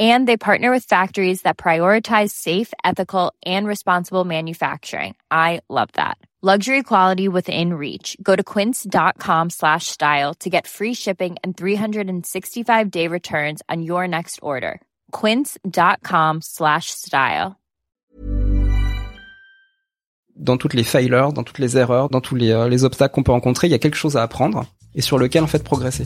And they partner with factories that prioritize safe, ethical, and responsible manufacturing. I love that. Luxury quality within reach. Go to quince.com slash style to get free shipping and 365 day returns on your next order. Quince.com slash style. Dans toutes les failures, dans toutes les erreurs, dans tous les, euh, les obstacles qu'on peut rencontrer, il y a quelque chose à apprendre et sur lequel en fait progresser.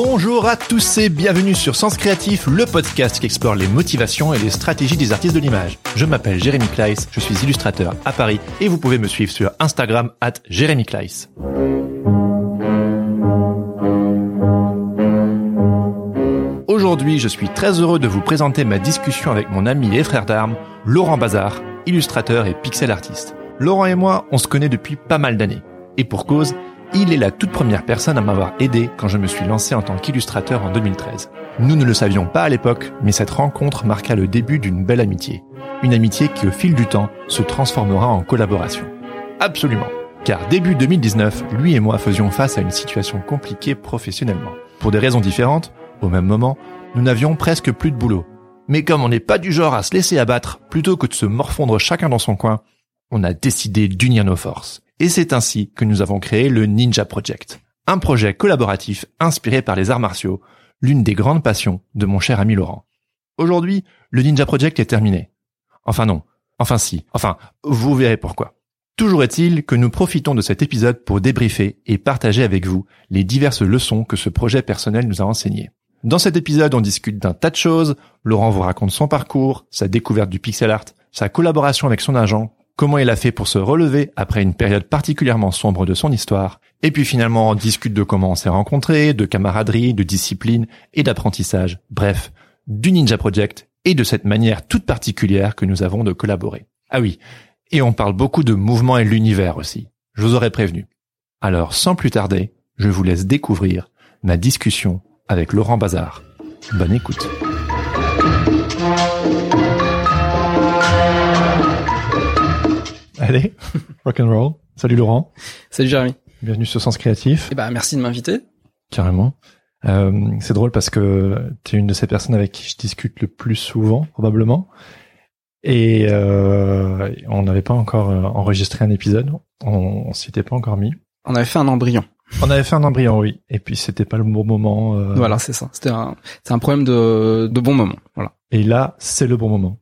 Bonjour à tous et bienvenue sur Sens Créatif, le podcast qui explore les motivations et les stratégies des artistes de l'image. Je m'appelle Jérémy Kleiss, je suis illustrateur à Paris et vous pouvez me suivre sur Instagram at Jérémy Kleiss. Aujourd'hui, je suis très heureux de vous présenter ma discussion avec mon ami et frère d'armes, Laurent Bazar, illustrateur et pixel artiste. Laurent et moi, on se connaît depuis pas mal d'années. Et pour cause, il est la toute première personne à m'avoir aidé quand je me suis lancé en tant qu'illustrateur en 2013. Nous ne le savions pas à l'époque, mais cette rencontre marqua le début d'une belle amitié. Une amitié qui au fil du temps se transformera en collaboration. Absolument. Car début 2019, lui et moi faisions face à une situation compliquée professionnellement. Pour des raisons différentes, au même moment, nous n'avions presque plus de boulot. Mais comme on n'est pas du genre à se laisser abattre, plutôt que de se morfondre chacun dans son coin, on a décidé d'unir nos forces. Et c'est ainsi que nous avons créé le Ninja Project, un projet collaboratif inspiré par les arts martiaux, l'une des grandes passions de mon cher ami Laurent. Aujourd'hui, le Ninja Project est terminé. Enfin non, enfin si, enfin, vous verrez pourquoi. Toujours est-il que nous profitons de cet épisode pour débriefer et partager avec vous les diverses leçons que ce projet personnel nous a enseignées. Dans cet épisode, on discute d'un tas de choses. Laurent vous raconte son parcours, sa découverte du pixel art, sa collaboration avec son agent, comment il a fait pour se relever après une période particulièrement sombre de son histoire, et puis finalement on discute de comment on s'est rencontrés, de camaraderie, de discipline et d'apprentissage, bref, du Ninja Project et de cette manière toute particulière que nous avons de collaborer. Ah oui, et on parle beaucoup de mouvement et l'univers aussi, je vous aurais prévenu. Alors sans plus tarder, je vous laisse découvrir ma discussion avec Laurent Bazar. Bonne écoute. Allez, rock and roll. Salut Laurent. Salut Jérémy. Bienvenue sur Sens Créatif. Et bah merci de m'inviter. Carrément. Euh, c'est drôle parce que tu es une de ces personnes avec qui je discute le plus souvent, probablement. Et euh, on n'avait pas encore euh, enregistré un épisode. On, on s'était pas encore mis. On avait fait un embryon. On avait fait un embryon, oui. Et puis c'était pas le bon moment. euh, Voilà, c'est ça. C'était un, c'est un problème de, de bon moment. Voilà. Et là, c'est le bon moment.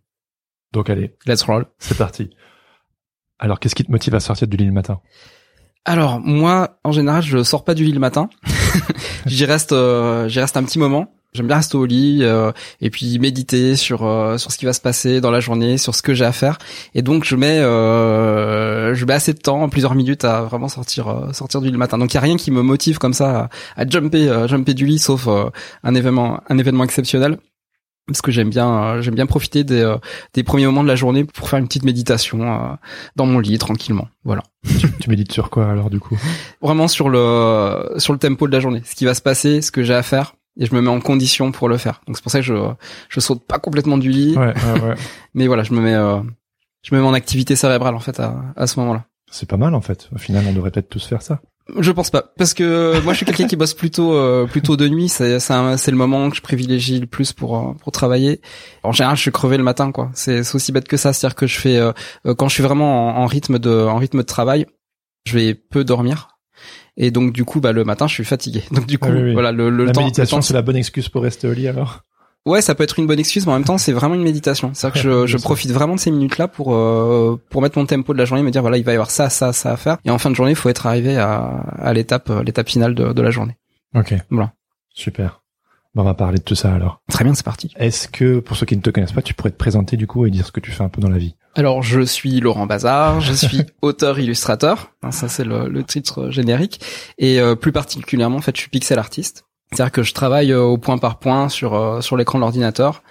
Donc allez, Let's roll. c'est parti. Alors, qu'est-ce qui te motive à sortir du lit le matin? Alors moi, en général, je sors pas du lit le matin. j'y reste, euh, j'y reste un petit moment. J'aime bien rester au lit euh, et puis méditer sur euh, sur ce qui va se passer dans la journée, sur ce que j'ai à faire. Et donc je mets euh, je mets assez de temps, plusieurs minutes à vraiment sortir euh, sortir du lit le matin. Donc il y a rien qui me motive comme ça à, à jumper euh, jumper du lit, sauf un événement un événement exceptionnel. Parce que j'aime bien euh, j'aime bien profiter des euh, des premiers moments de la journée pour faire une petite méditation euh, dans mon lit tranquillement. Voilà. Tu médites sur quoi alors du coup? Vraiment sur le sur le tempo de la journée, ce qui va se passer, ce que j'ai à faire et je me mets en condition pour le faire. Donc c'est pour ça que je je saute pas complètement du lit, Ouais, ouais, ouais. mais voilà, je me mets euh, je me mets en activité cérébrale en fait à, à ce moment-là. C'est pas mal en fait. Au final, on devrait peut-être tous faire ça. Je pense pas parce que moi je suis quelqu'un qui bosse plutôt euh, plutôt de nuit, c'est c'est le moment que je privilégie le plus pour euh, pour travailler. En général, je suis crevé le matin quoi. C'est aussi bête que ça, c'est-à-dire que je fais euh, euh, quand je suis vraiment en, en rythme de en rythme de travail, je vais peu dormir. Et donc du coup bah le matin je suis fatigué. Donc du coup Ah oui, oui. voilà le, le la temps le méditation, c'est la bonne excuse pour rester au lit alors Ouais, ça peut être une bonne excuse, mais en même temps, c'est vraiment une méditation. C'est-à-dire que je, je profite vraiment de ces minutes-là pour euh, pour mettre mon tempo de la journée, me dire voilà, il va y avoir ça, ça, ça à faire. Et en fin de journée, il faut être arrivé à, à l'étape euh, l'étape finale de, de la journée. Ok. Voilà. Super. Bon, on va parler de tout ça alors. Très bien, c'est parti. Est-ce que, pour ceux qui ne te connaissent pas, tu pourrais te présenter du coup et dire ce que tu fais un peu dans la vie? Alors, je suis Laurent Bazar, je suis auteur-illustrateur. Hein, Ça, c'est le, le titre générique. Et euh, plus particulièrement, en fait, je suis pixel artiste. C'est-à-dire que je travaille euh, au point par point sur euh, sur l'écran de l'ordinateur.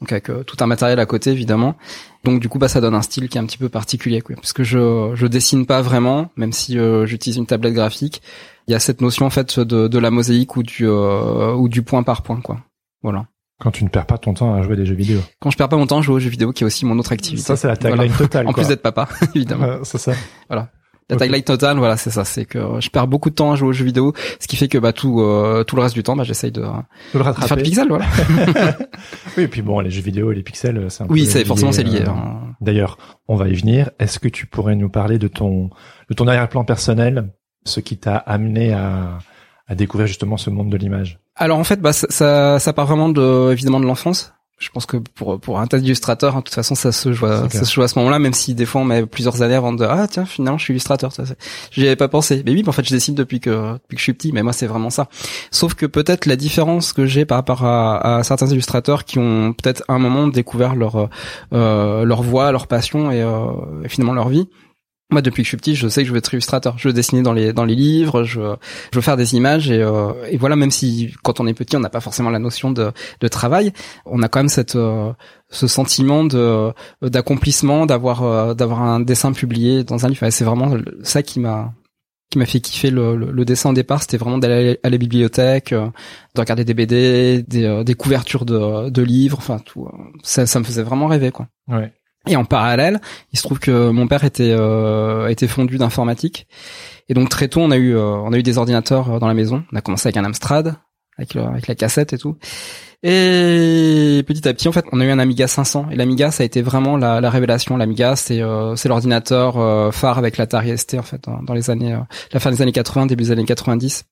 donc avec tout un matériel à côté évidemment. Donc du coup, bah ça donne un style qui est un petit peu particulier, quoi, parce que je je dessine pas vraiment, même si j'utilise une tablette graphique. Il y a cette notion en fait de, de la mosaïque ou du ou du point par point, quoi. Voilà. Quand tu ne perds pas ton temps à jouer des jeux vidéo. Quand je perds pas mon temps à jouer aux jeux vidéo, qui est aussi mon autre activité. Ça, c'est la tagline totale. en plus d'être papa, évidemment. c'est ça. Voilà. La tagline totale, voilà, c'est ça. C'est que je perds beaucoup de temps à jouer aux jeux vidéo, ce qui fait que bah tout euh, tout le reste du temps, bah j'essaye de, de, rattraper. faire des pixels, voilà. oui, et puis bon, les jeux vidéo et les pixels, c'est un oui, c'est forcément c'est lié. Euh, hein. D'ailleurs, on va y venir. Est-ce que tu pourrais nous parler de ton de ton arrière-plan personnel, ce qui t'a amené à à découvrir justement ce monde de l'image? Alors en fait, bah ça, ça, part vraiment de évidemment de l'enfance. Je pense que pour pour un tas d'illustrateurs, hein, de toute façon, ça se joue, à, ça se joue à ce moment-là, même si des fois on met plusieurs années avant de ah tiens finalement je suis illustrateur. Ça, j'y avais pas pensé. Mais oui, en fait je dessine depuis que depuis que je suis petit. Mais moi c'est vraiment ça. Sauf que peut-être la différence que j'ai par rapport à, à, certains illustrateurs qui ont peut-être un moment découvert leur euh, leur voix, leur passion et, euh, et finalement leur vie moi, depuis que je suis petit, je sais que je veux être illustrateur. Je veux dessiner dans les dans les livres, je, je veux faire des images et, euh, et voilà. Même si quand on est petit, on n'a pas forcément la notion de, de travail, on a quand même cette euh, ce sentiment de d'accomplissement, d'avoir euh, d'avoir un dessin publié dans un livre. c'est vraiment ça qui m'a qui m'a fait kiffer le, le, dessin au départ. C'était vraiment d'aller à la bibliothèque, de regarder des BD, des, des couvertures de, de livres, enfin tout. Ça, ça me faisait vraiment rêver, quoi. Ouais. Et en parallèle, il se trouve que mon père était euh, était fondu d'informatique, et donc très tôt on a eu euh, on a eu des ordinateurs euh, dans la maison. On a commencé avec un Amstrad, avec, avec la cassette et tout. Et petit à petit, en fait, on a eu un Amiga 500. Et l'Amiga, ça a été vraiment la, la révélation. L'Amiga, c'est euh, c'est l'ordinateur phare avec l'Atari ST en fait dans, dans les années la fin des années 80, début des années 90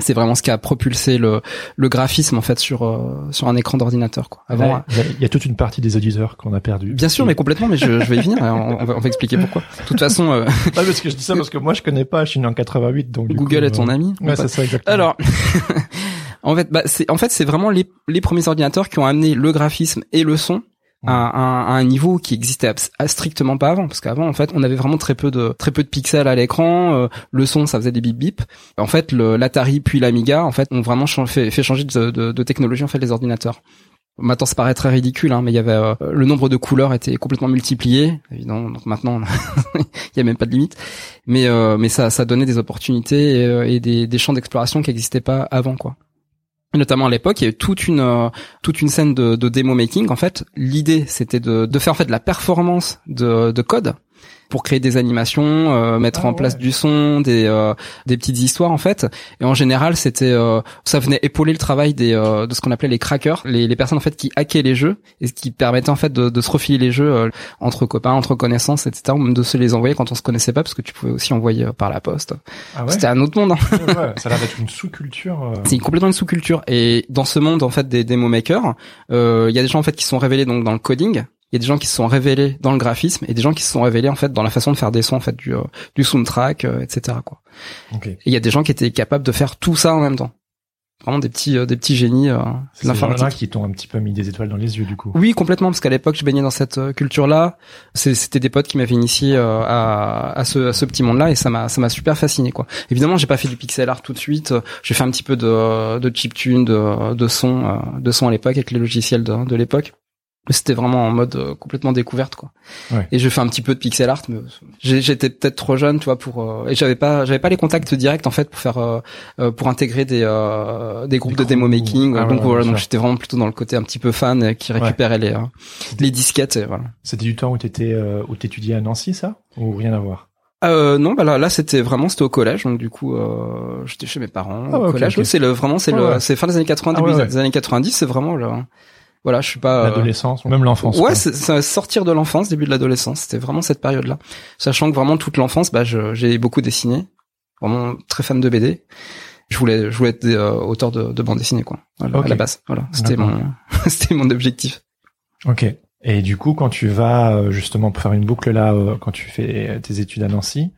c'est vraiment ce qui a propulsé le, le graphisme en fait sur euh, sur un écran d'ordinateur quoi. Avant, il y, a toute une partie des auditeurs qu'on a perdu. Bien sûr, mais complètement. Mais je, je vais y venir. On, va, on, va, expliquer pourquoi. De toute façon. Euh... parce que je dis ça parce que moi je connais pas. Je suis né en 88, donc. Google est ton euh, ami. Ouais, c'est ça exactement. Alors. en fait, bah, c'est en fait c'est vraiment les les premiers ordinateurs qui ont amené le graphisme et le son à, un niveau qui existait strictement pas avant parce qu'avant en fait on avait vraiment très peu de très peu de pixels à l'écran euh, le son ça faisait des bip bip en fait l'Atari puis l'Amiga en fait ont vraiment fait, fait changer de, de, de, technologie en fait les ordinateurs Maintenant, ça paraît très ridicule, hein, mais il y avait euh, le nombre de couleurs était complètement multiplié. Évidemment, donc maintenant, il y a même pas de limite. Mais euh, mais ça ça donnait des opportunités et, et des, des champs d'exploration qui n'existaient pas avant, quoi notamment à l'époque, il y a eu toute une euh, toute une scène de, de démo making. En fait, l'idée c'était de, de faire en de la performance de, de code pour créer des animations, euh, mettre ah en place du son, des euh, des petites histoires en fait. Et en général, c'était euh, ça venait épauler le travail des de ce qu'on appelait les crackers, les, les personnes en fait qui hackaient les jeux et qui permettaient en fait de, de se refiler les jeux entre copains, entre connaissances, etc. Ou même de se les envoyer quand on se connaissait pas, parce que tu pouvais aussi envoyer par la poste. Ah c'était un autre monde. Hein. ouais, ça a l'air d'être une sous-culture. C'est complètement une sous-culture. Et dans ce monde en fait des demo makers, il y a des gens en fait qui sont révélés donc dans le coding il y a des gens qui se sont révélés dans le graphisme et des gens qui se sont révélés en fait dans la façon de faire des sons en fait du euh, du soundtrack euh, etc quoi. Okay. et il y a des gens qui étaient capables de faire tout ça en même temps. Vraiment des petits euh, des petits génies euh, c'est là qui t'ont un petit peu mis des étoiles dans les yeux du coup. Oui complètement parce qu'à l'époque je baignais dans cette culture là c'était des potes qui m'avaient initié à, à ce à ce petit monde là et ça m'a ça m'a super fasciné quoi. Évidemment j'ai pas fait du pixel art tout de suite. J'ai fait un petit peu de de chiptune de de son de son à l'époque avec les logiciels de, de l'époque c'était vraiment en mode euh, complètement découverte quoi. Ouais. Et je fais un petit peu de pixel art mais j'étais peut-être trop jeune tu vois pour euh, et j'avais pas j'avais pas les contacts directs en fait pour faire euh, pour intégrer des des groupes de démo making ah, donc voilà, donc j'étais vraiment plutôt dans le côté un petit peu fan qui récupérait les les disquettes et voilà. C'était du temps où t'étais où t'étudiais à Nancy ça? Ou rien à voir? Euh, non, bah là, là c'était vraiment c'était au collège, donc du coup euh, j'étais chez mes parents ah, au collège. C'est le vraiment c'est ah, le c'est fin des années 80, ah, début ouais, des années 90, c'est vraiment le voilà, je suis pas euh, l'adolescence ou même l'enfance. Ouais, c'est sortir de l'enfance, début de l'adolescence. C'était vraiment cette période-là, sachant que vraiment toute l'enfance, bah, j'ai beaucoup dessiné, vraiment très fan de BD. Je voulais, je voulais être euh, auteur de, de bande dessinée, quoi, voilà, à la base. Voilà, c'était mon, c'était mon objectif. Ok. Et du coup, quand tu vas euh, justement pour faire une boucle là, quand tu fais tes études à Nancy,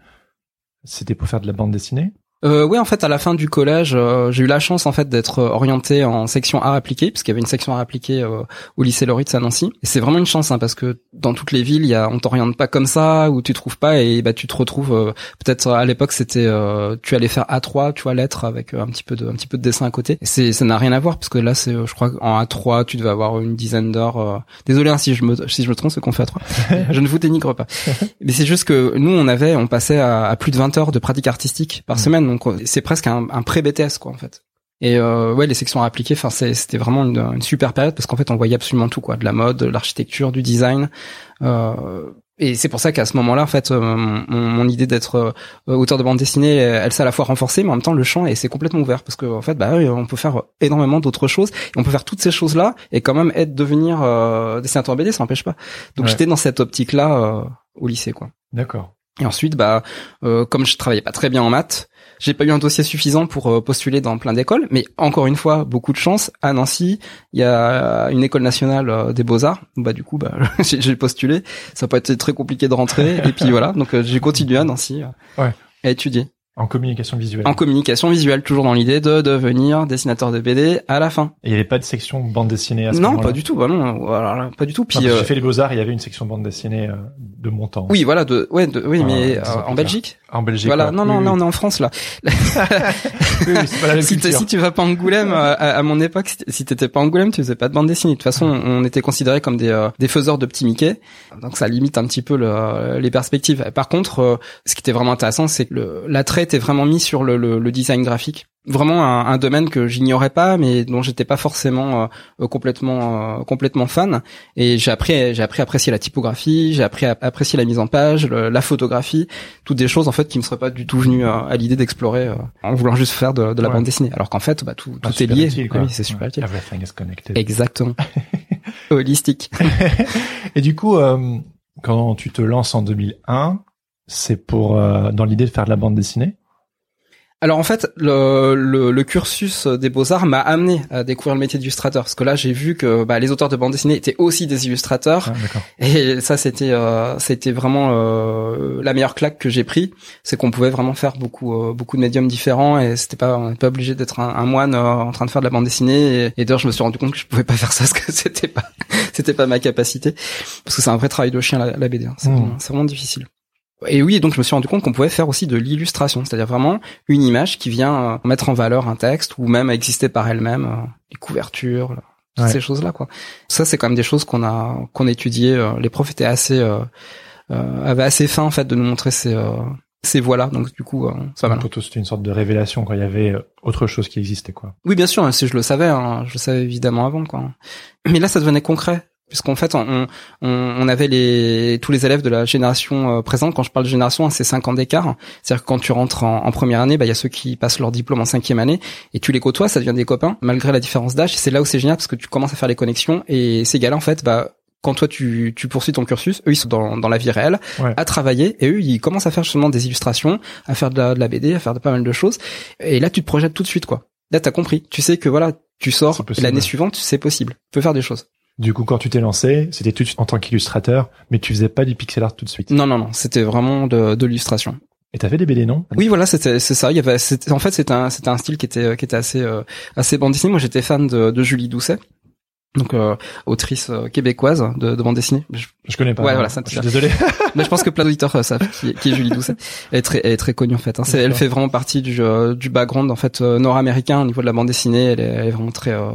c'était pour faire de la bande dessinée? Euh, oui, en fait, à la fin du collège, euh, j'ai eu la chance en fait d'être orienté en section art appliqué, puisqu'il y avait une section art appliqué euh, au lycée Loritz à Nancy. Et c'est vraiment une chance, hein, parce que dans toutes les villes, il y a, on t'oriente pas comme ça, ou tu trouves pas, et bah tu te retrouves. euh, Peut-être à l'époque, c'était euh, tu allais faire A3, tu vois, lettres avec euh, un petit peu de un petit peu de dessin à côté. Et c'est ça n'a rien à voir, parce que là, c'est, euh, je crois, en A3, tu devais avoir une dizaine d'heures. euh, Désolé hein, si je me si je me trompe, ce qu'on fait à 3 je ne vous dénigre pas. Mais c'est juste que nous, on avait, on passait à, à plus de 20 heures de pratique artistique par Mm. semaine, donc c'est presque un, un pré-BTS quoi en fait. Et euh, ouais, les sections appliquées, enfin c'est- c'était vraiment une, une super période parce qu'en fait on voyait absolument tout quoi, de la mode, de l'architecture, du design. Euh, et c'est pour ça qu'à ce moment-là, en fait, euh, mon, mon idée d'être euh, auteur de bande dessinée, elle s'est à la fois renforcée, mais en même temps le champ et c'est complètement ouvert parce que en fait, bah, on peut faire énormément d'autres choses et on peut faire toutes ces choses-là et quand même être devenir euh, dessinateur BD, ça n'empêche pas. Donc Ouais. j'étais dans cette optique-là euh, au lycée, quoi. D'accord. Et ensuite, bah, euh, comme je travaillais pas très bien en maths, j'ai pas eu un dossier suffisant pour euh, postuler dans plein d'écoles. Mais encore une fois, beaucoup de chance. À Nancy, il y a une école nationale euh, des beaux arts. Bah du coup, bah j'ai postulé. Ça n'a pas été très compliqué de rentrer. et puis voilà. Donc euh, j'ai continué à Nancy Ouais. à étudier En communication visuelle. en communication visuelle, toujours dans l'idée de devenir dessinateur de BD à la fin. Et il n'y avait pas de section bande dessinée à ce Non, moment-là pas du tout. Bah non, voilà, pas du tout. Non, Puis euh, J'ai fait les beaux-arts, il y avait une section bande dessinée euh, de mon temps. oui, voilà, de, ouais, de, oui, Ah, mais euh, en. Belgique? En Belgique. Voilà, non, Oui, non, oui. non, on est en France là. Oui, oui, c'est pas la même si, tu vas pas à Angoulême, euh, à, à mon époque, si- t'étais pas Angoulême, tu faisais pas de bande dessinée. De toute façon, on était considérés comme des, euh, des faiseurs de petits Mickey, donc ça limite un petit peu le- les perspectives. Par contre, euh, ce qui était vraiment intéressant, c'est que l'attrait était vraiment mis sur le, le- le design graphique. Vraiment un, un domaine que j'ignorais pas, mais dont j'étais pas forcément euh, complètement euh, complètement fan. Et j'ai appris j'ai appris à apprécier la typographie, j'ai appris à apprécier la mise en page, le- la photographie, toutes des choses en fait qui me seraient pas du tout venues euh, à l'idée d'explorer euh, en voulant juste faire de, de la Ouais. bande dessinée. Alors qu'en fait, bah, tout, Ah, tout est super lié. utile, Ah oui, c'est super Ouais. utile. Everything is connected. Exactement. Holistique. Et du coup, euh, quand tu te lances en 2001, c'est pour euh, dans l'idée de faire de la bande dessinée? Alors en fait, le, le, le cursus des beaux-arts m'a amené à découvrir le métier d'illustrateur. Parce que là, j'ai vu que bah, les auteurs de bande dessinée étaient aussi des illustrateurs. Ah. Et ça, c'était euh, c'était vraiment euh, la meilleure claque que j'ai pris, c'est qu'on pouvait vraiment faire beaucoup euh, beaucoup de médiums différents et c'était pas on n'est pas obligé d'être un, un moine euh, en train de faire de la bande dessinée. Et, et d'ailleurs, je me suis rendu compte que je pouvais pas faire ça parce que c'était pas c'était pas ma capacité, parce que c'est un vrai travail de chien la, la BD. hein. C'est Mm. vraiment, c'est vraiment difficile. Et oui, donc je me suis rendu compte qu'on pouvait faire aussi de l'illustration, c'est-à-dire vraiment une image qui vient euh, mettre en valeur un texte ou même exister par elle-même, euh, les couvertures, toutes Ouais. ces choses-là quoi. Ça c'est quand même des choses qu'on a qu'on a étudiées. euh, les profs étaient assez euh, euh, avaient assez faim en fait de nous montrer ces euh, ces voies-là. Donc du coup, pas mal. Pour c'était une sorte de révélation quand il y avait autre chose qui existait, quoi. Oui, bien sûr, si je le savais, hein, je le savais évidemment avant, quoi. Mais là, ça devenait concret, puisqu'en fait, on, on, on avait les tous les élèves de la génération euh, présente. Quand je parle de génération, c'est cinq ans d'écart. C'est-à-dire que quand tu rentres en, en première année, bah il y a ceux qui passent leur diplôme en cinquième année, et tu les côtoies, ça devient des copains, malgré la différence d'âge. C'est là où c'est génial parce que tu commences à faire les connexions, et ces gars-là, en fait, bah quand toi tu, tu poursuis ton cursus, eux ils sont dans, dans la vie réelle, Ouais. à travailler, et eux ils commencent à faire justement des illustrations, à faire de la, de la BD, à faire de pas mal de choses, et là tu te projettes tout de suite quoi. Là t'as compris, tu sais que voilà, tu sors l'année suivante, c'est possible, tu peux faire des choses. Du coup, quand tu t'es lancé, c'était tout de suite en tant qu'illustrateur, mais tu faisais pas du pixel art tout de suite. Non non non, c'était vraiment de, de l'illustration. Et t'as fait des BD, non? Oui voilà, c'était c'est ça. Il y avait, en fait c'était un c'était un style qui était qui était assez euh, assez bande dessinée. Moi j'étais fan de, de Julie Doucet. Donc euh, autrice euh, québécoise de, de bande dessinée. Je, Je connais pas. Ouais, voilà, ça, Je suis désolé. mais je pense que plein d'auditeurs euh, savent qui, est- qui est Julie Doucet. Elle est très elle est très connue en fait. hein. Elle fait vraiment partie du euh, du background en fait euh, nord-américain au niveau de la bande dessinée. Elle est, elle est vraiment très euh,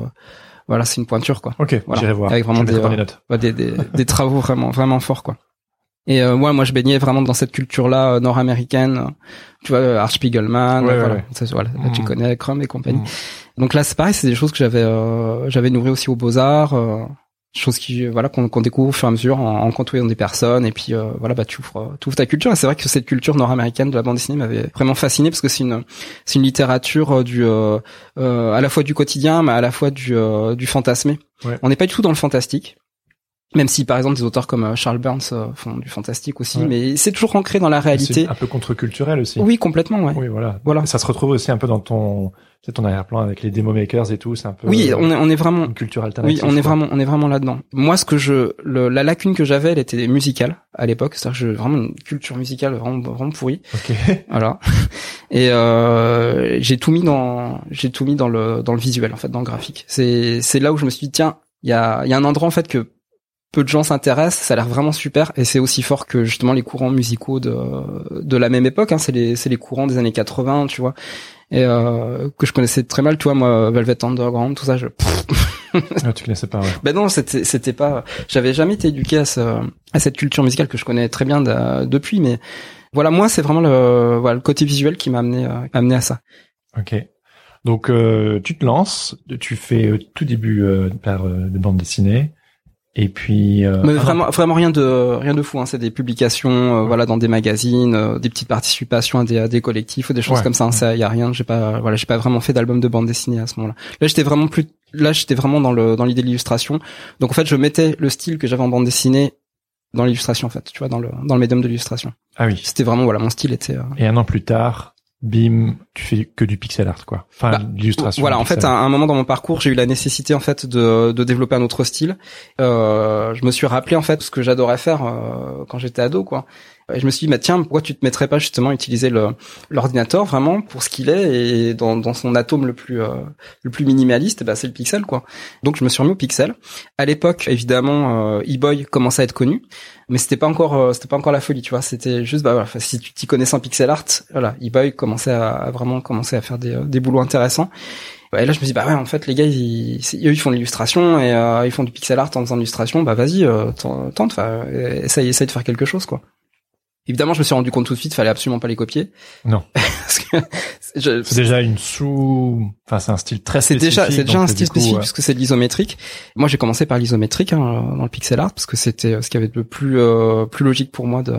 voilà, c'est une pointure quoi. ok, Voilà. j'irai voir. Avec vraiment des, euh. Ouais, des, des, des travaux vraiment vraiment forts quoi. Et euh, moi, moi, je baignais vraiment dans cette culture-là euh, nord-américaine. Tu vois, euh, Art Spiegelman, Ouais, euh, ouais, voilà. ouais. Ça, voilà, là, tu Mhm. connais Crum et compagnie. Mhm. Donc là, c'est pareil, c'est des choses que j'avais euh, j'avais nourri aussi aux Beaux Arts, choses qui euh, voilà qu'on découvre au fur et à mesure en, en côtoyant des personnes et puis euh, voilà bah tu ouvres euh, tu ouvres ta culture et c'est vrai que cette culture nord-américaine de la bande dessinée m'avait vraiment fasciné parce que c'est une c'est une littérature du euh, euh, à la fois du quotidien mais à la fois du euh, du fantasmé. Ouais. On n'est pas du tout dans le fantastique. Même si par exemple des auteurs comme euh, Charles Burns euh, font du fantastique aussi, Ouais. mais c'est toujours ancré dans la réalité. C'est un peu contre-culturel aussi. Oui, complètement, ouais. Oui, voilà. Voilà. Ça se retrouve aussi un peu dans ton, c'est ton arrière-plan avec les demo makers et tout. C'est un peu. Oui, euh, on est, on est vraiment une culture Oui, alternative. on est vraiment, on est vraiment là-dedans. Moi, ce que je, le, la lacune que j'avais, elle était musicale à l'époque. C'est-à-dire que j'ai vraiment une culture musicale vraiment, vraiment pourrie. Ok. Voilà. et euh, j'ai tout mis dans j'ai tout mis dans le dans le visuel en fait dans le graphique. C'est c'est là où je me suis dit tiens il y a il y a un endroit en fait que peu de gens s'intéressent, ça a l'air vraiment super et c'est aussi fort que justement les courants musicaux de de la même époque. Hein, c'est les c'est les courants des années 80, tu vois, et euh, que je connaissais très mal. Tu vois, moi Velvet Underground, tout ça, je ah, tu connaissais pas, ouais. Ben non, c'était, c'était pas, j'avais jamais été éduqué à ce, à cette culture musicale que je connais très bien depuis, mais voilà, moi, c'est vraiment le, voilà, le côté visuel qui m'a amené, euh, amené à ça. Ok. Donc, euh, tu te lances, tu fais euh, tout début euh, par euh, des bandes dessinées. Et puis euh, mais vraiment vraiment rien de rien de fou hein. c'est des publications voilà dans des magazines des petites participations à des, à des collectifs ou des choses comme ça hein. ça y a rien j'ai pas voilà j'ai pas vraiment fait d'album de bande dessinée à ce moment-là là j'étais vraiment plus là j'étais vraiment dans le dans l'idée de l'illustration. Donc en fait, je mettais le style que j'avais en bande dessinée dans l'illustration en fait, tu vois, dans le dans le médium de l'illustration. Ah oui. C'était vraiment voilà, mon style était. Euh, Et un an plus tard, bim, tu fais que du pixel art quoi. Enfin, bah, l'illustration. Voilà, en fait, à un, moment dans mon parcours, j'ai eu la nécessité en fait de de développer un autre style. Euh, je me suis rappelé en fait ce que j'adorais faire euh, quand j'étais ado quoi. Je me suis dit, bah, tiens, pourquoi tu te mettrais pas justement à utiliser l'ordinateur vraiment pour ce qu'il est et dans, dans son atome le plus euh, le plus minimaliste, bah, c'est le pixel quoi. Donc je me suis remis au pixel. À l'époque, évidemment, euh, eBoy commençait à être connu, mais c'était pas encore euh, c'était pas encore la folie, tu vois. C'était juste bah voilà, si tu t'y connaissais en pixel art, voilà, eBoy commençait à, vraiment commencer à faire des des boulots intéressants. Et là, je me dis bah ouais, en fait, les gars, ils, ils font l'illustration et ils font du pixel art en faisant l'illustration. Bah vas-y, tente, enfin, essaye, essaye de faire quelque chose, quoi. Évidemment, je me suis rendu compte tout de suite, fallait absolument pas les copier. Non. c'est déjà une sous, enfin c'est un style très C'est déjà, c'est déjà un style spécifique puisque c'est de l'isométrique. Moi, j'ai commencé par l'isométrique hein, dans le pixel art parce que c'était euh, ce qui avait le plus euh, plus logique pour moi de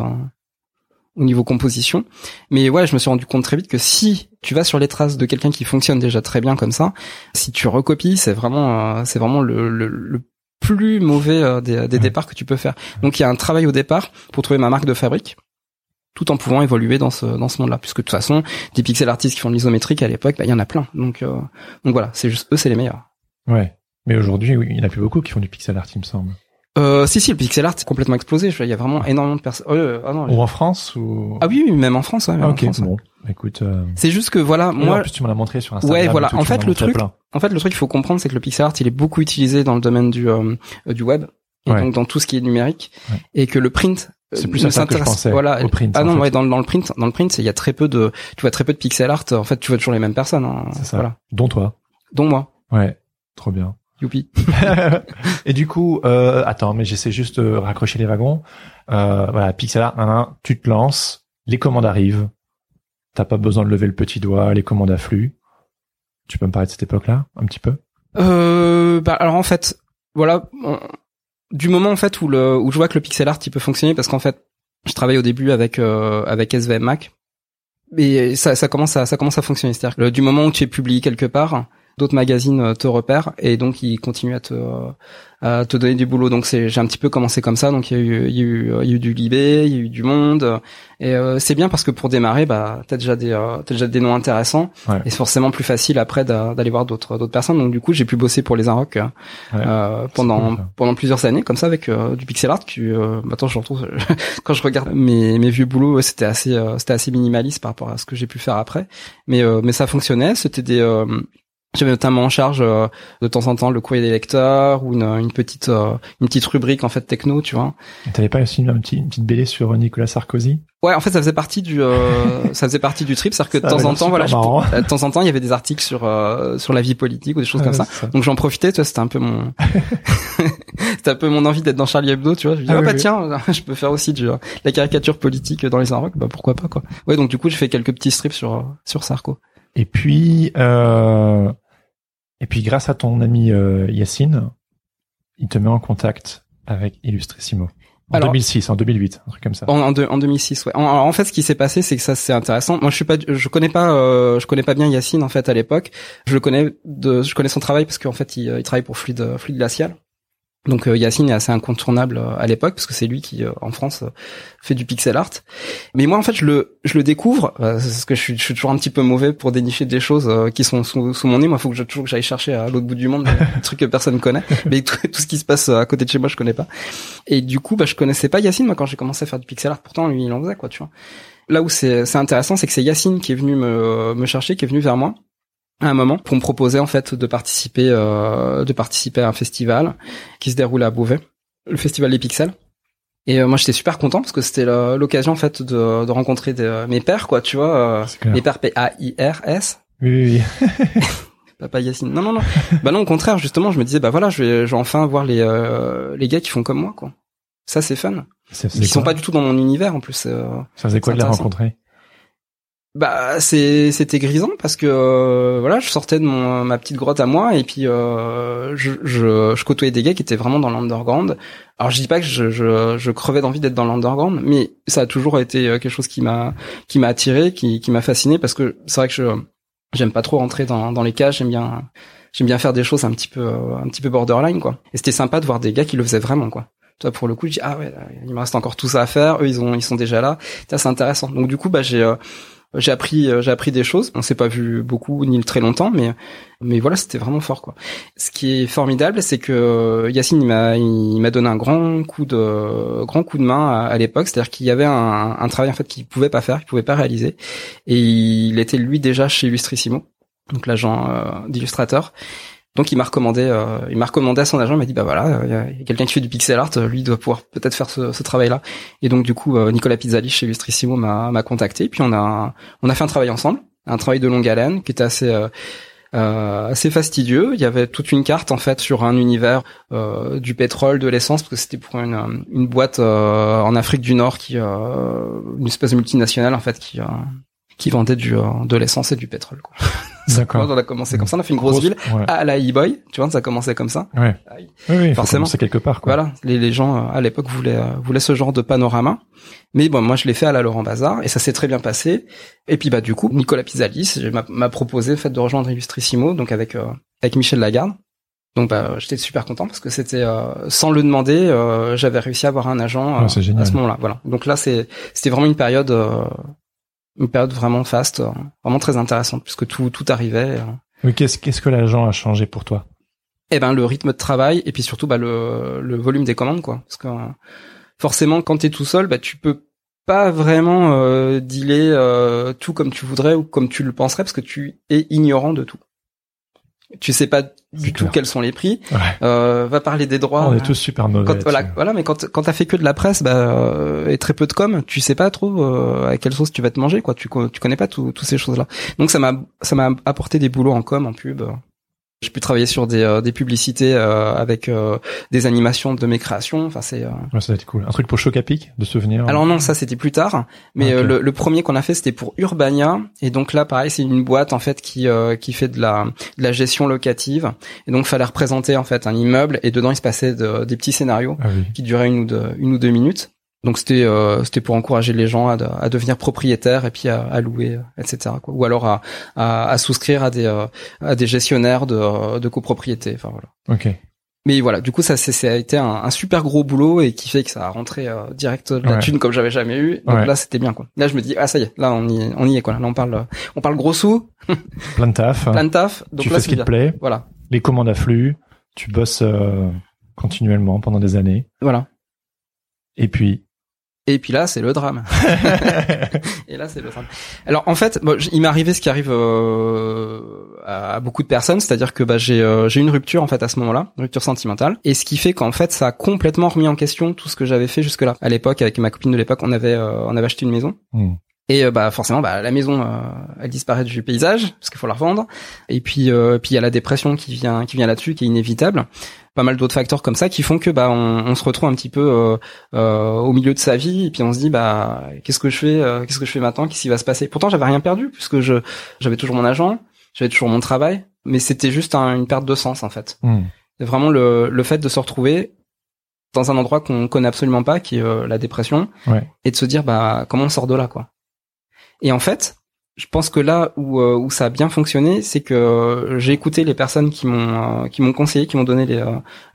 au niveau composition. Mais ouais, je me suis rendu compte très vite que si tu vas sur les traces de quelqu'un qui fonctionne déjà très bien comme ça, si tu recopies, c'est vraiment euh, c'est vraiment le, le, le plus mauvais des, des départs que tu peux faire. Donc il y a un travail au départ pour trouver ma marque de fabrique tout en pouvant évoluer dans ce dans ce monde-là. Puisque de toute façon des pixel artistes qui font de l'isométrique à l'époque bah, il y en a plein. Donc euh, donc voilà c'est juste eux c'est les meilleurs. Ouais. Mais aujourd'hui oui, il y en a plus beaucoup qui font du pixel art il me semble. Euh, si si le pixel art c'est complètement explosé. Il y a vraiment énormément de personnes euh, ah ou en France ou? Ah oui, même en France ouais, ah, ok bon. Écoute euh, c'est juste que voilà moi en plus tu m'en as montré sur Instagram ouais voilà. en fait le truc en fait le truc qu'il faut comprendre c'est que le pixel art il est beaucoup utilisé dans le domaine du du web et donc dans tout ce qui est numérique et que le print c'est plus ça que je pensais. Voilà. Au print, ah non, ouais, dans, dans le print, dans le print, il y a très peu de, tu vois très peu de pixel art. En fait, tu vois toujours les mêmes personnes. Hein. C'est ça. Voilà. Dont toi. Dont moi. Ouais. Trop bien. Youpi. et du coup, euh, attends, mais j'essaie juste de raccrocher les wagons. Euh, voilà, pixel art, tu te lances, les commandes arrivent. T'as pas besoin de lever le petit doigt, les commandes affluent. Tu peux me parler de cette époque-là, un petit peu? Euh, bah, alors en fait, voilà, du moment en fait où le où je vois que le pixel art il peut fonctionner parce qu'en fait je travaille au début avec euh, avec SVM Mac et ça ça commence à ça commence à fonctionner. C'est-à-dire du moment où tu es publié quelque part d'autres magazines euh, te repèrent et donc ils continuent à te euh, à te donner du boulot. Donc c'est j'ai un petit peu commencé comme ça. Donc il y a eu il y a eu, il y a eu du Libé, il y a eu du Monde et euh, c'est bien parce que pour démarrer, bah t'as déjà des euh, t'as déjà des noms intéressants et c'est forcément plus facile après d'aller voir d'autres d'autres personnes. Donc du coup j'ai pu bosser pour les Inrock euh, pendant pendant plusieurs années comme ça avec du pixel art. Qui, maintenant je retrouve quand je regarde mes mes vieux boulots, c'était assez c'était assez minimaliste par rapport à ce que j'ai pu faire après. Mais mais ça fonctionnait. C'était des j'avais notamment en charge euh, de temps en temps le courrier des lecteurs ou une, une petite euh, une petite rubrique en fait techno, tu vois. T'avais pas aussi une, petite, une petite BD sur Nicolas Sarkozy? Ouais, en fait, ça faisait partie du euh, ça faisait partie du trip, c'est-à-dire que de temps en temps, voilà, de temps en temps, il y avait des articles sur sur la vie politique ou des choses comme ça. Donc j'en profitais, tu vois, c'était un peu mon c'était un peu mon envie d'être dans Charlie Hebdo, tu vois. Je me dis ah, oh, bah tiens, je peux faire aussi du la caricature politique dans les Inrocks, bah pourquoi pas quoi. Ouais, donc du coup, j'ai fait quelques petits strips sur sur Sarko. Et puis euh, et puis grâce à ton ami euh, Yacine, il te met en contact avec Illustrissimo. En 2006, en 2008, un truc comme ça. En, en, en 2006, ouais. En, fait, ce qui s'est passé, c'est que ça, c'est intéressant. Moi, je suis pas, je connais pas, euh, je connais pas bien Yacine en fait à l'époque. Je le connais de, je connais son travail parce qu'en fait, il, il travaille pour Fluide, Fluide Glacial. Donc euh, Yacine est assez incontournable euh, à l'époque parce que c'est lui qui euh, en France fait du pixel art. Mais moi en fait je le je le découvre parce que je suis, je suis toujours un petit peu mauvais pour dénicher des choses qui sont sous, sous mon nez. Moi faut que je toujours que j'aille chercher à l'autre bout du monde des trucs que personne connaît. Mais tout, tout, ce qui se passe à côté de chez moi je connais pas. Et du coup bah je connaissais pas Yacine moi quand j'ai commencé à faire du pixel art. Pourtant lui il en faisait quoi tu vois. Là où c'est c'est intéressant, c'est que c'est Yacine qui est venu me me chercher, qui est venu vers moi à un moment pour me proposer en fait de participer euh, de participer à un festival qui se déroule à Beauvais, le festival des Pixels. Et euh, moi j'étais super content parce que c'était l'occasion en fait de, de rencontrer mes pères quoi, tu vois, euh, mes pères P A I R S. Oui oui. Papa Yacine. Non non non. bah non au contraire justement je me disais bah voilà je vais, je vais enfin voir les euh, les gars qui font comme moi quoi. Ça c'est fun. Ils sont pas du tout dans mon univers en plus. ça faisait quoi de les rencontrer? Bah c'est c'était grisant parce que euh, voilà je sortais de mon ma petite grotte à moi et puis euh, je, je, je côtoyais des gars qui étaient vraiment dans l'underground. Alors je dis pas que je je, je crevais d'envie d'être dans l'underground mais ça a toujours été euh, quelque chose qui m'a qui m'a attiré qui qui m'a fasciné parce que c'est vrai que je j'aime pas trop rentrer dans dans les cages j'aime bien j'aime bien faire des choses un petit peu un petit peu borderline quoi. Et c'était sympa de voir des gars qui le faisaient vraiment quoi. Toi pour le coup je dis ah ouais il me reste encore tout ça à faire eux ils ont ils sont déjà là. C'est intéressant. Donc du coup bah j'ai j'ai appris euh, j'ai appris des choses. On s'est pas vu beaucoup ni très longtemps mais mais voilà c'était vraiment fort quoi. Ce qui est formidable c'est que euh, Yacine il m'a il m'a donné un grand coup de grand coup de main à, l'époque. C'est-à-dire qu'il y avait un, un travail en fait qu'il pouvait pas faire qu'il pouvait pas réaliser. Et il était lui déjà chez Illustrissimo donc l'agent euh, d'illustrateur donc il m'a recommandé, euh, il m'a recommandé à son agent, il m'a dit bah voilà, il y a, quelqu'un qui fait du pixel art, lui doit pouvoir peut-être faire ce, ce travail-là. Et donc du coup euh, Nicolas Pizzali chez Illustrissimo m'a m'a contacté, puis on a on a fait un travail ensemble, un travail de longue haleine qui était assez euh, euh, assez fastidieux. Il y avait toute une carte en fait sur un univers euh, du pétrole, de l'essence, parce que c'était pour une, une boîte euh, en Afrique du Nord qui une espèce de multinationale en fait qui qui vendait du de l'essence et du pétrole. Quoi. D'accord. on a commencé comme ça, on a fait une grosse, ville à la e-boy, tu vois, ça a commencé comme ça. Ouais. Oui, oui, forcément. C'est quelque part. Quoi. Voilà, les, les gens euh, à l'époque voulaient euh, voulaient ce genre de panorama. Mais bon, moi je l'ai fait à la Laurent Bazar et ça s'est très bien passé. Et puis bah du coup, Nicolas Pisalis m'a proposé en fait de rejoindre Illustrissimo, donc avec euh, avec Michel Lagarde. Donc bah j'étais super content parce que c'était sans le demander, j'avais réussi à avoir un agent à ce moment-là. Voilà. Donc là c'est c'était vraiment une période une période vraiment faste, euh, vraiment très intéressante puisque tout tout arrivait. Euh. Mais qu'est-ce qu'est-ce que l'agent a changé pour toi? Eh ben le rythme de travail et puis surtout bah le le volume des commandes quoi parce que euh, forcément quand t'es tout seul bah tu peux pas vraiment euh, dealer tout comme tu voudrais ou comme tu le penserais parce que tu es ignorant de tout tu sais pas du tout quels sont les prix. Euh, va parler des droits. On est tous super mauvais. Quand, voilà, voilà, mais quand quand t'as fait que de la presse, bah, euh, et très peu de com, tu sais pas trop euh, à quelle sauce tu vas te manger, quoi. Tu tu connais pas toutes ces choses-là. Donc ça m'a ça m'a apporté des boulots en com, en pub. J'ai pu travailler sur des, euh, des publicités euh, avec euh, des animations de mes créations. Enfin, c'est. Ouais, ça va être cool. Un truc pour Chocapic de souvenir. Alors non, ça c'était plus tard. Mais le, le, premier qu'on a fait, c'était pour Urbania. Et donc là, pareil, c'est une boîte en fait qui qui fait de la de la gestion locative. Et donc, fallait représenter en fait un immeuble et dedans il se passait des petits scénarios ah qui duraient une ou deux une ou deux minutes. Donc c'était euh, c'était pour encourager les gens à, à, devenir propriétaires et puis à, à louer, euh, etc. Quoi. Ou alors à, à, à souscrire à des euh, à des gestionnaires de, de copropriété. Enfin voilà. Ok. Mais voilà, du coup ça ça a été un, un, super gros boulot et qui fait que ça a rentré direct de la thune comme j'avais jamais eu. Donc là c'était bien quoi. Là je me dis ah ça y est, là on y on y est quoi. Là on parle on parle gros sous. Plein de taf. Plein de taf. Donc tu fais ce qui te plaît. Voilà. Les commandes affluent. Tu bosses continuellement pendant des années. Voilà. Et puis et puis là, c'est le drame. et là, c'est le drame. Alors en fait, bon, il m'est arrivé ce qui arrive euh, à beaucoup de personnes, c'est-à-dire que bah, j'ai euh, j'ai une rupture en fait à ce moment-là, une rupture sentimentale, et ce qui fait qu'en fait, ça a complètement remis en question tout ce que j'avais fait jusque-là. À l'époque, avec ma copine de l'époque, on avait euh, on avait acheté une maison. Hmm. Et euh, bah forcément, bah la maison elle disparaît du paysage parce qu'il faut la revendre. Et puis puis il y a la dépression qui vient qui vient là-dessus, qui est inévitable pas mal d'autres facteurs comme ça qui font que bah on, on se retrouve un petit peu euh, euh, au milieu de sa vie et puis on se dit bah qu'est-ce que je fais euh, qu'est-ce que je fais maintenant qu'est-ce qui va se passer? Pourtant j'avais rien perdu puisque je j'avais toujours mon agent j'avais toujours mon travail mais c'était juste une perte de sens en fait. Mmh. vraiment le, le fait de se retrouver dans un endroit qu'on connaît absolument pas qui est la dépression et de se dire bah comment on sort de là quoi? Et en fait je pense que là où, euh, où ça a bien fonctionné, c'est que euh, j'ai écouté les personnes qui m'ont euh, qui m'ont conseillé, qui m'ont donné les,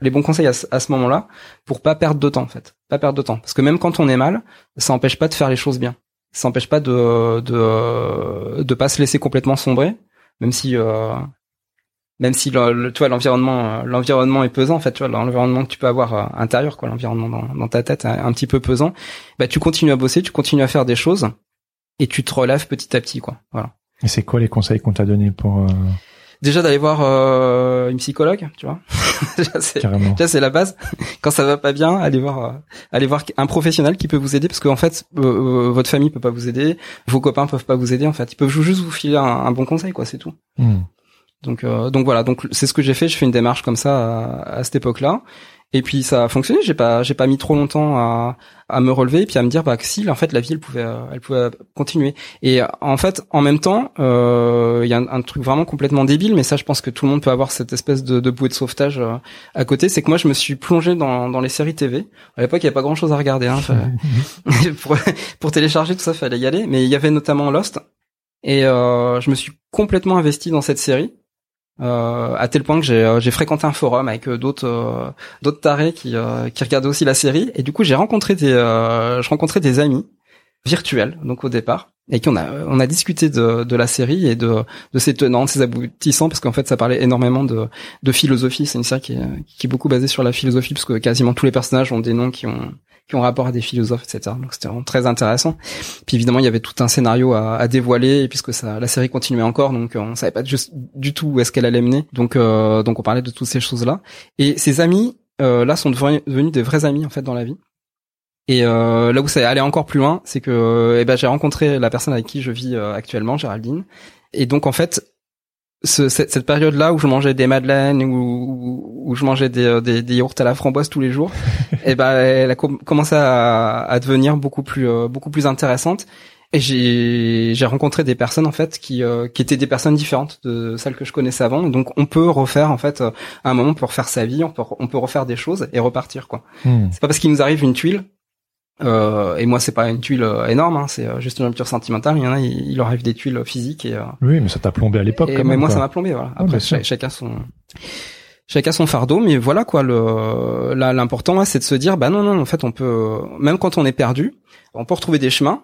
les bons conseils à, ce moment-là, pour pas perdre de temps en fait, pas perdre de temps, parce que même quand on est mal, ça empêche pas de faire les choses bien, ça empêche pas de de de pas se laisser complètement sombrer, même si même si le, vois l'environnement l'environnement est pesant en fait tu vois l'environnement que tu peux avoir intérieur quoi l'environnement dans, dans ta tête est un petit peu pesant. Bah tu continues à bosser tu continues à faire des choses et tu te relèves petit à petit, quoi. Voilà. Et c'est quoi les conseils qu'on t'a donné pour euh, Déjà d'aller voir euh, une psychologue, tu vois. déjà c'est carrément déjà, c'est la base. Quand ça va pas bien, allez voir euh, allez voir un professionnel qui peut vous aider parce qu'en fait votre famille peut pas vous aider, vos copains peuvent pas vous aider en fait, ils peuvent juste vous filer un, un bon conseil quoi, c'est tout. Hmm. Donc euh, donc voilà, donc c'est ce que j'ai fait, je fais une démarche comme ça à, à cette époque-là. Et puis ça a fonctionné, j'ai pas j'ai pas mis trop longtemps à, à me relever et puis à me dire bah que si en fait la vie elle pouvait euh, elle pouvait continuer. Et en fait en même temps, euh, il y a un, un truc vraiment complètement débile mais ça je pense que tout le monde peut avoir cette espèce de, de bouée de sauvetage euh, à côté, c'est que moi je me suis plongé dans dans les séries TV. À l'époque, il y avait pas grand-chose à regarder hein, pour pour télécharger tout ça, fallait y aller, mais il y avait notamment Lost et euh, je me suis complètement investi dans cette série. Euh, à tel point que j'ai euh, j'ai fréquenté un forum avec euh, d'autres euh, d'autres tarés qui euh, qui regardaient aussi la série. Et du coup j'ai rencontré des euh, je rencontrais des amis virtuels donc au départ et qui on a on a discuté de de la série et de de ses tenants ses aboutissants parce qu'en fait ça parlait énormément de de philosophie. C'est une série qui est qui est beaucoup basée sur la philosophie parce que quasiment tous les personnages ont des noms qui ont qui ont rapport à des philosophes etc donc c'était vraiment très intéressant. Puis évidemment il y avait tout un scénario à, à dévoiler puisque ça la série continuait encore donc euh, on savait pas du tout où est-ce qu'elle allait mener. Donc euh, donc on parlait de toutes ces choses là et ces amis euh, là sont devenus, devenus des vrais amis en fait dans la vie. Et euh, là où ça est allé encore plus loin c'est que euh, eh ben j'ai rencontré la personne avec qui je vis euh, actuellement Géraldine. Et donc en fait ce, cette, cette période-là où je mangeais des madeleines ou où, où je mangeais des, euh, des, des yaourts à la framboise tous les jours, et ben elle a com- commencé à, à devenir beaucoup plus euh, beaucoup plus intéressante. Et j'ai rencontré des personnes en fait qui euh, qui étaient des personnes différentes de celles que je connaissais avant. Donc on peut refaire en fait euh, à un moment on peut refaire sa vie, on peut on peut refaire des choses et repartir quoi. Hmm. C'est pas parce qu'il nous arrive une tuile. Euh, et moi, c'est pas une tuile euh, énorme, hein, c'est euh, juste une rupture sentimentale. Il y en a, il, il leur arrive des tuiles physiques et, euh, Oui, mais ça t'a plombé à l'époque mais même. moi, quoi. ça m'a plombé. Voilà. bien Après, chacun son, chacun son fardeau. Mais voilà quoi. Le, l'important, c'est de se dire, bah non, non. En fait, on peut, même quand on est perdu, on peut retrouver des chemins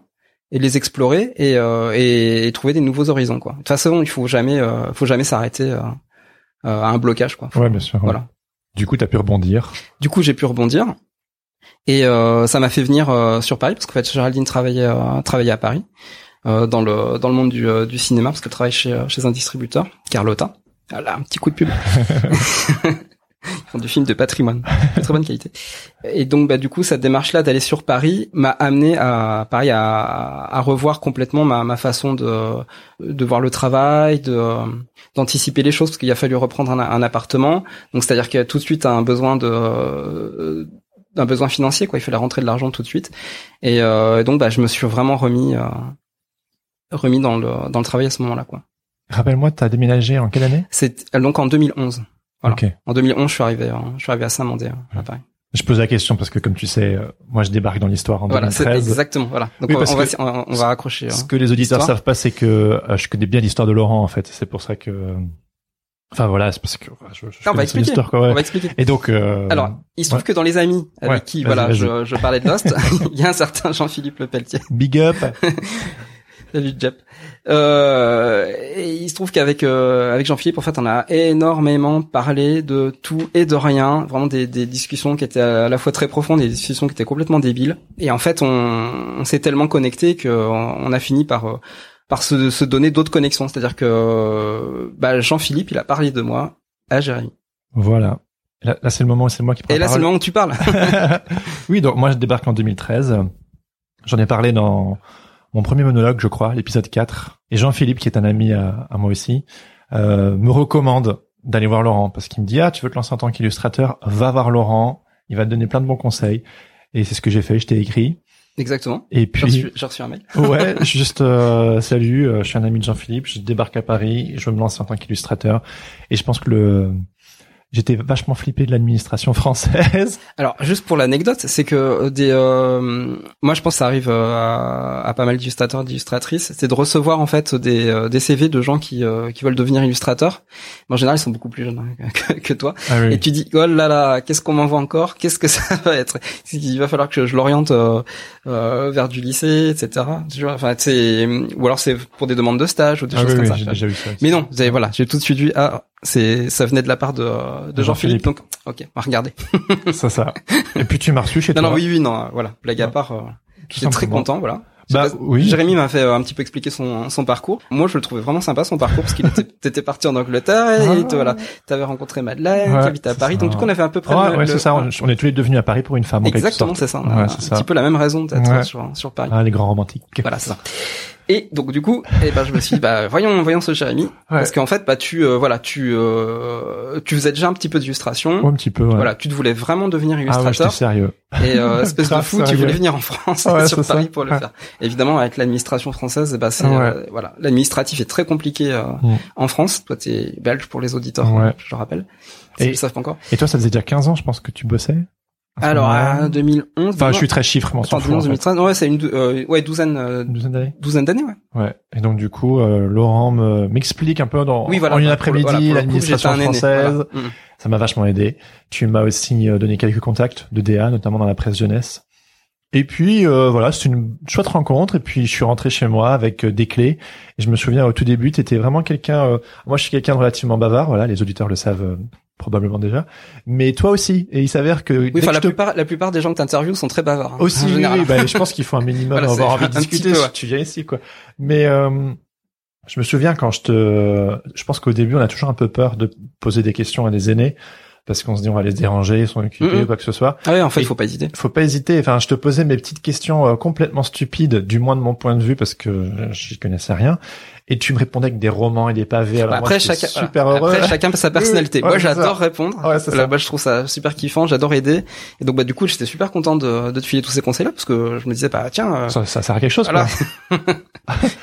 et les explorer et, euh, et, et trouver des nouveaux horizons. Quoi. De toute façon, il faut jamais, euh, faut jamais s'arrêter à un blocage. Quoi. Faut- Ouais, bien sûr. ouais. Voilà. Du coup, t'as pu rebondir. Du coup, j'ai pu rebondir. Et euh, ça m'a fait venir euh, sur Paris parce qu'en fait Géraldine travaillait euh, travaillait à Paris euh, dans le dans le monde du, euh, du cinéma parce qu'elle travaille chez chez un distributeur Carlotta. Voilà, un petit coup de pub. Ils font du film de patrimoine, de très bonne qualité. Et donc bah du coup cette démarche là d'aller sur Paris m'a amené à pareil à, à revoir complètement ma, ma façon de de voir le travail, de d'anticiper les choses parce qu'il a fallu reprendre un, un appartement. Donc c'est-à-dire qu'il y a tout de suite un besoin de euh, d'un besoin financier quoi. Il fallait rentrer de l'argent tout de suite. Et euh, donc bah je me suis vraiment remis euh, remis dans le dans le travail à ce moment-là quoi. Rappelle-moi, t'as déménagé en quelle année? C'est donc en 2011. Voilà. Ok. En 2011, je suis arrivé, euh, je suis arrivé à Saint-Mandé, euh, à Paris. Je pose la question parce que, comme tu sais, euh, moi, je débarque dans l'histoire en Voilà, c'est 2013. exactement. Voilà. Donc Oui, on, va, on, va- on va raccrocher. Ce hein. que les auditeurs savent pas, c'est que euh, je connais bien l'histoire de Laurent, en fait. C'est pour ça que... Enfin, voilà, c'est parce que je, je on va expliquer. quoi, ouais. On va expliquer. Et donc... euh, Alors, il se trouve ouais. que dans les amis avec Ouais, qui, voilà, je, je parlais de Lost, il y a un certain Jean-Philippe Le Pelletier. Big up Salut Jep. Euh, et il se trouve qu'avec euh, avec Jean-Philippe, en fait, on a énormément parlé de tout et de rien, vraiment des, des discussions qui étaient à la fois très profondes et des discussions qui étaient complètement débiles. Et en fait, on, on s'est tellement connecté que on on a fini par euh, par se, se donner d'autres connexions. C'est-à-dire que euh, bah, Jean-Philippe, il a parlé de moi à Jérémy. Voilà. Là, là, c'est le moment où c'est moi qui prends Et là, c'est le moment où tu parles. oui, donc moi je débarque en 2013. J'en ai parlé dans mon premier monologue, je crois, l'épisode 4. Et Jean-Philippe, qui est un ami à, à moi aussi, euh, me recommande d'aller voir Laurent parce qu'il me dit ah tu veux te lancer en tant qu'illustrateur, va voir Laurent, il va te donner plein de bons conseils. Et c'est ce que j'ai fait, je t'ai écrit. Exactement. Et J'ai puis reçu, j'ai reçu un mail. ouais, juste euh, salut, euh, je suis un ami de Jean-Philippe, je débarque à Paris, je me lancer en tant qu'illustrateur. Et je pense que le j'étais vachement flippé de l'administration française. Alors, juste pour l'anecdote, c'est que euh, des, euh, moi, je pense que ça arrive euh, à, à pas mal d'illustrateurs, d'illustratrices, c'est de recevoir en fait des, euh, des CV de gens qui, euh, qui veulent devenir illustrateurs. Mais en général, ils sont beaucoup plus jeunes hein, que, que toi. Ah oui. Et tu dis, oh là là, qu'est-ce qu'on m'envoie encore? Qu'est-ce que ça va être? Il va falloir que je, je l'oriente euh, vers du lycée, etc. Enfin, c'est ou alors c'est pour des demandes de stage ou des Ah choses oui, comme oui, ça. j'ai déjà vu ça. Mais non, vous avez, voilà, j'ai tout de suite vu, ah, c'est, ça venait de la part de, de Jean-Philippe, donc, ok, on va regarder. ça, ça. Et puis tu m'as reçu chez Non, toi. non, oui, oui, non, euh, voilà, blague à Non. part, euh, j'étais très content, voilà. Bah pas- oui. Jérémy m'a fait euh, un petit peu expliquer son, son parcours. Moi, je le trouvais vraiment sympa son parcours parce qu'il était, t'étais parti en Angleterre et Ah. voilà, t'avais rencontré Madeleine Ouais, qui habite à Paris. ça. Donc du coup, on avait à peu près le- ouais, le- c'est ça. On, on est tous les deux venus à Paris pour une femme. Exactement, c'est ça. On a Ouais, un petit peu la même raison d'être Ouais. sur, sur Paris. Ah, les grands romantiques. Voilà, c'est ça. Et donc du coup, eh ben je me suis dit, bah voyons voyons ce Jérémy parce qu'en fait bah tu euh, voilà tu euh, tu faisais déjà un petit peu d'illustration. Ouais, un petit peu. Ouais. Voilà, tu te voulais vraiment devenir Ah ouais, illustrateur sérieux. et euh, espèce de fou, tu sérieux. voulais venir en France Ouais, sur ça. Paris pour le Ouais. faire. Évidemment avec l'administration française, bah c'est Ouais. euh, voilà, l'administratif est très compliqué euh, en France. Toi t'es belge pour les auditeurs, Ouais. je le rappelle. Et-. Ils savent pas encore. Et toi, ça faisait déjà 15 ans, je pense, que tu bossais Alors à 2011. Enfin, je suis très chiffre, mais Attends, fout, en 2011, fait. 2013. Ouais, c'est une dou- euh, ouais douzaine euh, douzaine d'années douzaine d'années, ouais. Ouais. Et donc, du coup, euh, Laurent me- m'explique un peu dans, Oui, voilà. en une après-midi l'administration j'étais un aîné, française. voilà. Mm. Ça m'a vachement aidé. Tu m'as aussi euh, donné quelques contacts de DA, notamment dans la presse jeunesse. Et puis euh, voilà, c'est une chouette rencontre. Et puis je suis rentré chez moi avec euh, des clés. Et je me souviens au tout début, tu étais vraiment quelqu'un. euh, moi, je suis quelqu'un de relativement bavard. Voilà, les auditeurs le savent euh, probablement déjà. Mais toi aussi. Et il s'avère que Oui, dès enfin que la te- plupart la plupart des gens que t'interviews sont très bavards. hein, aussi, en oui, général. oui, bah, je pense qu'il faut un minimum Voilà, avoir envie de discuter peu, si ouais. tu viens ici, quoi. Mais euh, je me souviens quand je te, je pense qu'au début on a toujours un peu peur de poser des questions à des aînés parce qu'on se dit on va les déranger, ils sont occupés ou quoi que ce soit. Ah ouais, en fait, Et- il faut pas hésiter. Faut pas hésiter. Enfin, je te posais mes petites questions euh, complètement stupides, du moins de mon point de vue, parce que euh, j'y connaissais rien. Et tu me répondais avec des romans et des pavés. Alors Bah, après chacun super voilà. heureux. Après chacun sa personnalité. Ouais, Moi, j'adore répondre. Ouais, Là, ça. bah, je trouve ça super kiffant, j'adore aider. Et donc bah du coup, j'étais super content de, de te filer tous ces conseils-là parce que je me disais bah tiens, euh, Ça, ça sert à quelque chose. voilà.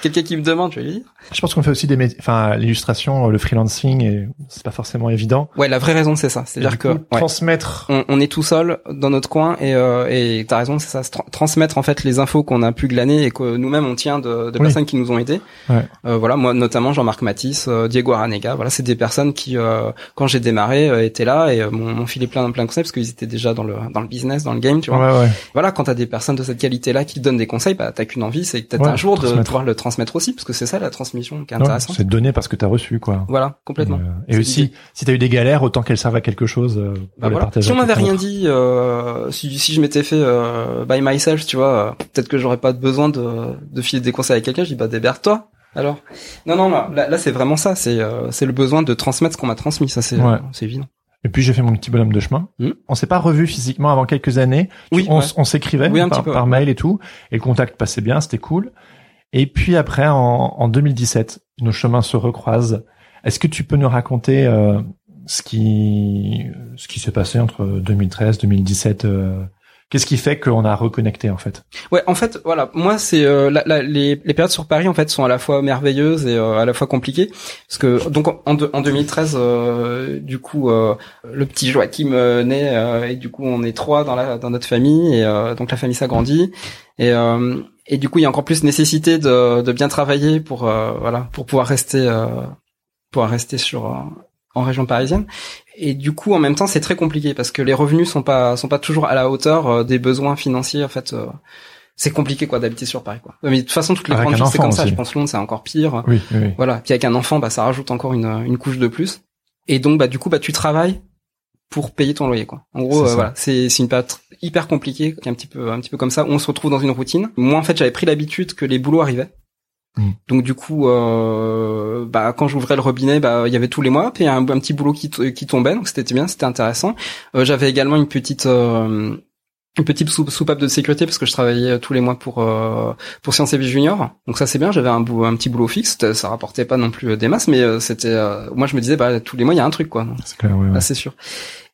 Quelqu'un qui me demande, je vais lui dire. Je pense qu'on fait aussi des métiers, enfin l'illustration, le freelancing, et c'est pas forcément évident. Ouais, la vraie raison c'est ça, c'est-à-dire que coup, ouais, transmettre. on, on est tout seul dans notre coin et euh, et t'as raison, c'est ça, tra- transmettre en fait les infos qu'on a pu glaner et que nous-mêmes on tient de, de Oui. personnes qui nous ont aidés. Ouais. Euh, voilà, moi notamment Jean-Marc Matisse, euh, Diego Aranega, voilà, c'est des personnes qui euh, quand j'ai démarré euh, étaient là et euh, m'ont filé plein plein de conseils parce qu'ils étaient déjà dans le dans le business, dans le game, tu vois. Ouais, ouais. Voilà, quand t'as des personnes de cette qualité-là qui te donnent des conseils, bah t'as qu'une envie, c'est peut-être Ouais, un jour de pouvoir le transmettre aussi, parce que c'est ça la transmission qui est intéressante. C'est donné parce que t'as reçu, quoi. Voilà, complètement. Et, euh, aussi, si t'as eu des galères, autant qu'elles servent à quelque chose euh, pour Bah les voilà. partager. Si on m'avait rien dit, euh, si, si je m'étais fait euh, by myself, tu vois, euh, peut-être que j'aurais pas besoin de, de filer des conseils à quelqu'un. Je dis bah déberre-toi. Alors non non là, là, là, c'est vraiment ça. C'est euh, c'est le besoin de transmettre ce qu'on m'a transmis. Ça c'est Ouais. c'est évident. Et puis j'ai fait mon petit bonhomme de chemin. Hmm. On s'est pas revu physiquement avant quelques années. Oui. on, ouais. s'écrivait Oui, par, peu, par ouais. mail et tout, et le contact passait bien, c'était cool. Et puis après, en, en 2017, nos chemins se recroisent. Est-ce que tu peux nous raconter euh, ce qui ce qui s'est passé entre 2013 2017 euh, Qu'est-ce qui fait qu'on a reconnecté en fait? Ouais, en fait, voilà, moi c'est euh, la- la- les, les périodes sur Paris en fait sont à la fois merveilleuses et euh, à la fois compliquées. Parce que donc en, en, de- en 2013, euh, du coup, euh, le petit Joachim euh, naît euh, et du coup on est trois dans la dans notre famille et donc la famille s'agrandit. Et et du coup il y a encore plus nécessité de, de bien travailler pour voilà pour pouvoir rester pouvoir rester sur en région parisienne. Et du coup en même temps c'est très compliqué parce que les revenus sont pas sont pas toujours à la hauteur euh, des besoins financiers en fait euh, c'est compliqué quoi d'habiter sur Paris quoi. Mais de toute façon toutes les Avec grandes villes c'est comme ça aussi. je pense Londres c'est encore pire. Oui, oui, oui. voilà puis avec un enfant bah ça rajoute encore une une couche de plus. Et donc bah du coup bah tu travailles pour payer ton loyer quoi. En gros C'est euh, voilà c'est c'est une période hyper compliquée un petit peu un petit peu comme ça où on se retrouve dans une routine. Moi en fait j'avais pris l'habitude que les boulots arrivaient Mm. donc du coup, euh, bah quand j'ouvrais le robinet, bah il y avait tous les mois, puis un, un petit boulot qui, tombait, donc c'était bien, c'était intéressant. Euh, J'avais également une petite euh, une petite sou- soupape de sécurité parce que je travaillais euh, tous les mois pour euh, pour Sciences et Vie Junior. Donc ça c'est bien, j'avais un, un petit boulot fixe, ça rapportait pas non plus euh, des masses, mais euh, c'était euh, moi je me disais bah tous les mois il y a un truc quoi. C'est clair. Là, c'est sûr.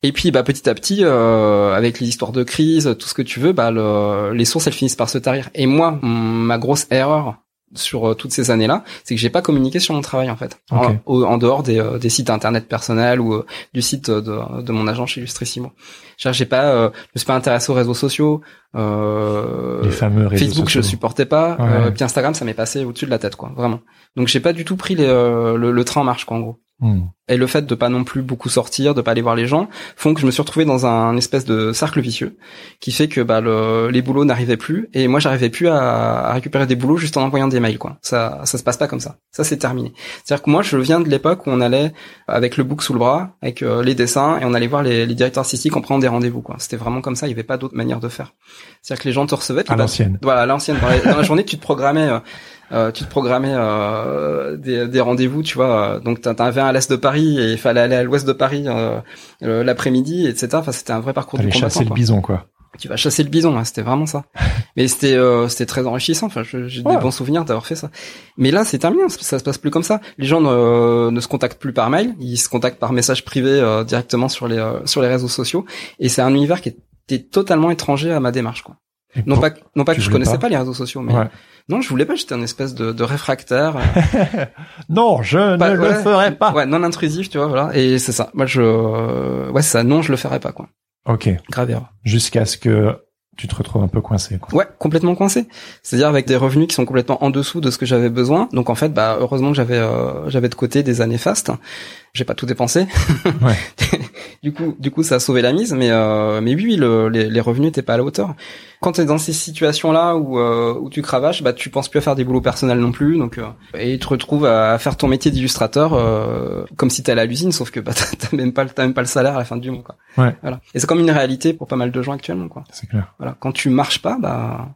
Et puis, bah, petit à petit, euh, avec les histoires de crise, tout ce que tu veux, bah, le- les sources, elles finissent par se tarir. Et moi, ma grosse erreur sur euh, toutes ces années-là, c'est que j'ai pas communiqué sur mon travail, en fait. En, dehors des, euh, des sites internet personnels ou euh, du site de, de mon agent chez Illustrissimo. J'ai pas, euh, je me suis pas intéressé aux réseaux sociaux. Euh, Les fameux réseaux Facebook, je sociaux. supportais pas. Ouais. Euh, puis Instagram, ça m'est passé au-dessus de la tête, quoi. Vraiment. Donc, j'ai pas du tout pris les, euh, le, le train en marche, quoi, en gros. Et le fait de pas non plus beaucoup sortir, de pas aller voir les gens, font que je me suis retrouvé dans un, espèce de cercle vicieux qui fait que bah, le, les boulots n'arrivaient plus et moi j'arrivais plus à, à, récupérer des boulots juste en envoyant des mails quoi. Ça ça se passe pas comme ça. Ça c'est terminé. C'est-à-dire que moi je viens de l'époque où on allait avec le book sous le bras, avec euh, les dessins et on allait voir les, les directeurs artistiques en prenant des rendez-vous quoi. C'était vraiment comme ça. Il y avait pas d'autre manière de faire. C'est-à-dire que les gens te recevaient. À l'ancienne. Voilà, à l'ancienne. Dans, la journée tu te programmais. Euh, tu te programmais euh, des, des rendez-vous, tu vois. Donc t'avais un à l'est de Paris et il fallait aller à l'ouest de Paris euh, l'après-midi, etc. Enfin, c'était un vrai parcours de combattant. chasser le bison, quoi. Tu vas chasser le bison, hein, c'était vraiment ça. Mais c'était c'était très enrichissant. Enfin, j'ai des bons souvenirs d'avoir fait ça. Mais là, c'est terminé. Ça se passe plus comme ça. Les gens ne, ne se contactent plus par mail. Ils se contactent par message privé directement sur les sur les réseaux sociaux. Et c'est un univers qui était totalement étranger à ma démarche, quoi. non pas non pas que je connaissais pas, les réseaux sociaux, mais non, je voulais pas, j'étais un espèce de, de réfractaire. non, je ne le ferai pas. Ouais, non intrusif, tu vois, voilà. Et c'est ça. Moi, je, ouais, ça, non, je le ferai pas, quoi. Ok. Grave erreur. Jusqu'à ce que tu te retrouves un peu coincé. Quoi. Ouais, complètement coincé. C'est-à-dire avec des revenus qui sont complètement en dessous de ce que j'avais besoin. Donc en fait, bah heureusement que j'avais euh, j'avais de côté des années fastes. J'ai pas tout dépensé. Ouais. du coup, du coup, ça a sauvé la mise. Mais euh, mais oui, oui les, les, revenus n'étaient pas à la hauteur. Quand tu es dans ces situations-là où euh, où tu cravaches, bah tu penses plus à faire des boulots personnels non plus. Donc et tu te retrouves à faire ton métier d'illustrateur comme si t'allais à l'usine, sauf que bah t'as même pas t'as même pas le salaire à la fin du mois. Quoi. Ouais. Voilà. Et c'est comme une réalité pour pas mal de gens actuellement. Quoi. C'est clair. Voilà. Quand tu marches pas, bah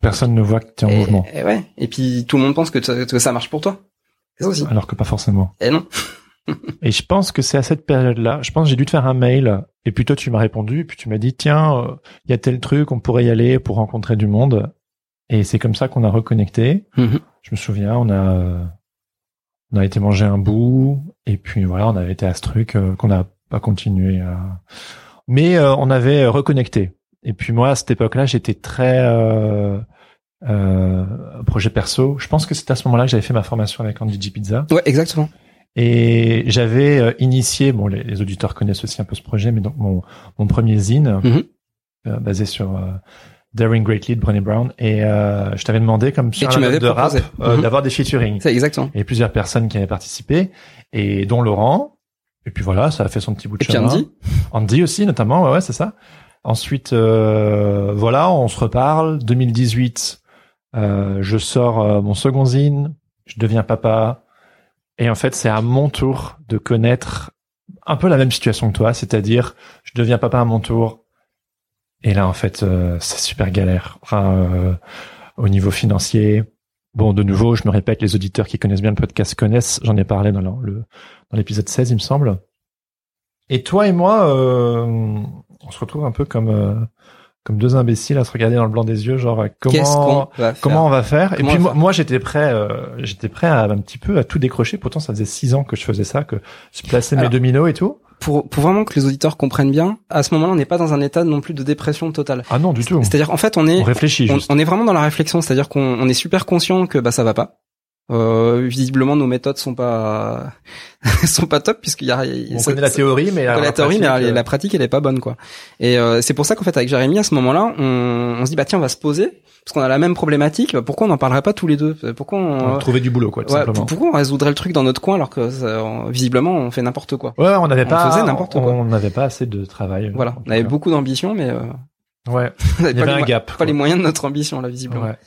personne ne voit que tu es en mouvement. Et ouais. Et puis tout le monde pense que, que ça marche pour toi. Aussi. Alors que pas forcément. Et non. et je pense que c'est à cette période-là. Je pense que j'ai dû te faire un mail et puis toi tu m'as répondu et puis tu m'as dit tiens il y a tel truc on pourrait y aller pour rencontrer du monde et c'est comme ça qu'on a reconnecté. Mm-hmm. Je me souviens on a on a été manger un bout et puis voilà on avait été à ce truc euh, qu'on n'a pas continué à mais euh, on avait reconnecté. Et puis moi, à cette époque-là, j'étais très euh, euh, projet perso. Je pense que c'est à ce moment-là que j'avais fait ma formation avec Andy G Pizza. Ouais, exactement. Et j'avais euh, initié, bon, les, auditeurs connaissent aussi un peu ce projet, mais donc mon, mon premier zine, mm-hmm. euh, basé sur Daring Greatly de Brené Brown, et je t'avais demandé, comme sur un de rap, mm-hmm. d'avoir des featuring. C'est exactement. Et plusieurs personnes qui avaient participé, et dont Laurent, et puis voilà, ça a fait son petit bout de et chemin. Andy Andy aussi, notamment, ouais, ouais c'est ça. Ensuite, euh, voilà, on se reparle. 2018, euh, je sors euh, mon second zine, je deviens papa. Et en fait, c'est à mon tour de connaître un peu la même situation que toi, c'est-à-dire, je deviens papa à mon tour. Et là, en fait, euh, c'est super galère. Euh, au niveau financier, Bon, de nouveau, je me répète, les auditeurs qui connaissent bien le podcast connaissent. J'en ai parlé dans l'épisode 16, il me semble. Et toi et moi, euh, on se retrouve un peu comme comme deux imbéciles à se regarder dans le blanc des yeux, genre comment comment on va faire. et puis moi, moi j'étais prêt, euh, j'étais prêt à un petit peu à tout décrocher. Pourtant, ça faisait six ans que je faisais ça, que je plaçais mes dominos et tout pour, pour vraiment que les auditeurs comprennent bien, à ce moment-là, on n'est pas dans un état non plus de dépression totale. Ah non, du tout. C'est-à-dire, en fait, on est, on réfléchit. On, est vraiment dans la réflexion, c'est-à-dire qu'on on est super conscient que bah ça va pas. Euh, visiblement, nos méthodes sont pas sont pas top puisqu'il y a. On connaît la théorie, mais la, la théorie, mais la, pratique, elle est pas bonne, quoi. Et euh, c'est pour ça qu'en fait, avec Jérémy, à ce moment-là, on, on se dit bah tiens, on va se poser parce qu'on a la même problématique. Bah, pourquoi on n'en parlerait pas tous les deux? Pourquoi on, on trouver du boulot, quoi, tout simplement. Pourquoi on résoudrait le truc dans notre coin alors que visiblement on fait n'importe quoi? Ouais, on n'avait pas. n'importe quoi. On n'avait pas assez de travail. Voilà, on avait beaucoup d'ambition, mais. Euh, ouais. Il y avait un gap. Pas les moyens de notre ambition là, visiblement. Ouais.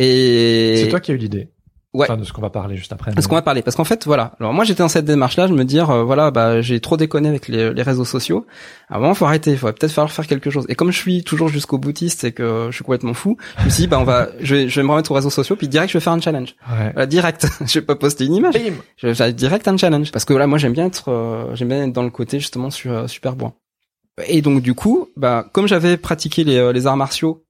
Et c'est toi qui as eu l'idée. Ouais. Enfin, de ce qu'on va parler juste après. De ce qu'on va parler, parce qu'en fait, voilà. Alors moi, j'étais dans cette démarche-là, je me dire, euh, voilà, bah, j'ai trop déconné avec les, les réseaux sociaux. Avant, faut arrêter. Il faut peut-être falloir faire quelque chose. Et comme je suis toujours jusqu'au boutiste et que je suis complètement fou, je me suis dit, bah, on va, je vais, je vais me remettre aux réseaux sociaux, puis direct, je vais faire un challenge. Ouais. Voilà, direct. je vais pas poster une image. Je vais faire direct un challenge. Parce que là, moi, j'aime bien être, euh, j'aime bien être dans le côté justement sur euh, super bon. Et donc, du coup, bah, comme j'avais pratiqué les, les arts martiaux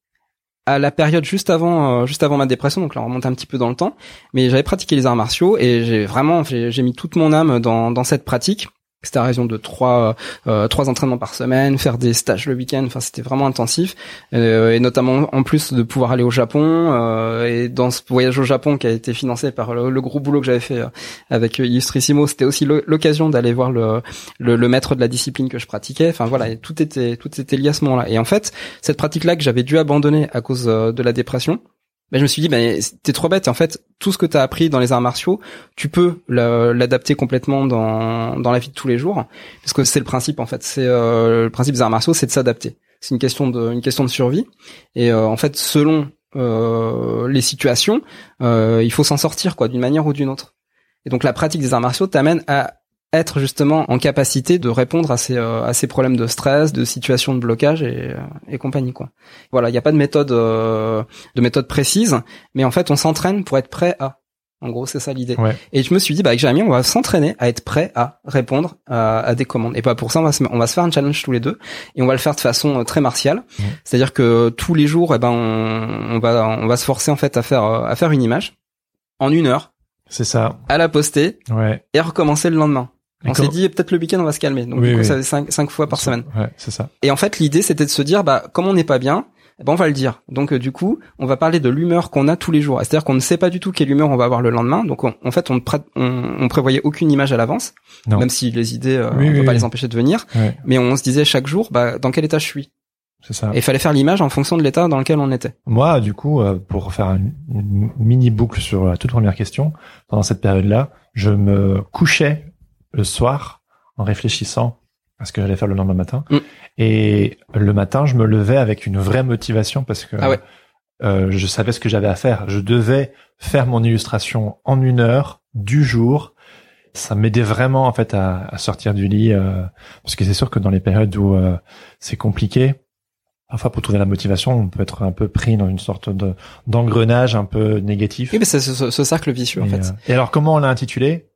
à la période juste avant euh, juste avant ma dépression donc là on remonte un petit peu dans le temps. Mais j'avais pratiqué les arts martiaux et j'ai vraiment j'ai mis toute mon âme dans dans cette pratique c'était à raison de trois euh, trois entraînements par semaine, faire des stages le week-end. Enfin, c'était vraiment intensif. Euh, et notamment en plus de pouvoir aller au Japon. Euh, et dans ce voyage au Japon qui a été financé par le, gros boulot que j'avais fait euh, avec Illustrissimo, c'était aussi l'occasion d'aller voir le, le, maître de la discipline que je pratiquais. Enfin voilà, tout était tout était lié à ce moment-là. Et en fait, cette pratique-là que j'avais dû abandonner à cause de la dépression Ben, je me suis dit, ben, t'es trop bête. En fait, tout ce que t'as appris dans les arts martiaux, tu peux l'adapter complètement dans, dans la vie de tous les jours, parce que c'est le principe en fait. C'est euh, le principe des arts martiaux, c'est de s'adapter. C'est une question de une question de survie. Et euh, en fait, selon euh, les situations, il faut s'en sortir quoi, d'une manière ou d'une autre. Et donc la pratique des arts martiaux t'amène à être justement en capacité de répondre à ces à ces problèmes de stress, de situations de blocage et, et compagnie quoi. Voilà, il n'y a pas de méthode de méthode précise, mais en fait on s'entraîne pour être prêt à. En gros, c'est ça l'idée. Et je me suis dit, bah, avec Jérémy, on va s'entraîner à être prêt à répondre à, des commandes. Et pas pour ça, on va, se, on va se faire un challenge tous les deux, et on va le faire de façon euh, très martiale. C'est-à-dire que tous les jours, eh ben, on, va, on va se forcer en fait à faire, euh, à faire une image en une heure. C'est ça. À la poster. Ouais. Et à recommencer le lendemain. On s'est dit peut-être le week-end on va se calmer. Donc du coup, ça fait cinq, cinq fois par semaine. Ouais, c'est ça. Et en fait, l'idée c'était de se dire, bah, comme on n'est pas bien, eh ben on va le dire. Donc euh, du coup, on va parler de l'humeur qu'on a tous les jours. C'est-à-dire qu'on ne sait pas du tout quelle humeur on va avoir le lendemain. Donc en fait, on, on, prévoyait aucune image à l'avance, même si les idées, euh, on ne peut pas les empêcher de venir. Mais on se disait chaque jour, bah, dans quel état je suis. C'est ça. Et il fallait faire l'image en fonction de l'état dans lequel on était. Moi, du coup, euh, pour faire une, une mini boucle sur la toute première question, pendant cette période-là, je me couchais le soir en réfléchissant à ce que j'allais faire le lendemain matin. Mm. Et le matin, je me levais avec une vraie motivation parce que ah euh, je savais ce que j'avais à faire. Je devais faire mon illustration en une heure du jour. Ça m'aidait vraiment en fait à, sortir du lit euh, parce que c'est sûr que dans les périodes où euh, c'est compliqué, parfois pour trouver la motivation, on peut être un peu pris dans une sorte de d'engrenage un peu négatif. Oui, mais c'est ce, cercle vicieux en fait. et alors comment on l'a intitulé?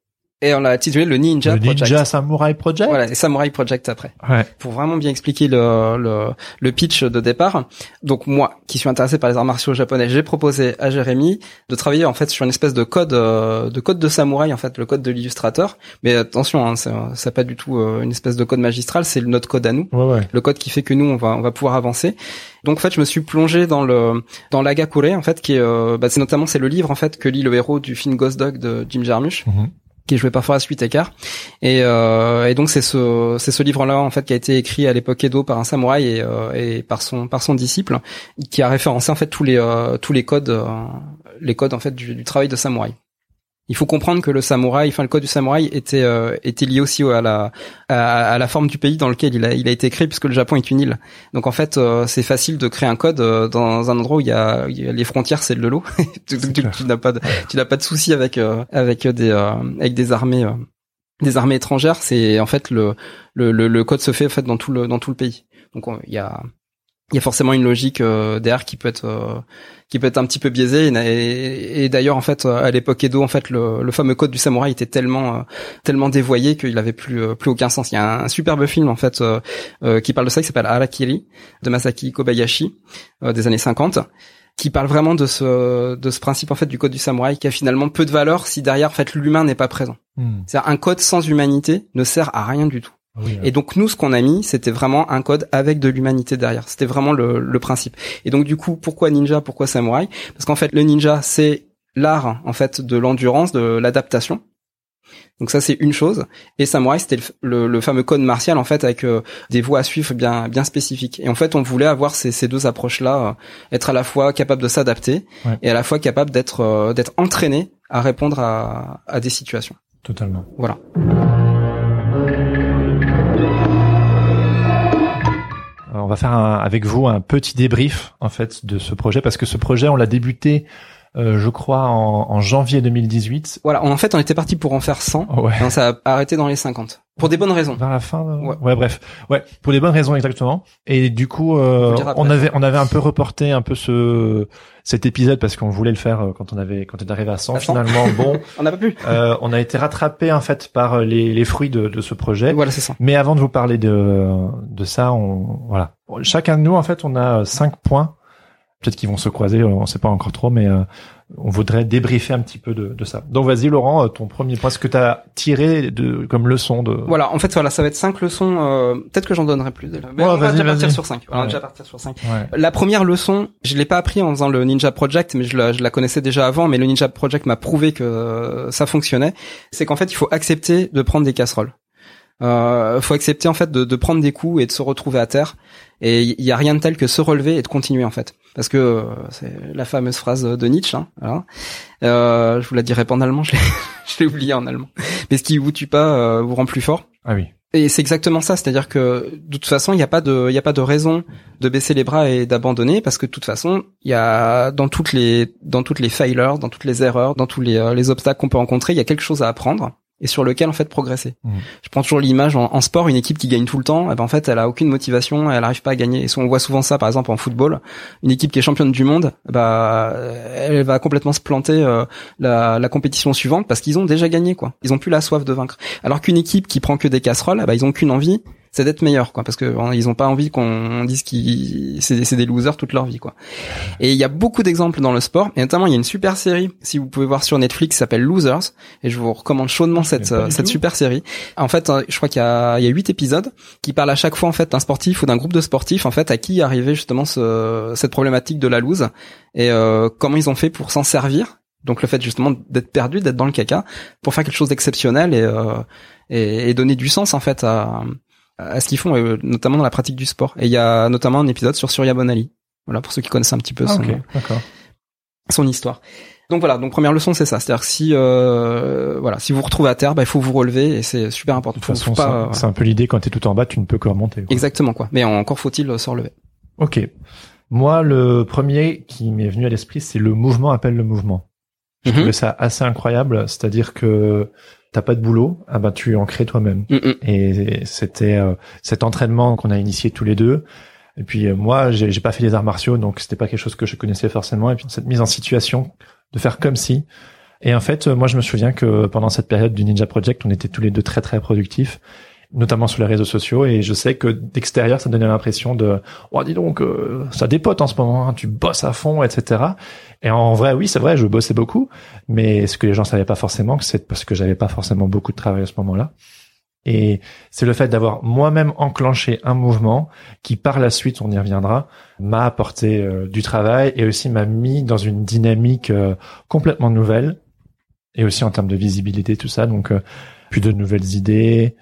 Et on l'a titulé le Ninja le Ninja Samurai Project. Voilà, et Samurai Project après. Ouais. Pour vraiment bien expliquer le, le, le pitch de départ. Donc moi, qui suis intéressé par les arts martiaux japonais, j'ai proposé à Jérémy de travailler en fait sur une espèce de code euh, de code de samouraï en fait, le code de l'illustrateur. Mais attention, hein, c'est pas du tout euh, une espèce de code magistral, c'est notre code à nous, ouais, ouais. le code qui fait que nous on va on va pouvoir avancer. Donc en fait, je me suis plongé dans le dans l'Agakure en fait, qui est euh, bah, c'est notamment c'est le livre en fait que lit le héros du film Ghost Dog de Jim Jarmusch. Mm-hmm qui est joué parfois à suite écart. Et, euh, et donc c'est ce c'est ce livre-là en fait qui a été écrit à l'époque Edo par un samouraï et, euh, et par son par son disciple, qui a référencé en fait tous les euh, tous les codes euh, les codes en fait du, du travail de samouraï il faut comprendre que le samouraï, enfin le code du samouraï était euh, était lié aussi à la à, la forme du pays dans lequel il a il a été créé puisque le Japon est une île. Donc en fait euh, c'est facile de créer un code euh, dans un endroit où il y a, les frontières c'est de l'eau. tu, n'as pas de, tu n'as pas de souci avec avec des avec des armées des armées étrangères. C'est en fait le, le le code se fait en fait dans tout le dans tout le pays. Donc il y a il y a forcément une logique derrière qui peut être qui peut être un petit peu biaisé. Et, d'ailleurs, en fait, à l'époque Edo, en fait, le, le, fameux code du samouraï était tellement euh, tellement dévoyé qu'il avait plus euh, plus aucun sens. Il y a un, superbe film en fait euh, qui parle de ça, qui s'appelle Arakiri de Masaki Kobayashi des années 50 qui parle vraiment de ce de ce principe en fait du code du samouraï qui a finalement peu de valeur si derrière en fait l'humain n'est pas présent. Hmm. C'est un code sans humanité ne sert à rien du tout. Et donc nous, ce qu'on a mis, c'était vraiment un code avec de l'humanité derrière. C'était vraiment le, le, principe. Et donc du coup, pourquoi ninja Pourquoi samouraï? Parce qu'en fait, le ninja, c'est l'art en fait de l'endurance, de l'adaptation. Donc ça c'est une chose. Et samouraï c'était le, le, fameux code martial en fait avec euh, des voies à suivre bien bien spécifiques. Et en fait on voulait avoir ces, ces deux approches là, euh, être à la fois capable de s'adapter et à la fois capable d'être euh, d'être entraîné à répondre à, à des situations. Totalement. Voilà. Va faire avec vous un petit débrief en fait de ce projet parce que ce projet on l'a débuté euh, je crois en, janvier 2018. Voilà, en fait on était parti pour en faire 100 ouais. et on s'est arrêté dans les 50 pour des bonnes raisons. Vers la fin ouais. ouais. bref. Ouais, pour des bonnes raisons exactement. Et du coup euh, on avait on avait un peu reporté un peu ce cet épisode parce qu'on voulait le faire euh, quand on avait quand on est arrivé à 100, finalement bon on n'a pas pu euh, on a été rattrapé en fait par les, les fruits de, de ce projet voilà c'est ça mais avant de vous parler de de ça on voilà chacun de nous en fait on a cinq points peut-être qu'ils vont se croiser on sait pas encore trop mais euh, on voudrait débriefer un petit peu de, de ça. Donc vas-y Laurent, euh, ton premier point, ce que tu as tiré de comme leçon de. Voilà, en fait voilà, ça va être cinq leçons. Euh, peut-être que j'en donnerai plus. Mais on va déjà partir sur cinq. On va déjà partir sur cinq. La première leçon, je l'ai pas appris en faisant le Ninja Project, mais je la, je la connaissais déjà avant. Mais le Ninja Project m'a prouvé que ça fonctionnait. C'est qu'en fait, il faut accepter de prendre des casseroles. Euh, faut accepter en fait de, de prendre des coups et de se retrouver à terre. Et il y a rien de tel que se relever et de continuer en fait. parce que euh, c'est la fameuse phrase de Nietzsche. Hein, voilà. euh, je vous la dirai pas en allemand, je l'ai, je l'ai oublié en allemand. Mais ce qui vous tue pas euh, vous rend plus fort. Ah oui. Et c'est exactement ça, c'est-à-dire que de toute façon, il n'y a pas de, il a pas de raison de baisser les bras et d'abandonner parce que de toute façon, il y a dans toutes les, dans toutes les failures, dans toutes les erreurs, dans tous les, euh, les obstacles qu'on peut rencontrer, il y a quelque chose à apprendre et sur lequel en fait progresser. Mhm. Je prends toujours l'image en, en sport, une équipe qui gagne tout le temps, eh ben en fait elle a aucune motivation, elle arrive pas à gagner. Et on voit souvent ça par exemple en football, une équipe qui est championne du monde, bah elle va complètement se planter euh, la, la compétition suivante parce qu'ils ont déjà gagné quoi. Ils ont plus la soif de vaincre. Alors qu'une équipe qui prend que des casseroles, bah ils ont qu'une envie, c'est d'être meilleur quoi parce que euh, ils ont pas envie qu'on dise qu'ils c'est c'est des losers toute leur vie quoi. Et il y a beaucoup d'exemples dans le sport et notamment il y a une super série si vous pouvez voir sur Netflix qui s'appelle Losers et je vous recommande chaudement cette du cette tout. super série. En fait, euh, je crois qu'il y a il y a huit épisodes qui parlent à chaque fois en fait d'un sportif ou d'un groupe de sportifs en fait à qui arrivait justement ce, cette problématique de la lose et euh, comment ils ont fait pour s'en servir. Donc le fait justement d'être perdu, d'être dans le caca, pour faire quelque chose d'exceptionnel et, euh, et et donner du sens en fait à à ce qu'ils font, euh, notamment dans la pratique du sport. Et il y a notamment un épisode sur Surya Bonali. Voilà, pour ceux qui connaissent un petit peu Ah, son, son histoire. Donc voilà, donc première leçon c'est ça, c'est-à-dire que si euh, voilà, si vous vous retrouvez à terre, bah, il faut vous relever et c'est super important. De toute façon, c'est un peu l'idée quand t'es tout en bas, tu ne peux que remonter. quoi. Exactement quoi. Mais encore faut-il euh, se relever. Ok. Moi, le premier qui m'est venu à l'esprit, c'est le mouvement appelle le mouvement. Je Mhm. trouvais ça assez incroyable, c'est-à-dire que t'as pas de boulot, ah ben tu en crées toi-même. Mm, mm. Et c'était euh, cet entraînement qu'on a initié tous les deux. Et puis euh, moi, j'ai pas fait les arts martiaux, donc c'était pas quelque chose que je connaissais forcément. Et puis cette mise en situation de faire comme si. Et en fait, moi, je me souviens que pendant cette période du Ninja Project, on était tous les deux très très productifs, notamment sur les réseaux sociaux. Et je sais que d'extérieur, ça donnait l'impression de, oh dis donc, euh, ça dépote en ce moment, hein, tu bosses à fond, etc. Et en vrai, oui, c'est vrai, je bossais beaucoup, mais ce que les gens savaient pas forcément, c'est parce que j'avais pas forcément beaucoup de travail à ce moment-là. Et c'est le fait d'avoir moi-même enclenché un mouvement qui, par la suite, on y reviendra, m'a apporté euh, du travail et aussi m'a mis dans une dynamique euh, complètement nouvelle et aussi en termes de visibilité, tout ça. Donc, euh, plus de nouvelles idées,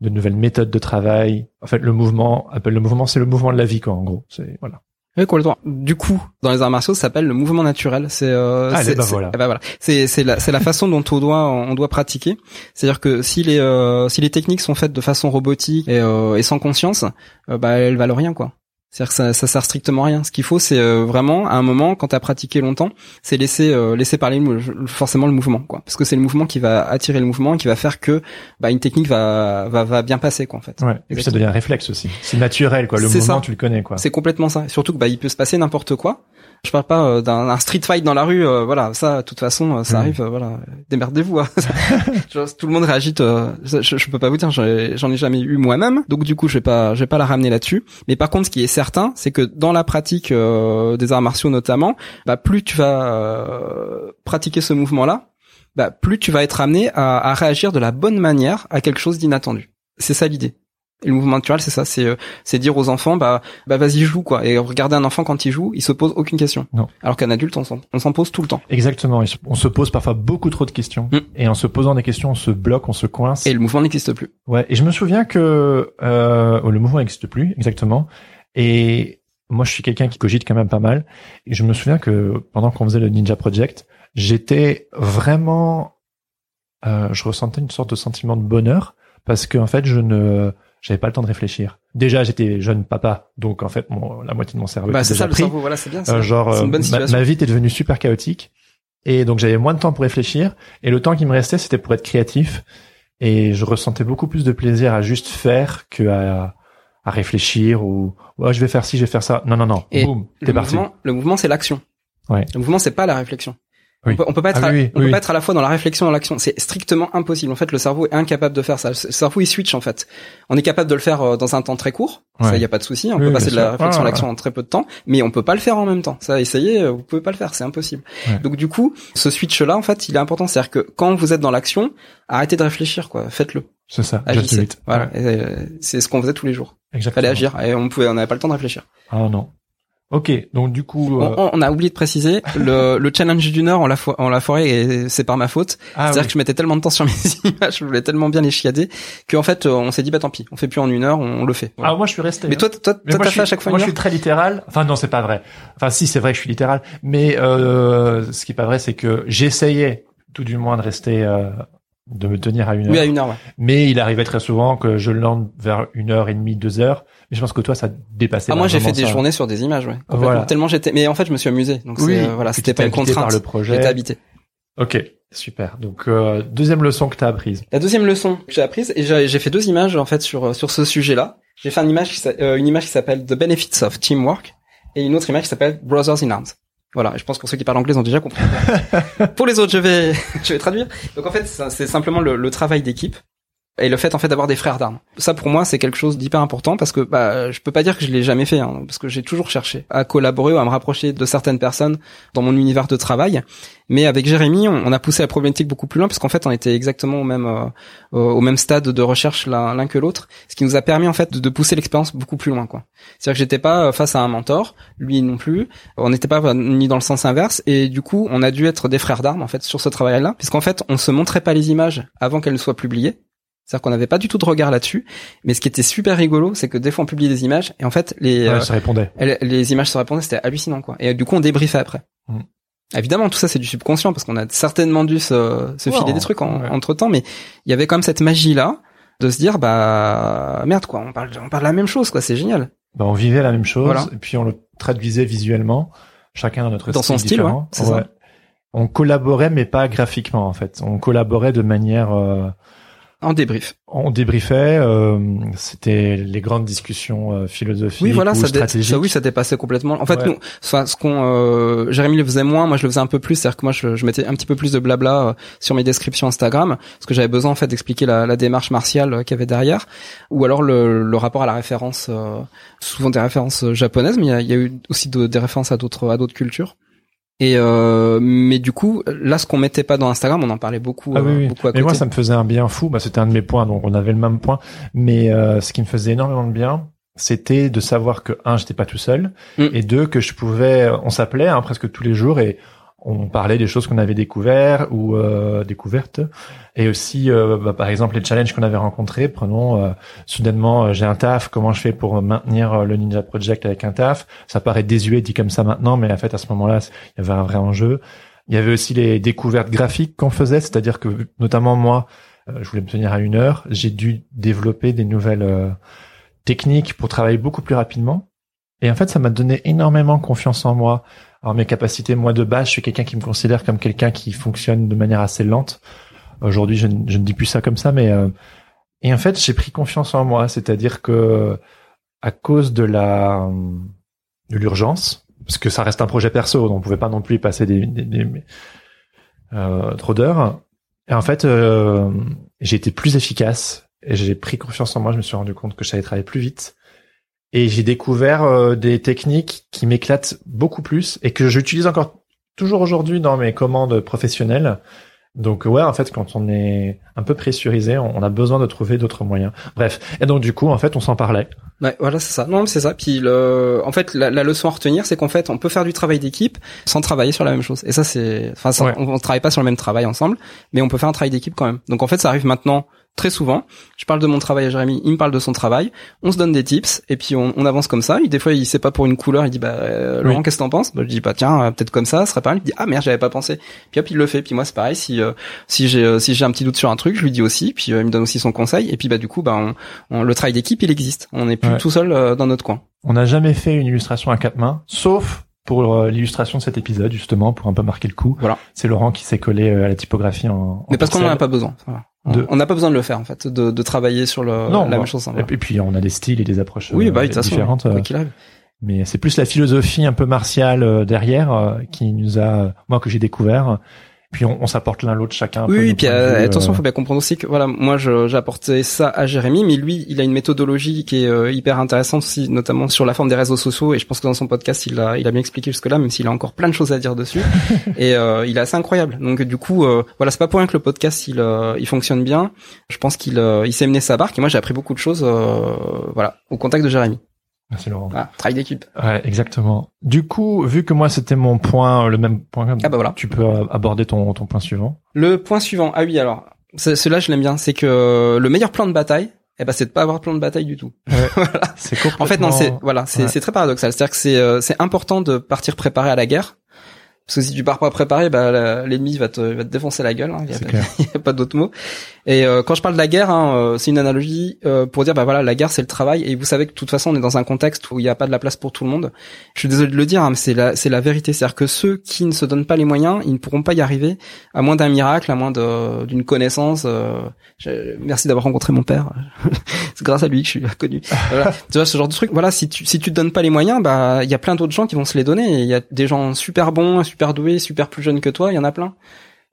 de nouvelles méthodes de travail. En fait, le mouvement, appelle le mouvement, c'est le mouvement de la vie, quoi, en gros. C'est voilà. Oui, complètement. Du coup, dans les arts martiaux, ça s'appelle le mouvement naturel. C'est euh, c'est- bah c'est- voilà. eh ben voilà. C'est c'est la c'est la façon dont on doit on doit pratiquer. C'est-à-dire que si les euh, si les techniques sont faites de façon robotique et, euh, et sans conscience, euh, bah elles valent rien quoi. C'est-à-dire que ça, ça sert strictement à rien. Ce qu'il faut, c'est euh, vraiment à un moment, quand tu as pratiqué longtemps, c'est laisser euh, laisser parler le- forcément le mouvement, quoi. Parce que c'est le mouvement qui va attirer le mouvement, et qui va faire que bah, une technique va va va bien passer, quoi, en fait. Ouais. Et puis ça devient un réflexe aussi. C'est naturel, quoi. Le mouvement, ça. tu le connais, quoi. C'est complètement ça. Surtout que bah il peut se passer n'importe quoi. Je parle pas euh, d'un un street fight dans la rue, euh, voilà, ça de toute façon euh, ça Mm. arrive, voilà, démerdez-vous. hein. Tout le monde réagit. euh, je, je peux pas vous dire, j'en ai, ai jamais eu moi-même, donc du coup je vais pas, je vais pas la ramener là-dessus. Mais par contre, ce qui est certain, c'est que dans la pratique euh, des arts martiaux notamment, bah plus tu vas euh, pratiquer ce mouvement-là, bah plus tu vas être amené à, à réagir de la bonne manière à quelque chose d'inattendu. C'est ça l'idée. Et le mouvement naturel, c'est ça, c'est euh, c'est dire aux enfants, bah bah vas-y joue quoi. Et regarder un enfant quand il joue, il se pose aucune question. Non. Alors qu'un adulte, on s'en on s'en pose tout le temps. Exactement. On se pose parfois beaucoup trop de questions. Mm. Et en se posant des questions, on se bloque, on se coince. Et le mouvement n'existe plus. Ouais. Et je me souviens que euh, oh, le mouvement n'existe plus, exactement. Et moi, je suis quelqu'un qui cogite quand même pas mal. Et je me souviens que pendant qu'on faisait le Ninja Project, j'étais vraiment, euh, je ressentais une sorte de sentiment de bonheur parce que en fait, je ne, j'avais pas le temps de réfléchir. Déjà, j'étais jeune papa, donc en fait, mon, la moitié de mon cerveau Bah était c'est déjà ça le cerveau, voilà, c'est bien. Euh, c'est- genre, euh, une bonne ma, situation. ma vie était devenue super chaotique. Et donc, j'avais moins de temps pour réfléchir. Et le temps qui me restait, c'était pour être créatif. Et je ressentais beaucoup plus de plaisir à juste faire que à, à réfléchir ou, ouais, je vais faire ci, je vais faire ça. Non, non, non. Et Boum, le parti. mouvement, le mouvement, c'est l'action. Ouais. Le mouvement, c'est pas la réflexion. Oui. On, peut, on peut pas être, Ah à, oui, on oui, peut pas être à la fois dans la réflexion et dans l'action. C'est strictement impossible. En fait, le cerveau est incapable de faire ça. Le cerveau, il switch en fait. On est capable de le faire euh, dans un temps très court. Ça, Ouais. y a pas de souci. On peut passer de la réflexion Ah, à l'action en très peu de temps, mais on peut pas le faire en même temps. Ça, essayez, euh, vous pouvez pas le faire. C'est impossible. Ouais. Donc du coup, ce switch-là, en fait, il est important. C'est-à-dire que quand vous êtes dans l'action, arrêtez de réfléchir, quoi. Faites-le. C'est ça. Agissez. Voilà. Ouais, euh, C'est ce qu'on faisait tous les jours. exactement. Fallait agir. Et on pouvait, on n'avait pas le temps de réfléchir. Ah non. Ok, donc du coup, euh, On, on a oublié de préciser le, le challenge d'une heure, on l'a fo- on l'a foiré et c'est par ma faute. ah, C'est-à-dire oui. que je mettais tellement de temps sur mes images, je voulais tellement bien les chiader, qu'en fait on s'est dit bah tant pis, on fait plus en une heure, on, on le fait. Voilà. Ah, moi je suis resté. Mais hein. toi, toi, Mais toi t'as fait à chaque fois Moi, une je suis heure très littéral. Enfin, non, c'est pas vrai. Enfin, si, c'est vrai que je suis littéral. Mais euh, ce qui est pas vrai, c'est que j'essayais, tout du moins, de rester, euh, de me tenir à une heure. Oui, à une heure. Ouais. Mais il arrivait très souvent que je lande vers une heure et demie, deux heures. Mais je pense que toi, ça dépassait. Ah moi j'ai fait des ça. journées sur des images, ouais. Voilà. Tellement j'étais, mais en fait je me suis amusé, donc Oui, euh, voilà, c'était tu pas une habité par contrainte. le projet. J'étais habité. Ok, super. Donc euh, deuxième leçon que t'as apprise. La deuxième leçon que j'ai apprise, et j'ai fait deux images en fait sur sur ce sujet-là. J'ai fait une image qui, s'a- euh, une image qui s'appelle The Benefits of Teamwork et une autre image qui s'appelle Brothers in Arms. Voilà, je pense que pour ceux qui parlent anglais ils ont déjà compris. pour les autres, je vais je vais traduire. Donc en fait, c'est simplement le, le travail d'équipe et le fait en fait d'avoir des frères d'armes. Ça pour moi c'est quelque chose d'hyper important parce que bah je peux pas dire que je l'ai jamais fait hein, parce que j'ai toujours cherché à collaborer ou à me rapprocher de certaines personnes dans mon univers de travail. Mais avec Jérémy, on, a poussé la problématique beaucoup plus loin parce qu'en fait on était exactement au même euh, au même stade de recherche l'un que l'autre, ce qui nous a permis en fait de, pousser l'expérience beaucoup plus loin. C'est-à-dire que j'étais pas euh, face à un mentor, lui non plus, on n'était pas euh, ni dans le sens inverse et du coup on a dû être des frères d'armes en fait sur ce travail-là, puisqu'en fait on se montrait pas les images avant qu'elles ne soient publiées. C'est-à-dire qu'on n'avait pas du tout de regard là-dessus, mais ce qui était super rigolo, c'est que des fois on publiait des images et en fait les Ouais, euh, ça répondait. elles- les images se répondaient, c'était hallucinant quoi. Et euh, du coup on débriefait après. Mm. Évidemment, tout ça c'est du subconscient parce qu'on a certainement dû se, se filer des trucs en- ouais. entre temps, mais il y avait quand même cette magie là de se dire bah merde quoi, on parle on parle la même chose quoi, c'est génial. Bah, on vivait la même chose Voilà. et puis on le traduisait visuellement, chacun dans notre Dans son style, différent. ouais, c'est ça. On collaborait mais pas graphiquement en fait. On collaborait de manière euh, En débrief. on débriefait, euh, c'était les grandes discussions euh, philosophiques Oui, voilà, ou ça, stratégiques. ça, oui, ça dépassait complètement. En fait, Ouais. nous, enfin, ce qu'on, euh, Jérémy le faisait moins, moi je le faisais un peu plus, c'est-à-dire que moi je, je mettais un petit peu plus de blabla euh, sur mes descriptions Instagram, parce que j'avais besoin en fait d'expliquer la, la démarche martiale euh, qu'il y avait derrière, ou alors le, le rapport à la référence, euh, souvent des références japonaises, mais il y a, il y a eu aussi de- des références à d'autres à d'autres cultures. Et euh, mais du coup, là, ce qu'on mettait pas dans Instagram, on en parlait beaucoup, Ah oui, euh, oui. beaucoup à Mais côté. moi, ça me faisait un bien fou. Bah, c'était un de mes points, donc on avait le même point. Mais euh, ce qui me faisait énormément de bien, c'était de savoir que un, j'étais pas tout seul, Mm. et deux, que je pouvais. On s'appelait hein, presque tous les jours et on parlait des choses qu'on avait découvertes ou euh, découvertes, et aussi, euh, bah, par exemple, les challenges qu'on avait rencontrés. Prenons euh, soudainement, euh, j'ai un taf. Comment je fais pour maintenir euh, le Ninja Project avec un taf? Ça paraît désuet dit comme ça maintenant, mais en fait, à ce moment-là, il y avait un vrai enjeu. Il y avait aussi les découvertes graphiques qu'on faisait, c'est-à-dire que notamment moi, euh, je voulais me tenir à une heure, j'ai dû développer des nouvelles techniques pour travailler beaucoup plus rapidement. Et en fait, ça m'a donné énormément confiance en moi. Alors mes capacités, moi de base, je suis quelqu'un qui me considère comme quelqu'un qui fonctionne de manière assez lente. Aujourd'hui, je, ne- dis plus ça comme ça, mais euh, et en fait, j'ai pris confiance en moi, c'est-à-dire que à cause de la de l'urgence, parce que ça reste un projet perso, donc on pouvait pas non plus y passer des, des- des- euh, trop d'heures. Et en fait, euh, j'ai été plus efficace et j'ai pris confiance en moi. Je me suis rendu compte que je savais travailler plus vite. Et j'ai découvert euh, des techniques qui m'éclatent beaucoup plus et que j'utilise encore toujours aujourd'hui dans mes commandes professionnelles. Donc ouais, en fait, quand on est un peu pressurisé, on a besoin de trouver d'autres moyens. Bref, et donc du coup, en fait, on s'en parlait. Ouais, voilà, c'est ça. Non, c'est ça. Puis le, en fait, la, la leçon à retenir, c'est qu'en fait, on peut faire du travail d'équipe sans travailler sur la même chose. Et ça, c'est, enfin, ça, Ouais. on, on travaille pas sur le même travail ensemble, mais on peut faire un travail d'équipe quand même. Donc en fait, ça arrive maintenant très souvent. Je parle de mon travail à Jérémy, il me parle de son travail. On se donne des tips et puis on, on avance comme ça. Et des fois, il sait pas pour une couleur, il dit bah euh, Laurent, Oui. qu'est-ce que t'en penses? Bah, Je dis bah tiens, euh, peut-être comme ça, ce serait pas mal. Il dit ah merde, j'avais pas pensé. Puis hop, il le fait. Puis moi, c'est pareil. Si euh, si j'ai euh, si j'ai un petit doute sur un truc, je lui dis aussi. Puis euh, il me donne aussi son conseil. Et puis bah du coup, bah on, on- le travail d'équipe, il existe. On n'est plus Ouais. tout seul dans notre coin. On n'a jamais fait une illustration à quatre mains, sauf pour euh, l'illustration de cet épisode, justement, pour un peu marquer le coup. Voilà. C'est Laurent qui s'est collé euh, à la typographie en. en Mais parce qu'on en pixel. a pas besoin. Voilà. On- De- On n'a pas besoin de le faire en fait, de, de travailler sur le, Non, la bah, même chose. hein, voilà. Et puis on a des styles et des approches Oui, euh, bah façon, différentes. mais c'est plus la philosophie un peu martiale derrière qui nous a, moi que j'ai découvert. Puis on, on s'apporte l'un l'autre chacun. un peu Oui, oui, puis euh, attention, euh, faut bien comprendre aussi que voilà, moi apporté ça à Jérémy, mais lui, il a une méthodologie qui est euh, hyper intéressante aussi, notamment sur la forme des réseaux sociaux. Et je pense que dans son podcast, il a, il a bien expliqué jusque là, même s'il a encore plein de choses à dire dessus. et euh, il est assez incroyable. Donc du coup, euh, voilà, c'est pas pour rien que le podcast il, euh, il fonctionne bien. Je pense qu'il, euh, il s'est mené sa barque. Et moi, j'ai appris beaucoup de choses, euh, voilà, au contact de Jérémy. Merci Laurent. Voilà, travail d'équipe. Ouais, exactement. Du coup, vu que moi c'était mon point, le même point, Ah bah voilà. tu peux euh, aborder ton, ton point suivant. Le point suivant. Ah oui, alors, ce- celui-là, je l'aime bien. C'est que le meilleur plan de bataille, eh ben, c'est de pas avoir de plan de bataille du tout. voilà. C'est complètement... En fait, non, c'est voilà, c'est Ouais. c'est très paradoxal. C'est-à-dire que c'est euh, c'est important de partir préparé à la guerre. Parce que si tu pars pas préparé, bah, l'ennemi va te, va te défoncer la gueule. Hein. Il y a pas- a d'autre mot. Et euh, quand je parle de la guerre, hein, euh, c'est une analogie euh, pour dire bah voilà, la guerre c'est le travail. Et vous savez que de toute façon on est dans un contexte où il n'y a pas de la place pour tout le monde. Je suis désolé de le dire, hein, mais c'est la c'est la vérité. C'est-à-dire que ceux qui ne se donnent pas les moyens, ils ne pourront pas y arriver, à moins d'un miracle, à moins d'une connaissance. euh, je- merci d'avoir rencontré mon père. c'est grâce à lui que je suis connu. Voilà. tu vois ce genre de truc. Voilà, si tu si tu te donnes pas les moyens, bah il y a plein d'autres gens qui vont se les donner. Il y a des gens super bons, super doués, super plus jeunes que toi. Il y en a plein.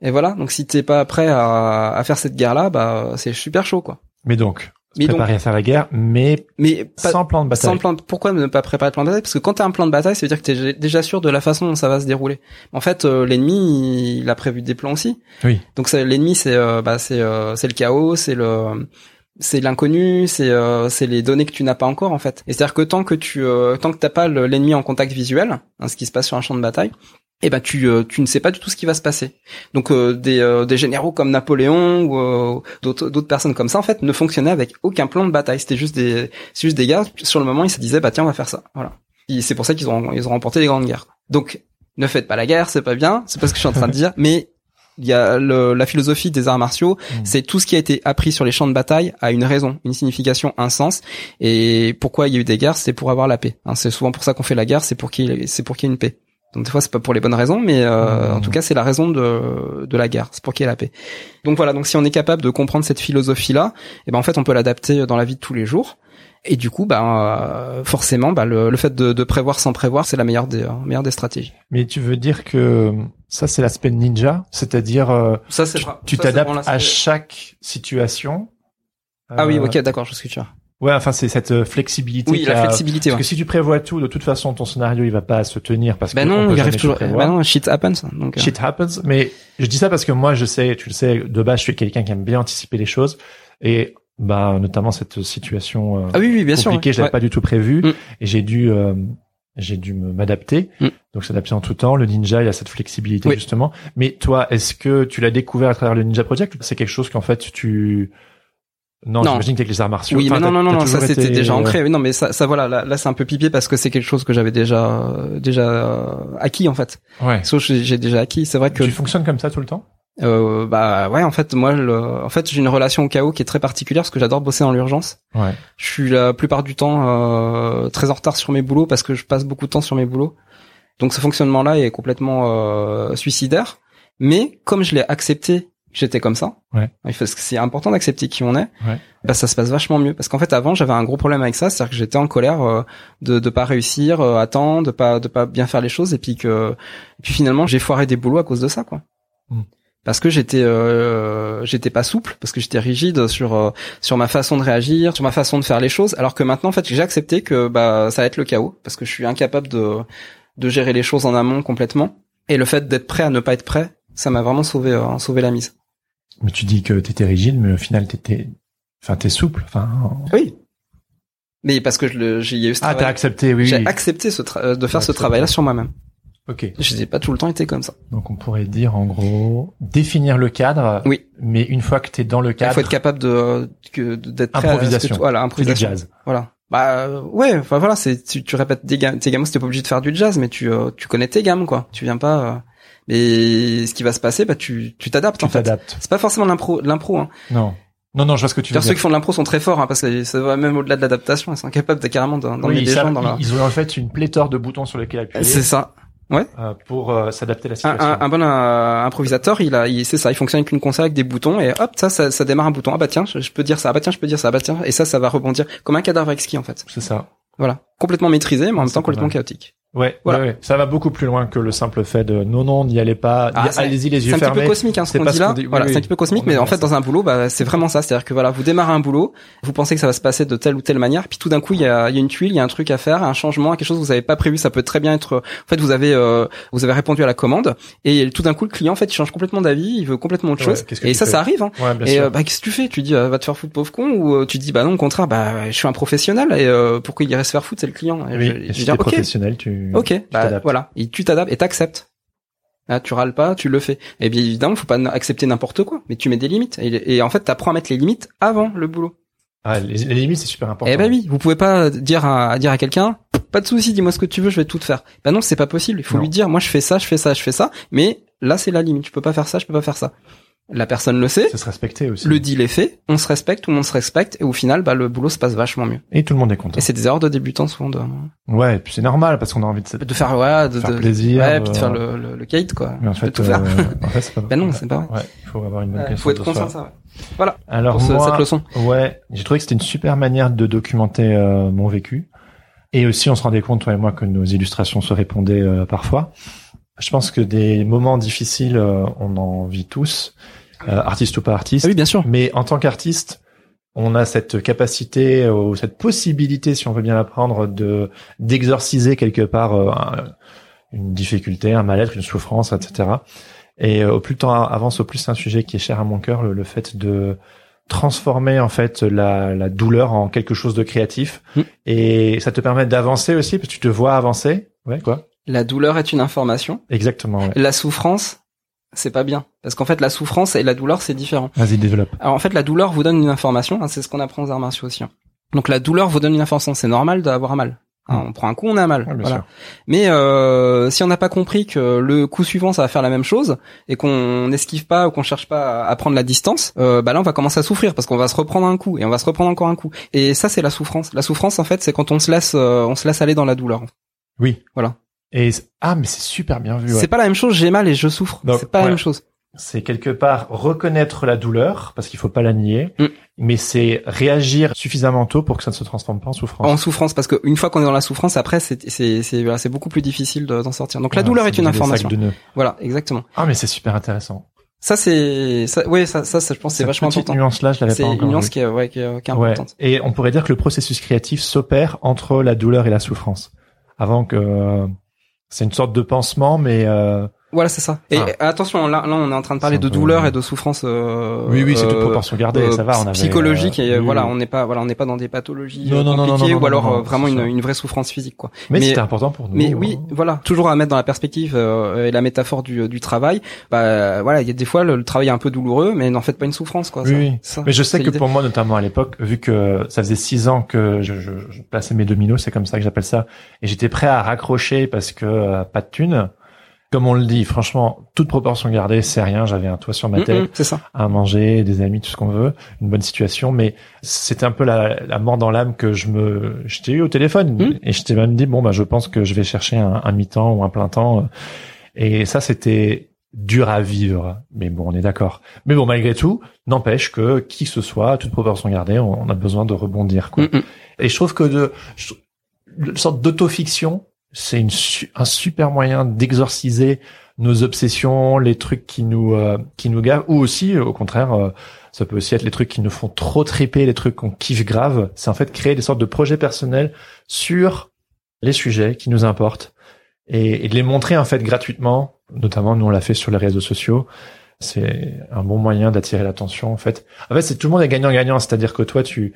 Et voilà. Donc si t'es pas prêt à, à faire cette guerre-là, bah c'est super chaud quoi. Mais donc, Mais donc- préparer à faire la guerre, mais Mais pas, sans plan de bataille. sans plan de- pourquoi ne pas préparer le plan de bataille? Parce que quand tu as un plan de bataille, ça veut dire que tu es déjà sûr de la façon dont ça va se dérouler. En fait, euh, l'ennemi, il a prévu des plans aussi. Oui. Donc l'ennemi, c'est euh, bah, c'est euh, c'est le chaos, c'est le c'est l'inconnu, c'est euh, c'est les données que tu n'as pas encore en fait. Et c'est-à-dire que tant que tu euh, tant que t'as pas le- l'ennemi en contact visuel, hein, ce qui se passe sur un champ de bataille, eh ben tu euh, tu ne sais pas du tout ce qui va se passer. Donc euh, des euh, des généraux comme Napoléon ou euh, d'autres d'autres personnes comme ça en fait ne fonctionnaient avec aucun plan de bataille. C'était juste des juste des gars sur le moment ils se disaient bah tiens on va faire ça. Voilà. C'est pour ça qu'ils ont ils ont remporté des grandes guerres. Donc ne faites pas la guerre, c'est pas bien, c'est pas ce que je suis en train de dire, mais il y a le- la philosophie des arts martiaux, Mm. c'est tout ce qui a été appris sur les champs de bataille a une raison, une signification, un sens. Et pourquoi il y a eu des guerres, c'est pour avoir la paix. hein. c'est souvent pour ça qu'on fait la guerre, c'est pour qu'il c'est pour qu'il y ait une paix. Donc des fois c'est pas pour les bonnes raisons, mais euh, Mm. en tout cas c'est la raison de de la guerre, c'est pour qu'il y ait la paix. Donc voilà, donc si on est capable de comprendre cette philosophie là, et ben en fait on peut l'adapter dans la vie de tous les jours. Et du coup, ben euh, forcément, ben, le, le fait de, de prévoir sans prévoir, c'est la meilleure des euh, meilleure des stratégies. Mais tu veux dire que ça, c'est l'aspect ninja, c'est-à-dire euh, Ça tu t'adaptes à chaque situation. Ah oui, Euh, ok, d'accord, je vois ce que tu as. Ouais, enfin c'est cette euh, flexibilité. Oui, la a- flexibilité. Parce Ouais. que si tu prévois tout, de toute façon, ton scénario il va pas se tenir parce Ben que on non, peut il arrive toujours. Ben non, shit happens. Donc. Shit happens. Mais je dis ça parce que moi, je sais, tu le sais, de base, je suis quelqu'un qui aime bien anticiper les choses et bah notamment cette situation euh, Ah oui, oui, bien sûr. compliquée, ouais. je l'avais pas du tout prévu Mm. et j'ai dû euh, j'ai dû m'adapter. Mm. Donc s'adapter en tout temps. Le ninja, il a cette flexibilité Oui. justement. Mais toi, est-ce que tu l'as découvert à travers le Ninja Project ou c'est quelque chose qu'en fait tu non, Non. j'imagine qu'avec les arts martiaux. Oui, mais non, non, non, ça c'était déjà euh, ancré. Oui, non, mais ça, ça voilà, là, là c'est un peu pipier parce que c'est quelque chose que j'avais déjà, euh, déjà euh, acquis en fait. Ouais. Sauf que j'ai déjà acquis. C'est vrai que, Tu fonctionnes comme ça tout le temps? Euh, bah ouais, en fait, moi, le, en fait, j'ai une relation au chaos qui est très particulière parce que j'adore bosser dans l'urgence. Ouais. Je suis la plupart du temps euh, très en retard sur mes boulots parce que je passe beaucoup de temps sur mes boulots. Donc ce fonctionnement-là est complètement euh, suicidaire. Mais comme je l'ai accepté, j'étais comme ça. Ouais. Il faut- C'est important d'accepter qui on est. Ouais. Bah ça se passe vachement mieux parce qu'en fait avant j'avais un gros problème avec ça, c'est-à-dire que j'étais en colère euh, de de pas réussir euh, à temps, de pas de pas bien faire les choses et puis que et puis finalement j'ai foiré des boulots à cause de ça quoi. Mm. Parce que j'étais euh, j'étais pas souple, parce que j'étais rigide sur euh, sur ma façon de réagir, sur ma façon de faire les choses, alors que maintenant en fait j'ai accepté que bah ça va être le chaos parce que je suis incapable de de gérer les choses en amont complètement et le fait d'être prêt à ne pas être prêt, ça m'a vraiment sauvé euh, sauvé la mise. Mais tu dis que t'étais rigide, mais au final t'étais, enfin t'es souple. Enfin. Oui. Mais parce que je le j'ai eu ce Ah, travail. t'as accepté, oui. J'ai oui. accepté ce euh, de faire ce accepté. travail-là sur moi-même. Ok. Je n'ai pas tout le temps été comme ça. Donc on pourrait dire en gros définir le cadre. Oui. Mais une fois que t'es dans le Il cadre, faut être capable de d'être à Improvisation. tu- voilà, c'est du improvisation. jazz. Voilà. Bah euh, ouais, enfin voilà, c'est tu, tu répètes des gammes, tes gammes, t'es pas obligé de faire du jazz, mais tu euh, tu connais tes gammes quoi. Tu viens pas. euh, mais ce qui va se passer, bah tu tu t'adaptes Tu en fait. t'adaptes. C'est pas forcément de l'impro, l'impro. Hein. Non. Non, non, je vois ce que tu veux D'ailleurs, ceux dire. qui font de l'impro sont très forts, hein, parce que ça va même au-delà de l'adaptation. Ils sont capables de carrément d'emmener Oui, des gens dans la. ils ont en fait une pléthore de boutons sur lesquels appuyer C'est ça. Euh, pour euh, s'adapter à la situation. un, un bon euh, improvisateur, il a, il, c'est ça, il fonctionne avec une console avec des boutons et hop, ça, ça, ça démarre un bouton. Ah bah tiens, je, je peux dire ça. Ah bah tiens, je peux dire ça. Ah bah tiens, et ça, ça va rebondir comme un cadavre avec ski en fait. C'est ça. Voilà, complètement maîtrisé, mais en même C'est temps complètement chaotique. Ouais, Voilà. ouais, ouais. Ça va beaucoup plus loin que le simple fait de non, non, n'y allez pas. Ah, c'est- Allez-y les C'est yeux un petit fermés. peu cosmique hein, ce C'est qu'on dit là. qu'on dit. Oui, Voilà, oui. c'est un petit peu cosmique, mais en fait ça. dans un boulot, bah, c'est vraiment ça. C'est-à-dire que voilà, vous démarrez un boulot, vous pensez que ça va se passer de telle ou telle manière, puis tout d'un coup il y a, y a une tuile, il y a un truc à faire, un changement, quelque chose que vous avez pas prévu. Ça peut très bien être. En fait, vous avez euh, vous avez répondu à la commande et tout d'un coup le client en fait il change complètement d'avis, il veut complètement autre chose. Et ça, ça arrive. Hein. Ouais, Et euh, bah qu'est-ce que tu fais? Tu dis euh, va te faire foutre pauvre con ou euh, tu dis bah non au contraire bah je suis un professionnel et euh, pourquoi il irait se faire foutre? C'est le client. Oui, je- si ok, professionnel, tu, ok, tu bah, t'adaptes. voilà, et tu t'adaptes et t'acceptes. Là, tu râles pas, tu le fais. Et bien évidemment, faut pas accepter n'importe quoi, mais tu mets des limites. Et, et en fait, t'apprends à mettre les limites avant le boulot. Ah, les, les limites, c'est super important. Eh ben oui, vous pouvez pas dire à, à dire à quelqu'un, pas de souci, dis-moi ce que tu veux, je vais tout te faire. Ben non, c'est pas possible. Il faut Non. lui dire, moi je fais ça, je fais ça, je fais ça, mais là c'est la limite. Je peux pas faire ça, je peux pas faire ça. La personne le sait, C'est se respecter aussi. le deal est fait, on se respecte, tout le monde se respecte, et au final, bah le boulot se passe vachement mieux. Et tout le monde est content. Et c'est des erreurs de débutants souvent de, Ouais, et puis c'est normal parce qu'on a envie de, se- de faire ouais, de, faire de- plaisir. ouais, puis de euh, faire le le, le kite quoi. Mais en Tu fait, tout faire. euh, en fait, c'est pas Ben non, c'est pas vrai. Ouais, il faut avoir une bonne Ouais, faut être conscient de ça. Ouais. Voilà Alors pour ce- moi, cette leçon. ouais, j'ai trouvé que c'était une super manière de documenter euh, mon vécu. Et aussi, on se rendait compte, toi et moi, que nos illustrations se répondaient euh, parfois. Je pense que des moments difficiles, euh, on en vit tous, euh, artiste ou pas artiste. Ah oui, bien sûr. Mais en tant qu'artiste, on a cette capacité euh, ou cette possibilité, si on veut bien l'apprendre, de d'exorciser quelque part euh, un- une difficulté, un mal-être, une souffrance, etc. Et euh, au plus le temps avance, au plus c'est un sujet qui est cher à mon cœur, le, le fait de transformer en fait la, la douleur en quelque chose de créatif. Mm. Et ça te permet d'avancer aussi, parce que tu te vois avancer. Ouais, quoi? La douleur est une information. Exactement. Ouais. La souffrance, c'est pas bien. Parce qu'en fait, la souffrance et la douleur, c'est différent. Vas-y, développe. Alors en fait, la douleur vous donne une information. hein, c'est ce qu'on apprend aux arts martiaux aussi. hein. Donc la douleur vous donne une information. C'est normal d'avoir mal. Hein, on prend un coup, on a mal. Ouais, bien voilà. sûr. Mais euh, si on n'a pas compris que le coup suivant ça va faire la même chose et qu'on n'esquive pas ou qu'on cherche pas à- à prendre la distance, euh, bah là on va commencer à souffrir parce qu'on va se reprendre un coup et on va se reprendre encore un coup. Et ça c'est la souffrance. La souffrance en fait c'est quand on se laisse euh, on se laisse aller dans la douleur. Oui. Voilà. Et ah, mais c'est super bien vu. ouais. C'est pas la même chose. J'ai mal et je souffre. C'est pas la ouais. même chose. c'est quelque part reconnaître la douleur parce qu'il faut pas la nier, Mm. mais c'est réagir suffisamment tôt pour que ça ne se transforme pas en souffrance. En souffrance parce que une fois qu'on est dans la souffrance après c'est c'est c'est voilà, c'est beaucoup plus difficile de- d'en sortir. Donc la Ah, douleur c'est est une information. de nœuds. Voilà exactement. Ah, mais c'est super intéressant. Ça c'est ça oui ça ça, ça, je pense c'est Cette vachement important. nuance là, je l'avais C'est pas une encore nuance qui est ouais qui est, qui est Ouais. importante. Et on pourrait dire que le processus créatif s'opère entre la douleur et la souffrance. Avant que c'est une sorte de pansement, mais euh, Voilà, c'est ça. Et Ah. attention, là, là, on est en train de parler de peu- douleur et de souffrance. Euh, oui, oui, c'est toute euh, proportion gardée. euh, ça va, on avait psychologique euh, et euh, oui, voilà, oui. on n'est pas, voilà, on n'est pas dans des pathologies Non, euh, non, non, non, compliquées non, ou alors non, euh, non, vraiment c'est une, vraie souffrance physique, quoi. Mais, mais- c'était important pour nous. Mais oui, voilà, toujours à mettre dans la perspective euh, et la métaphore du, du travail. Bah voilà, il y a des fois le, le travail est un peu douloureux, mais n'en faites pas une souffrance, quoi. Oui, ça- oui. ça, Mais je sais que pour moi, notamment à l'époque, vu que ça faisait six ans que je, je, je plaçais mes dominos, c'est comme ça que j'appelle ça, et j'étais prêt à raccrocher parce que euh, pas de thunes. Comme on le dit, franchement, toute proportion gardée, c'est rien. J'avais un toit sur ma tête, mm, c'est ça. à manger, des amis, tout ce qu'on veut, une bonne situation, mais c'était un peu la, la mort dans l'âme que je me, j'étais eu au téléphone Mm. et je t'ai même dit bon bah je pense que je vais chercher un, un mi-temps ou un plein temps, et ça c'était dur à vivre, mais bon on est d'accord. Mais bon malgré tout, n'empêche que qui que ce soit, toute proportion gardée, on, on a besoin de rebondir quoi. Et je trouve que de je- une sorte d'autofiction, c'est un super moyen d'exorciser nos obsessions, les trucs qui nous euh, qui nous gavent, ou aussi au contraire, euh, ça peut aussi être les trucs qui nous font trop triper, les trucs qu'on kiffe grave. C'est en fait créer des sortes de projets personnels sur les sujets qui nous importent et, et de les montrer en fait gratuitement. Notamment, nous on l'a fait sur les réseaux sociaux. C'est un bon moyen d'attirer l'attention en fait. En fait, c'est tout le monde est gagnant-gagnant, c'est-à-dire que toi tu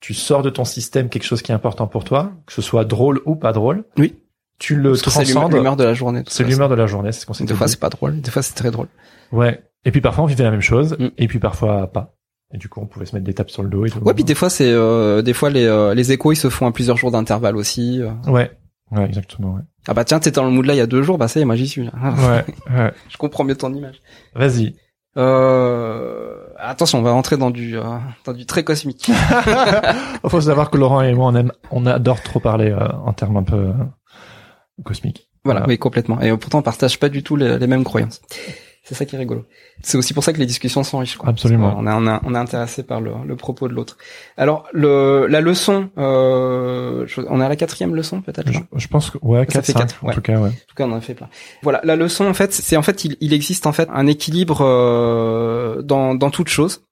tu sors de ton système quelque chose qui est important pour toi, que ce soit drôle ou pas drôle. Oui. Tu le Parce c'est l'humeur de la journée. C'est l'humeur de la journée, c'est ce qu'on s'est Des fois c'est pas drôle, des fois c'est très drôle. Ouais. Et puis parfois on vivait la même chose, Mm. et puis parfois pas. Et du coup on pouvait se mettre des tapes sur le dos et tout. Ouais, puis des fois c'est euh, des fois les euh, les échos ils se font à plusieurs jours d'intervalle aussi. euh. Ouais. Ouais, exactement. Ouais. Ah bah tiens, t'étais dans le mood là il y a deux jours, bah ça y est, moi j'y suis là. ouais. ouais. Je comprends mieux ton image. Vas-y. Euh... Attention, on va rentrer dans du euh, dans du très cosmique. Il faut savoir que Laurent et moi on aime, on adore trop parler euh, en termes un peu cosmiques. Voilà, Voilà. oui, complètement. Et pourtant, on partage pas du tout les, les mêmes croyances. C'est ça qui est rigolo. C'est aussi pour ça que les discussions sont riches. Quoi. Absolument. Qu'on est, on est, on est intéressé par le, le propos de l'autre. Alors, le, la leçon, euh, je- on est à la quatrième leçon peut-être. Je, pense que ouais, Ça 4 fait 5 quatre, en ouais. tout cas, ouais. En tout cas, on en a fait plein. Voilà, la leçon en fait, c'est en fait il, il existe en fait un équilibre euh, dans dans toute chose.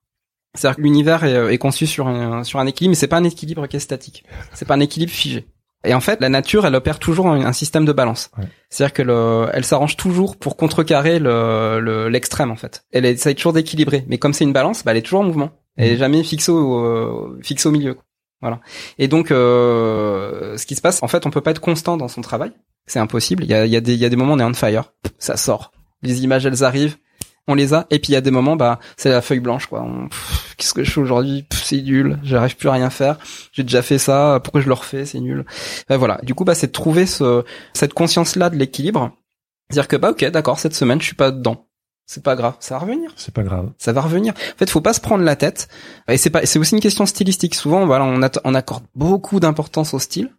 C'est-à-dire que l'univers est, euh, est conçu sur un sur un équilibre, mais c'est pas un équilibre qui est statique. C'est pas un équilibre figé. Et en fait, la nature, elle opère toujours un, un système de balance. Ouais. C'est-à-dire que le, elle s'arrange toujours pour contrecarrer le le- l'extrême en fait. Elle essaye toujours d'équilibrer, mais comme c'est une balance, bah, elle est toujours en mouvement. Elle est Mhm. jamais fixée au euh, fixée au milieu. quoi. Voilà. Et donc, euh, ce qui se passe, en fait, on peut pas être constant dans son travail. C'est impossible. Il y a, y a des, il y a des moments où on est on fire. Ça sort. Les images, elles arrivent. On les a. Et puis il y a des moments, bah, c'est la feuille blanche, quoi. Qu'est-ce que je fais aujourd'hui? C'est nul. J'arrive plus à rien faire. J'ai déjà fait ça. Pourquoi je le refais? C'est nul. Ben voilà. Du coup, bah, c'est de trouver ce, cette conscience-là de l'équilibre. Dire que bah, ok, d'accord, cette semaine, je suis pas dedans. C'est pas grave. Ça va revenir C'est pas grave. ça va revenir. En fait, faut pas se prendre la tête. Et c'est pas, c'est aussi une question stylistique. Souvent, voilà, on, on accorde beaucoup d'importance au style.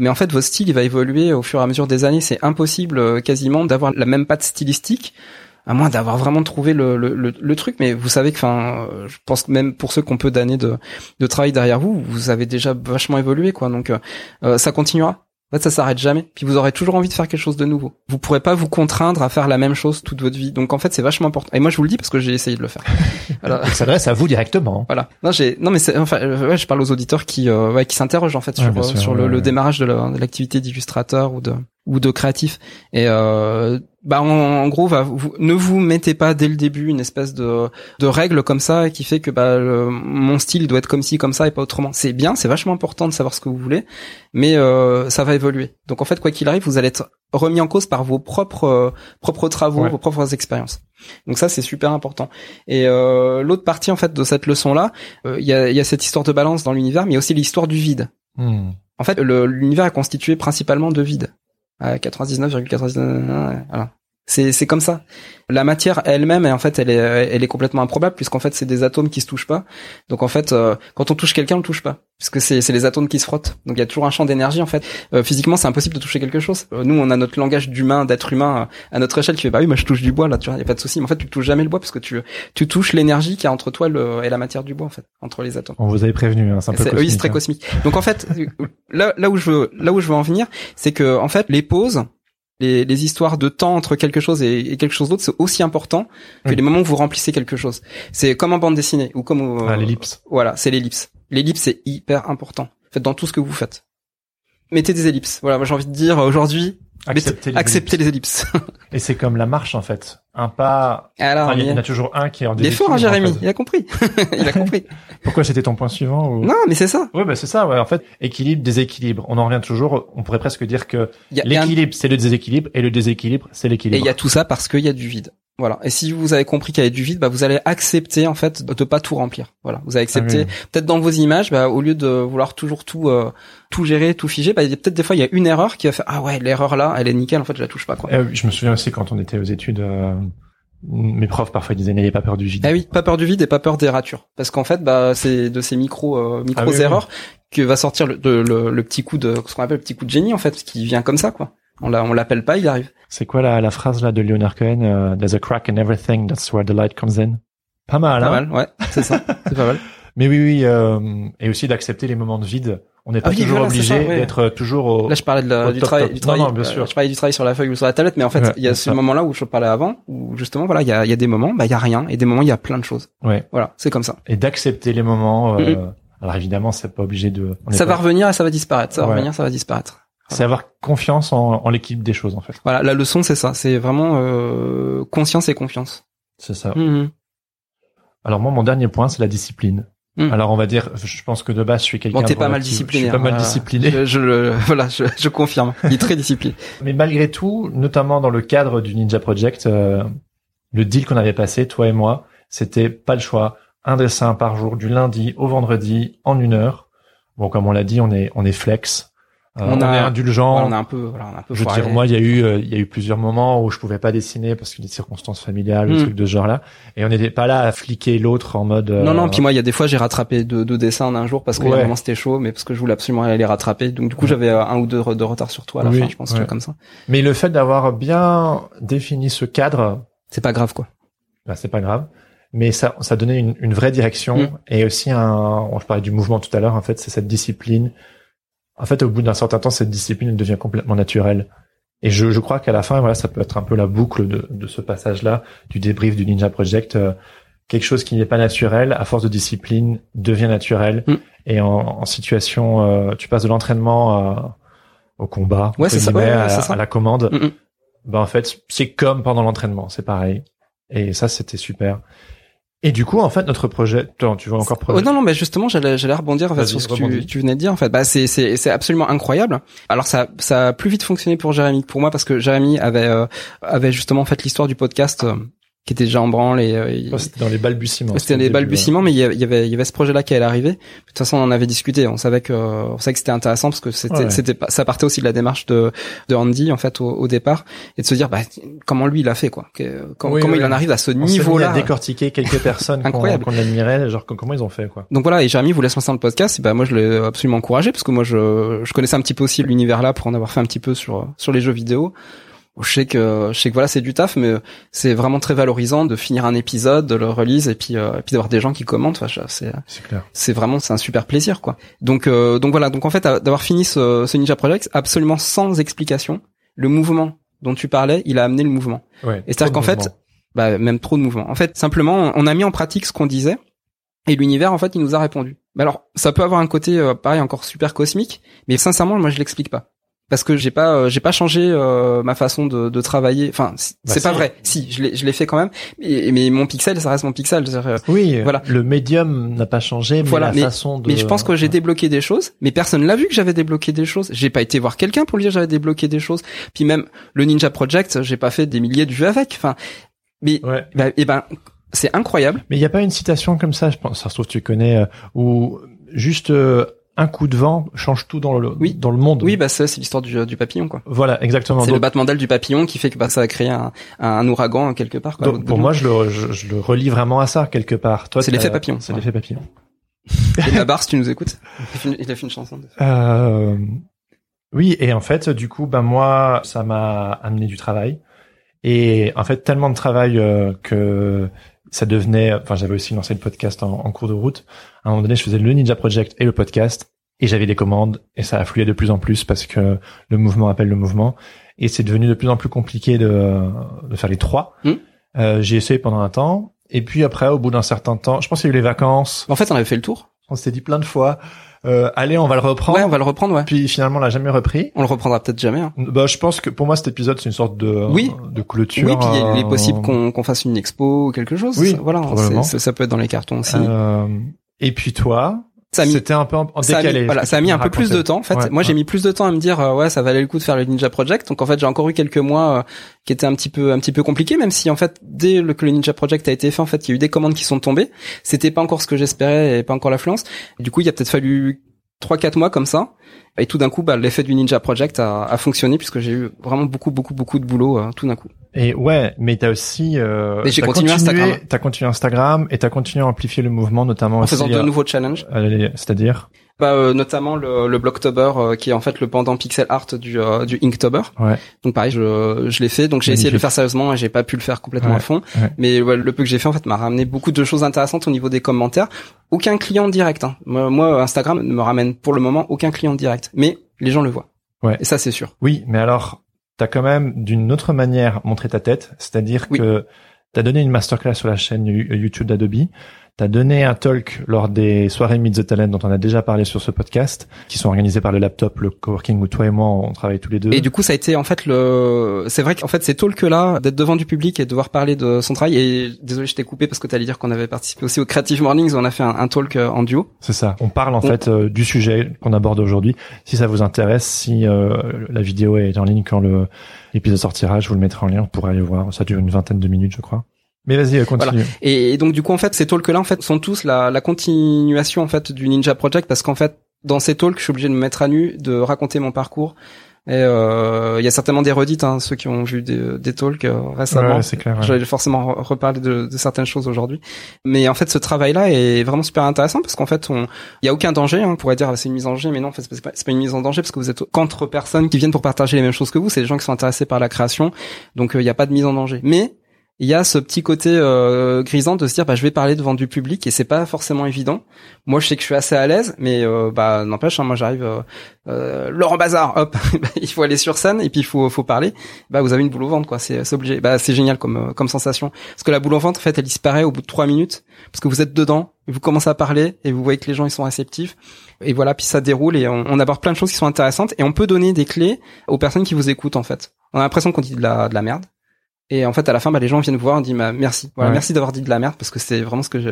Mais en fait, votre style, il va évoluer au fur et à mesure des années. C'est impossible, euh, quasiment, d'avoir la même patte stylistique, à moins d'avoir vraiment trouvé le, le, le, le truc. Mais vous savez que, enfin, euh, je pense que même pour ceux qui ont peu d'années de, de travail derrière vous, vous avez déjà vachement évolué, quoi. Donc, euh, euh, ça continuera. En fait, ça s'arrête jamais. Puis vous aurez toujours envie de faire quelque chose de nouveau. Vous pourrez pas vous contraindre à faire la même chose toute votre vie. Donc en fait, c'est vachement important. Et moi, je vous le dis parce que j'ai essayé de le faire. Voilà. Il s'adresse à vous directement. Voilà. Non, j'ai non mais c'est enfin euh, ouais, je parle aux auditeurs qui euh, ouais, qui s'interrogent en fait sur sûr, le, démarrage de l'activité d'illustrateur ou de ou de créatif et euh, bah en, en gros va vous, ne vous mettez pas dès le début une espèce de de règle comme ça qui fait que bah le- mon style doit être comme ci comme ça et pas autrement. C'est bien, c'est vachement important de savoir ce que vous voulez, mais euh, ça va évoluer. Donc en fait quoi qu'il arrive, vous allez être remis en cause par vos propres euh, propres travaux, Ouais. vos propres expériences. Donc ça c'est super important. Et euh, l'autre partie en fait de cette leçon là, il y, a, il y a cette histoire de balance dans l'univers, mais aussi l'histoire du vide. Hmm. En fait, l'univers est constitué principalement de vide. À 99,99. Voilà. C'est c'est comme ça. La matière elle-même, en fait, elle est elle est complètement improbable puisqu'en fait c'est des atomes qui se touchent pas. Donc en fait, euh, quand on touche quelqu'un, on le touche pas puisque c'est c'est les atomes qui se frottent. Donc il y a toujours un champ d'énergie en fait. Euh, physiquement, c'est impossible de toucher quelque chose. Euh, nous, on a notre langage d'humain, d'être humain euh, à notre échelle qui fait bah oui, moi je touche du bois là, tu vois, y a pas de souci. Mais en fait, tu touches jamais le bois parce que tu tu touches l'énergie qui est entre toi le, et la matière du bois en fait, entre les atomes. On vous avait prévenu, hein, c'est un peu C'est- cosmique. oui, c'est très hein. cosmique. Donc en fait, là, là où je veux, là où je veux en venir, c'est que en fait, les pauses, les, les histoires de temps entre quelque chose et, et quelque chose d'autre, c'est aussi important que Mm. les moments où vous remplissez quelque chose. C'est comme en bande dessinée ou comme Ah, l'ellipse. Voilà, c'est l'ellipse. L'ellipse c'est hyper important. En fait, dans tout ce que vous faites, mettez des ellipses. Voilà, moi j'ai envie de dire aujourd'hui, Acceptez mettez- les ellipses. les ellipses. Et c'est comme la marche, en fait. Un pas. Alors, il y en a toujours un qui est en il est fort, hein, en Jérémy. fait. Il a compris. il a compris. Pourquoi c'était ton point suivant ou... Non, mais c'est ça. Ouais, bah c'est ça. Ouais, en fait, équilibre, déséquilibre. On en revient toujours. On pourrait presque dire que un- l'équilibre c'est le déséquilibre et le déséquilibre c'est Et l'équilibre. il y a tout ça parce qu'il y a du vide. Voilà. Et si vous avez compris qu'il y avait du vide, bah vous allez accepter en fait de pas tout remplir. Voilà. Vous allez accepter Ah oui. peut-être dans vos images, bah au lieu de vouloir toujours tout euh, tout gérer, tout figer, bah peut-être des fois il y a une erreur qui va faire ah ouais l'erreur là, elle est nickel. En fait je la touche pas quoi. Euh, je me souviens aussi quand on était aux études, euh, mes profs parfois disaient n'ayez pas peur du vide. Ah oui, pas peur du vide et pas peur des ratures. Parce qu'en fait bah c'est de ces micro euh, micro Ah oui, oui. erreurs que va sortir le, de- le, le petit coup de ce qu'on appelle le petit coup de génie en fait, qui vient comme ça quoi. On l'appelle pas, il arrive. C'est quoi la, la phrase là de Leonard Cohen euh, There's a crack in everything, that's where the light comes in. Pas mal, Pas hein mal, ouais, c'est ça, c'est pas mal. Mais oui, oui, euh, et aussi d'accepter les moments de vide. On n'est pas Ah oui, toujours voilà, obligé ouais. d'être toujours au. Là, je parlais de la- du top, travail, top. du travail. Non, non, bien euh, sûr. je parlais du travail sur la feuille ou sur la tablette, mais en fait, Ouais, il y a ce moment-là où je parlais avant, où justement, voilà, il y a, il y a des moments, bah, il y a rien, et des moments, il y a plein de choses. Ouais. Voilà, c'est comme ça. Et d'accepter les moments. euh, Mhm. Alors évidemment, c'est pas obligé de. on Ça pas- va revenir et ça va disparaître. Ça va revenir, ça va disparaître. C'est avoir confiance en, en l'équipe des choses en fait. Voilà, la leçon, c'est ça. C'est vraiment euh, conscience et confiance. C'est ça. Mhm. Alors moi, mon dernier point, c'est la discipline. Mhm. Alors on va dire, je pense que de base, je suis quelqu'un. Bon, t'es de pas mal discipliné. Je suis pas mal hein, discipliné. Je, je le, voilà, je, je confirme. Il est très discipliné. Mais malgré tout, notamment dans le cadre du Ninja Project, euh, le deal qu'on avait passé, toi et moi, c'était pas le choix. Un dessin par jour, du lundi au vendredi, en une heure. Bon, comme on l'a dit, on est on est flex. Euh, On on, a- est indulgent. Voilà, on a un peu, voilà, on a un peu Je veux foiré. dire, moi, il y a eu, euh, il y a eu plusieurs moments où je pouvais pas dessiner parce que des circonstances familiales, des Mm. trucs de ce genre-là. Et on n'était pas là à fliquer l'autre en mode. euh, Non, non, puis moi, il y a des fois, j'ai rattrapé deux, deux dessins en un jour parce que Ouais. vraiment c'était chaud, mais parce que je voulais absolument aller les rattraper. Donc, du coup, j'avais euh, un ou deux de retard sur toi à la Oui, fin, je pense, ouais. que comme ça. Mais le fait d'avoir bien défini ce cadre, C'est pas grave, quoi. bah, c'est pas grave. Mais ça, ça donnait une, une vraie direction Mm. et aussi un. Je parlais du mouvement tout à l'heure. En fait, c'est cette discipline. En fait, au bout d'un certain temps, cette discipline elle devient complètement naturelle. Et je, je crois qu'à la fin, voilà, ça peut être un peu la boucle de, de ce passage-là, du débrief du Ninja Project. euh, quelque chose qui n'est pas naturel, à force de discipline, devient naturel. Mm. Et en, en situation, euh, tu passes de l'entraînement au combat, Ouais, c'est ça, ouais, ouais, à, c'est ça. à la commande. Mm, mm. Ben en fait, c'est comme pendant l'entraînement, c'est pareil. Et ça, c'était super. Et du coup, en fait, notre projet, Attends, tu veux encore Oh, non, non, mais justement, j'allais, j'allais rebondir sur ce que tu, tu venais de dire. En fait, bah, c'est, c'est, c'est absolument incroyable. Alors, ça, ça a plus vite fonctionné pour Jérémy que pour moi parce que Jérémy avait, euh, avait justement en fait l'histoire du podcast euh, qui était déjà en branle et euh, C'était dans les balbutiements. c'était le des début, balbutiements, mais il y avait, il y avait, ce projet-là qui allait arriver. De toute façon, on en avait discuté. On savait que, on savait que c'était intéressant parce que c'était, Ouais. c'était ça partait aussi de la démarche de, de Andy en fait au, au départ et de se dire, bah, comment lui il a fait quoi, comment, Oui, comment oui. il en arrive à ce niveau-là. décortiquer quelques personnes qu'on Incroyable. qu'on admirait, genre comment ils ont fait quoi. Donc voilà, et Jérémy voulait se lancer dans le podcast, et bah moi je l'ai absolument encouragé parce que moi je, je connaissais un petit peu aussi l'univers là pour en avoir fait un petit peu sur sur les jeux vidéo. Je sais que je sais que voilà c'est du taf, mais c'est vraiment très valorisant de finir un épisode, de le release et puis euh, et puis d'avoir des gens qui commentent. Enfin, c'est C'est clair. c'est vraiment c'est un super plaisir quoi. Donc euh, donc voilà donc en fait à- d'avoir fini ce, ce Ninja Project absolument sans explication, le mouvement dont tu parlais, il a amené le mouvement. Ouais. Et c'est-à-dire Trop qu'en de fait, bah, même trop de mouvements. En fait, simplement, on a mis en pratique ce qu'on disait, et l'univers, en fait, il nous a répondu. Mais alors, ça peut avoir un côté, euh, pareil, encore super cosmique, mais sincèrement, moi, je l'explique pas. Parce que j'ai pas, euh, j'ai pas changé euh, ma façon de, de travailler. Enfin, c- Bah, c'est pas si. vrai. Si, je l'ai, je l'ai fait quand même. Mais, mais mon pixel, ça reste mon pixel. Euh, oui, voilà. le médium n'a pas changé, mais Voilà, la mais- façon de. Mais je pense que j'ai débloqué des choses, mais personne l'a vu que j'avais débloqué des choses. J'ai pas été voir quelqu'un pour lui dire que j'avais débloqué des choses. Puis même le Ninja Project, j'ai pas fait des milliers de vues avec. Enfin, mais Ouais. bah, et ben, c'est incroyable. Mais il y a pas une citation comme ça, je pense, ça se trouve tu connais, euh, où juste euh, un coup de vent change tout dans le Oui. dans le monde. Oui, bah ça, c'est l'histoire du, du papillon, quoi. Voilà, exactement. C'est le battement d'aile du papillon qui fait que bah, ça a créé un, un ouragan quelque part. Quoi, donc, pour moi, je le je, je le relie vraiment à ça quelque part. Toi, C'est l'effet papillon. C'est Ouais. l'effet papillon. Et Babar, si tu nous écoutes, il a fait une, a fait une chanson. Euh, oui, et en fait, du coup, ben moi, ça m'a amené du travail. Et en fait, tellement de travail euh, que ça devenait. Enfin, j'avais aussi lancé le podcast en, en cours de route. À un moment donné, je faisais le Ninja Project et le podcast, et j'avais des commandes, et ça affluait de plus en plus parce que le mouvement appelle le mouvement, et c'est devenu de plus en plus compliqué de, de faire les trois. Hmm. Euh, J'ai essayé pendant un temps, et puis après, au bout d'un certain temps, je pense qu'il y a eu les vacances. En fait, on avait fait le tour. On s'était dit plein de fois, euh, allez, on va le reprendre. Ouais, on va le reprendre, ouais. Puis finalement, on l'a jamais repris. On le reprendra peut-être jamais. Hein. Bah, je pense que pour moi, cet épisode, c'est une sorte de, Oui. de clôture. Oui, puis il est euh, possible qu'on qu'on fasse une expo ou quelque chose. Oui, voilà, probablement. c'est- ça, ça peut être dans les cartons aussi. euh, et puis toi, c'était un peu en, en ça a décalé. mis, voilà, ça a mis un peu plus de temps. En fait, Ouais, moi, j'ai mis plus de temps à me dire, euh, ouais, ça valait le coup de faire le Ninja Project. Donc, en fait, j'ai encore eu quelques mois euh, qui étaient un petit peu, un petit peu compliqués, même si, en fait, dès le, que le Ninja Project a été fait, en fait, il y a eu des commandes qui sont tombées. C'était pas encore ce que j'espérais et pas encore l'affluence. Du coup, il y a peut-être fallu trois, quatre mois comme ça. Et tout d'un coup, bah, l'effet du Ninja Project a, a fonctionné puisque j'ai eu vraiment beaucoup, beaucoup, beaucoup de boulot euh, tout d'un coup. Et ouais, mais t'as aussi, euh, Mais j'ai t'as continué Instagram. T'as continué Instagram et t'as continué à amplifier le mouvement, notamment En aussi, faisant de nouveaux challenges. c'est-à-dire, Bah, euh, notamment le, le Blocktober euh, qui est en fait le pendant pixel art du euh, du Inktober. Ouais. Donc pareil, je je l'ai fait. Donc j'ai essayé de le faire sérieusement et j'ai pas pu le faire complètement Ouais, à fond. ouais. Mais ouais, le peu que j'ai fait en fait m'a ramené beaucoup de choses intéressantes au niveau des commentaires. Aucun client direct. Hein. Moi, moi, Instagram ne me ramène pour le moment aucun client direct. Mais les gens le voient. Ouais. Et ça c'est sûr. Oui, mais alors, t'as quand même d'une autre manière montré ta tête, c'est-à-dire Oui. que t'as donné une masterclass sur la chaîne YouTube d'Adobe, t'as donné un talk lors des soirées Meet the Talent dont on a déjà parlé sur ce podcast, qui sont organisées par le laptop, le coworking où toi et moi on travaille tous les deux. Et du coup, ça a été en fait le. C'est vrai qu'en fait, ces talks là, d'être devant du public et de devoir parler de son travail. Et désolé, je t'ai coupé parce que t'allais dire qu'on avait participé aussi au Creative Mornings où on a fait un, un talk euh, en duo. C'est ça. On parle en On- fait euh, du sujet qu'on aborde aujourd'hui. Si ça vous intéresse, si euh, la vidéo est en ligne quand le l'épisode sortira, je vous le mettrai en lien. Vous pourrez aller voir. Ça dure une vingtaine de minutes, je crois. Mais vas-y, euh, continue. Et, et donc du coup en fait ces talks là en fait sont tous la, la continuation en fait du Ninja Project parce qu'en fait dans ces talks je suis obligé de me mettre à nu, de raconter mon parcours. Et euh, il y a certainement des redites, hein, ceux qui ont vu des, des talks euh, récemment. Ouais, c'est clair. ouais. Je vais forcément re- reparler de, de certaines choses aujourd'hui. Mais en fait, ce travail-là est vraiment super intéressant parce qu'en fait, il y a aucun danger. hein. On pourrait dire ah, c'est une mise en danger, mais non, en fait, c'est pas, une mise en danger parce que vous êtes qu'entre personnes qui viennent pour partager les mêmes choses que vous. C'est des gens qui sont intéressés par la création, donc euh, il n'y a pas de mise en danger. Mais il y a ce petit côté euh, grisant de se dire bah je vais parler devant du public et c'est pas forcément évident. Moi je sais que je suis assez à l'aise mais euh, bah n'empêche hein, moi j'arrive euh, euh, Laurent Bazar hop il faut aller sur scène et puis il faut faut parler. Bah vous avez une boule au ventre quoi, c'est obligé. Bah c'est génial comme euh, comme sensation parce que la boule au ventre en fait elle disparaît au bout de trois minutes parce que vous êtes dedans vous commencez à parler et vous voyez que les gens ils sont réceptifs et voilà puis ça déroule et on, on aborde plein de choses qui sont intéressantes et on peut donner des clés aux personnes qui vous écoutent en fait. On a l'impression qu'on dit de la de la merde Et en fait, à la fin, bah, les gens viennent vous voir, on dit bah, merci, voilà, Ouais. merci d'avoir dit de la merde parce que c'est vraiment ce que je,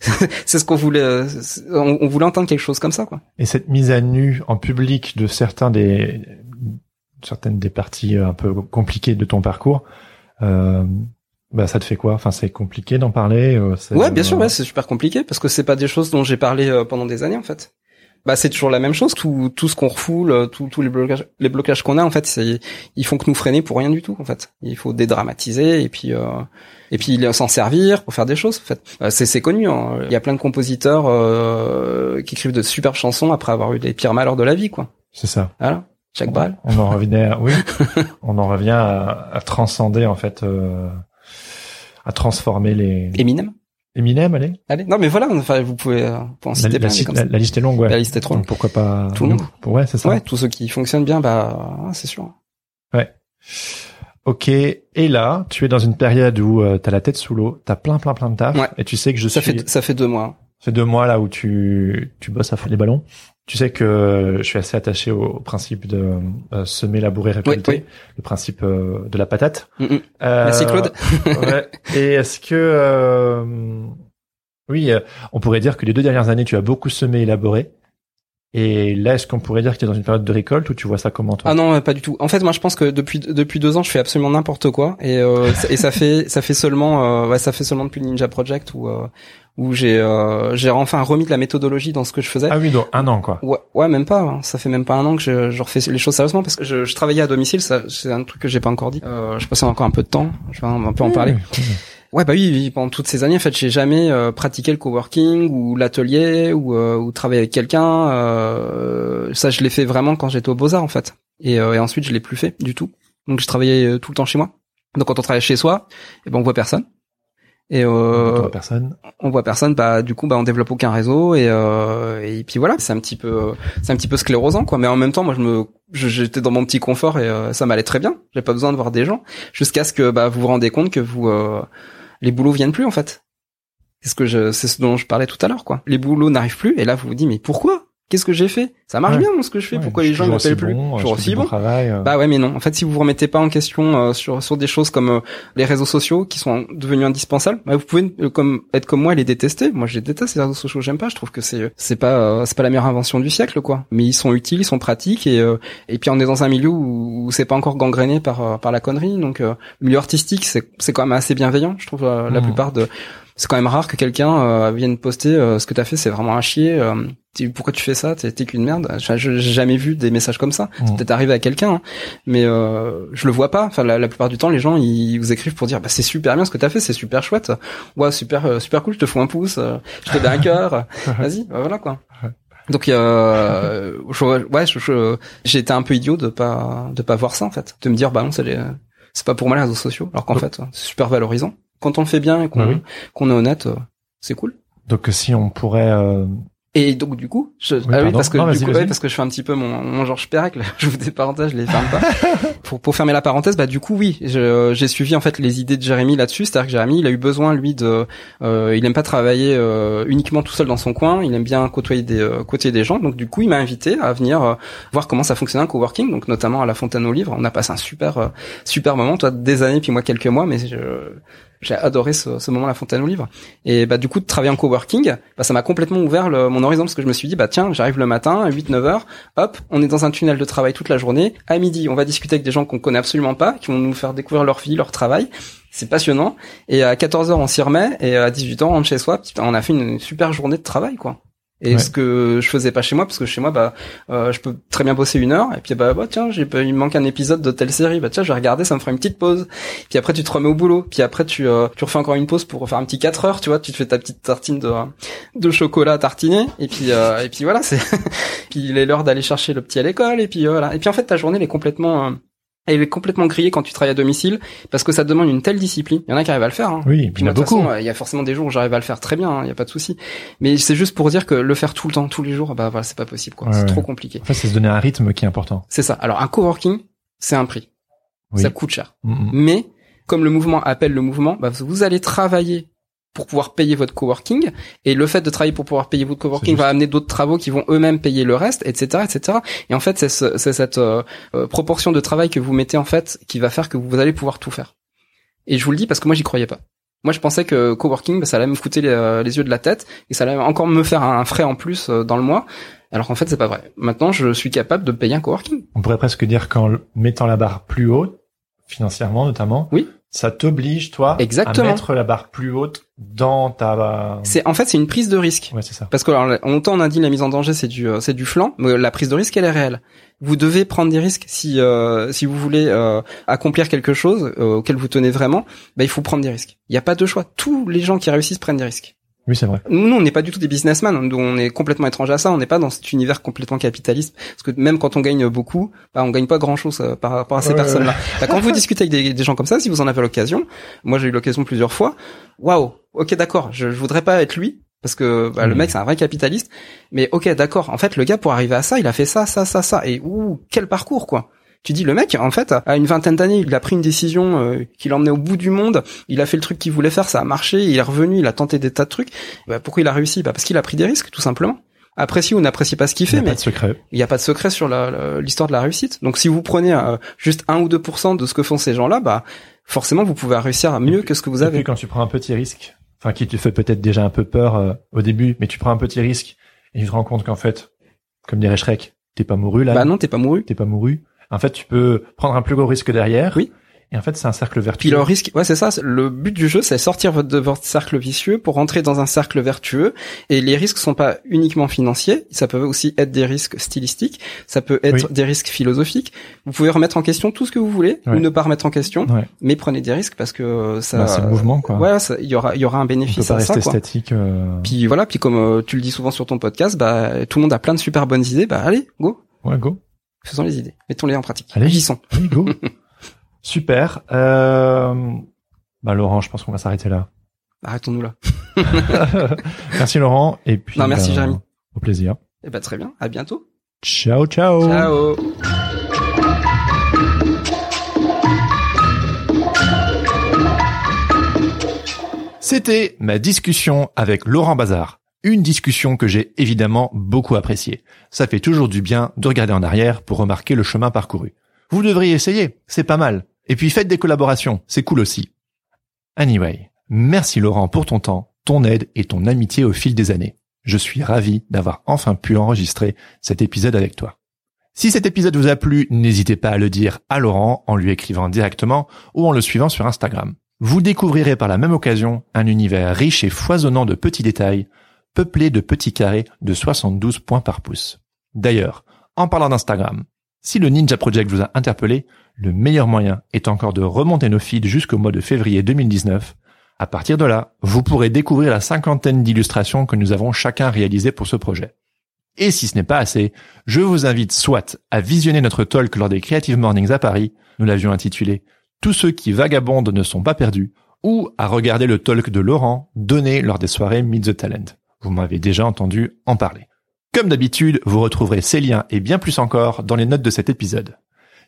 c'est ce qu'on voulait, euh, on, on voulait entendre quelque chose comme ça, quoi. Et cette mise à nu en public de certains des certaines des parties euh, un peu compliquées de ton parcours, euh, bah ça te fait quoi? Enfin, c'est compliqué d'en parler. euh, Ouais, bien sûr, ouais, c'est super compliqué parce que c'est pas des choses dont j'ai parlé pendant des années en fait. Bah c'est toujours la même chose, tout tout ce qu'on refoule, euh, tout- tous les blocages les blocages qu'on a en fait, c'est ils font que nous freiner pour rien du tout en fait. Il faut dédramatiser et puis euh, et puis s'en servir pour faire des choses en fait. Euh, c'est c'est connu, hein. il y a plein de compositeurs euh, qui écrivent de superbes chansons après avoir eu les pires malheurs de la vie quoi. C'est ça. Voilà, Jacques Brel. On en revenait, à- oui, on en revient à, à transcender en fait, euh, à transformer les. Eminem. Eminem, allez. Allez, non mais voilà, enfin vous pouvez, euh, en La, citer la, plein des liste- comme la- ça. la liste est longue, ouais. La liste est trop Donc pourquoi pas Tout le monde. Ouais, c'est ça. Ouais, tous ceux qui fonctionnent bien, bah c'est sûr. Ok. Et là, tu es dans une période où tu t'as la tête sous l'eau, t'as plein, plein, plein de taf, Ouais. et tu sais que je Ça suis. fait ça fait deux mois. C'est deux mois là où tu tu bosses à fond les ballons. Tu sais que je suis assez attaché au, au principe de euh, semer, labourer, récolter, Oui, le principe euh, de la patate. Mm, mm. Euh, Merci Claude. ouais. Et est-ce que euh, oui, euh, on pourrait dire que les deux dernières années tu as beaucoup semé, élaboré. Et là, est-ce qu'on pourrait dire que tu es dans une période de récolte ou tu vois ça comment toi? Ah non, pas du tout. En fait, moi, je pense que depuis depuis deux ans, je fais absolument n'importe quoi, et euh, et ça fait ça fait seulement euh, ouais, ça fait seulement depuis le Ninja Project où euh, où j'ai euh, j'ai enfin remis de la méthodologie dans ce que je faisais. Ah oui, donc un an quoi. Ouais, ouais, même pas. hein. Ça fait même pas un an que je, je refais les choses sérieusement parce que je, je travaillais à domicile. Ça, c'est un truc que j'ai pas encore dit. Euh, je passais encore un peu de temps. Je vais un, un peu en parler. Ouais, bah oui, oui, pendant toutes ces années, en fait, j'ai jamais euh, pratiqué le coworking ou l'atelier ou, euh, ou travailler avec quelqu'un. Euh, ça, je l'ai fait vraiment quand j'étais au Beaux-Arts, en fait. Et, euh, et ensuite, je l'ai plus fait du tout. Donc, je travaillais euh, tout le temps chez moi. Donc, quand on travaille chez soi, eh ben, on voit personne. Et euh, personne. on voit personne, bah du coup, bah on développe aucun réseau et euh, et puis voilà, c'est un petit peu c'est un petit peu sclérosant quoi. Mais en même temps, moi, je me j'étais dans mon petit confort et euh, ça m'allait très bien. J'ai pas besoin de voir des gens jusqu'à ce que bah vous vous rendez compte que vous euh, les boulots viennent plus en fait. C'est ce que je c'est ce dont je parlais tout à l'heure quoi. Les boulots n'arrivent plus et là vous vous dites mais pourquoi? Qu'est-ce que j'ai fait? Ça marche Ouais. bien ce que je fais. Ouais, pourquoi les gens toujours m'appellent plus? bon, Toujours aussi bon. travail. euh. Bah ouais, mais non. En fait, si vous vous remettez pas en question euh, sur sur des choses comme euh, les réseaux sociaux qui sont devenus indispensables, bah, vous pouvez euh, comme être comme moi et les détester. Moi, je les déteste ces réseaux sociaux. J'aime pas. Je trouve que c'est c'est pas euh, c'est pas la meilleure invention du siècle, quoi. Mais ils sont utiles, ils sont pratiques et euh, et puis on est dans un milieu où, où c'est pas encore gangréné par euh, par la connerie. Donc, euh, le milieu artistique, c'est c'est quand même assez bienveillant. Je trouve euh, la Mhm. plupart de c'est quand même rare que quelqu'un euh, vienne poster euh, ce que t'as fait, c'est vraiment un chier. euh, pourquoi tu fais ça? T'es qu'une merde. J'ai jamais vu des messages comme ça. Mhm. C'est peut-être arrivé à quelqu'un, hein, mais euh, je le vois pas. Enfin, la, la plupart du temps, les gens ils vous écrivent pour dire bah c'est super bien ce que t'as fait, c'est super chouette. Ouais, super euh, super cool. Je te fous un pouce, euh, je te donne un cœur. Vas-y, bah, voilà quoi. Donc euh, je, ouais, je- je- j'ai été un peu idiot de pas de pas voir ça en fait, de me dire bah non c'est c'est pas pour moi les réseaux sociaux, alors qu'en fait c'est super valorisant. Quand on le fait bien et qu'on Bah oui. est honnête, euh, c'est cool. Donc si on pourrait euh, Et donc du coup, je, ah oui, parce que Non, du vas-y, coup, vas-y. ouais, parce que je fais un petit peu mon, mon Georges Perec, je vous des parenthèses, je les ferme pas. pour, pour fermer la parenthèse, bah du coup oui, j'ai suivi en fait les idées de Jérémy là-dessus, c'est-à-dire que Jérémy, il a eu besoin lui de, euh, il aime pas travailler euh, uniquement tout seul dans son coin, il aime bien côtoyer des euh, côtoyer des gens, donc du coup il m'a invité à venir euh, voir comment ça fonctionnait un coworking, donc notamment à la Fontaine aux Livres, on a passé un super euh, super moment, toi des années puis moi quelques mois, mais je, j'ai adoré ce, ce moment la Fontaine aux Livres. Et bah du coup de travailler en coworking, bah ça m'a complètement ouvert le- mon horizon parce que je me suis dit bah tiens, j'arrive le matin à 8 9 heures, hop, on est dans un tunnel de travail toute la journée. À midi, on va discuter avec des gens qu'on connaît absolument pas, qui vont nous faire découvrir leur vie, leur travail. C'est passionnant. Et à 14 heures, on s'y remet et à 18 ans, on rentre chez soi. On a fait une super journée de travail quoi. Et Ouais. ce que je faisais pas chez moi parce que chez moi bah euh, je peux très bien bosser une heure et puis bah, bah tiens j'ai il me manque un épisode de telle série bah tiens je vais regarder ça me fera une petite pause. Puis après tu te remets au boulot. Puis après tu euh, tu refais encore une pause pour faire un petit 4 heures tu vois. Tu te fais ta petite tartine de de chocolat à tartiner et puis euh, et puis voilà c'est puis il est l'heure d'aller chercher le petit à l'école et puis euh, voilà. Et puis en fait ta journée elle est complètement euh, elle est complètement grillée quand tu travailles à domicile parce que ça te demande une telle discipline il y en a qui arrivent à le faire hein. oui, Puis il y en a beaucoup. façon, euh, il y a forcément des jours où j'arrive à le faire très bien, il y a pas de souci. Mais c'est juste pour dire que le faire tout le temps, tous les jours, bah voilà, c'est pas possible quoi. Ouais, c'est ouais. trop compliqué. En fait, c'est se donner un rythme qui est important. C'est ça. Alors un coworking, c'est un prix. Oui. Ça coûte cher. Mm, mm. Mais comme le mouvement appelle le mouvement, bah, vous allez travailler pour pouvoir payer votre coworking et le fait de travailler pour pouvoir payer votre coworking va amener d'autres travaux qui vont eux-mêmes payer le reste, etc., etc. Et en fait, c'est ce- cette euh, euh, proportion de travail que vous mettez en fait qui va faire que vous allez pouvoir tout faire. Et je vous le dis parce que moi j'y croyais pas. Moi je pensais que coworking, bah, ça allait me coûter les, euh, les, yeux de la tête et ça allait encore me faire un frais en plus euh, dans le mois. Alors qu'en fait c'est pas vrai. Maintenant je suis capable de payer un coworking. On pourrait presque dire qu'en mettant la barre plus haute, financièrement notamment, oui ça t'oblige toi Exactement. à mettre la barre plus haute dans ta c'est en fait c'est une prise de risque. Ouais c'est ça. Parce que alors, longtemps on a dit la mise en danger c'est du euh, c'est du flanc mais la prise de risque elle est réelle. Vous devez prendre des risques si euh, si vous voulez euh, accomplir quelque chose auquel vous tenez vraiment bah il faut prendre des risques. Il n'y a pas de choix. Tous les gens qui réussissent prennent des risques oui, c'est vrai. Nous, on n'est pas du tout des businessmen. On est complètement étranger à ça. On n'est pas dans cet univers complètement capitaliste. Parce que même quand on gagne beaucoup, bah, on gagne pas grand-chose euh, par rapport à ces personnes-là. Bah, quand vous discutez avec des, gens comme ça, si vous en avez l'occasion, moi j'ai eu l'occasion plusieurs fois. Waouh. Ok, d'accord. Je, je voudrais pas être lui parce que bah, le mmh. mec c'est un vrai capitaliste. Mais ok, d'accord. En fait, le gars pour arriver à ça, il a fait ça, ça, ça, ça. Et ouh, quel parcours quoi. Tu dis le mec, en fait, à une vingtaine d'années, il a pris une décision euh, qui l'emmenait au bout du monde. Il a fait le truc qu'il voulait faire, ça a marché. Il est revenu, il a tenté des tas de trucs. Bah, pourquoi il a réussi? Bah, parce qu'il a pris des risques, tout simplement. Apprécie ou n'apprécie pas ce qu'il fait, mais il n'y a pas de secret sur l'histoire de la réussite. Donc si vous prenez euh, juste 1 ou 2% de ce que font ces gens-là, bah forcément vous pouvez réussir à mieux que ce que vous avez. Et quand tu prends un petit risque, enfin qui te fait peut-être déjà un peu peur euh, au début, mais tu prends un petit risque et tu te rends compte qu'en fait, comme dirait Shrek, t'es pas mouru là. Bah non, t'es pas mouru. T'es pas mouru. En fait, tu peux prendre un plus gros risque derrière. Oui. Et en fait, c'est un cercle vertueux. Puis le risque, ouais, c'est ça. Le but du jeu, c'est sortir de votre cercle vicieux pour rentrer dans un cercle vertueux. Et les risques sont pas uniquement financiers. Ça peut aussi être des risques stylistiques. Ça peut être des risques philosophiques. Vous pouvez remettre en question tout ce que vous voulez ou ne pas remettre en question. Mais prenez des risques parce que ça. Bah, c'est le mouvement, quoi. Ouais, il y aura, il y aura un bénéfice On peut pas à rester ça. statique. Euh... Puis voilà. Puis comme euh, tu le dis souvent sur ton podcast, bah tout le monde a plein de super bonnes idées. Bah allez, go. Ouais, go. Faisons les idées. Mettons-les en pratique. Allez, sont. Allez, go. Super. Euh... Bah Laurent, je pense qu'on va s'arrêter là. Arrêtons-nous là. merci Laurent. Et puis. Non, merci bah, Jérémy. Au plaisir. Et eh bah très bien. À bientôt. Ciao, ciao. Ciao. C'était ma discussion avec Laurent Bazar. Une discussion que j'ai évidemment beaucoup appréciée. Ça fait toujours du bien de regarder en arrière pour remarquer le chemin parcouru. Vous devriez essayer, c'est pas mal. Et puis faites des collaborations, c'est cool aussi. Anyway, merci Laurent pour ton temps, ton aide et ton amitié au fil des années. Je suis ravi d'avoir enfin pu enregistrer cet épisode avec toi. Si cet épisode vous a plu, n'hésitez pas à le dire à Laurent en lui écrivant directement ou en le suivant sur Instagram. Vous découvrirez par la même occasion un univers riche et foisonnant de petits détails peuplé de petits carrés de 72 points par pouce. D'ailleurs, en parlant d'Instagram, si le Ninja Project vous a interpellé, le meilleur moyen est encore de remonter nos feeds jusqu'au mois de février 2019. À partir de là, vous pourrez découvrir la cinquantaine d'illustrations que nous avons chacun réalisées pour ce projet. Et si ce n'est pas assez, je vous invite soit à visionner notre talk lors des Creative Mornings à Paris, nous l'avions intitulé Tous ceux qui vagabondent ne sont pas perdus, ou à regarder le talk de Laurent donné lors des soirées Meet the Talent. Vous m'avez déjà entendu en parler. Comme d'habitude, vous retrouverez ces liens et bien plus encore dans les notes de cet épisode.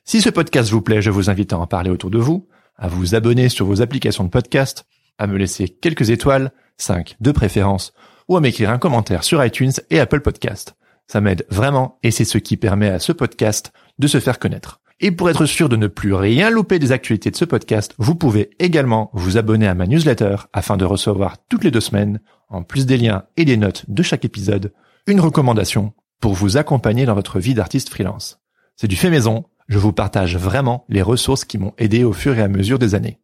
Si ce podcast vous plaît, je vous invite à en parler autour de vous, à vous abonner sur vos applications de podcast, à me laisser quelques étoiles, 5 de préférence, ou à m'écrire un commentaire sur iTunes et Apple Podcast. Ça m'aide vraiment et c'est ce qui permet à ce podcast de se faire connaître. Et pour être sûr de ne plus rien louper des actualités de ce podcast, vous pouvez également vous abonner à ma newsletter afin de recevoir toutes les deux semaines, en plus des liens et des notes de chaque épisode, une recommandation pour vous accompagner dans votre vie d'artiste freelance. C'est du fait maison, je vous partage vraiment les ressources qui m'ont aidé au fur et à mesure des années.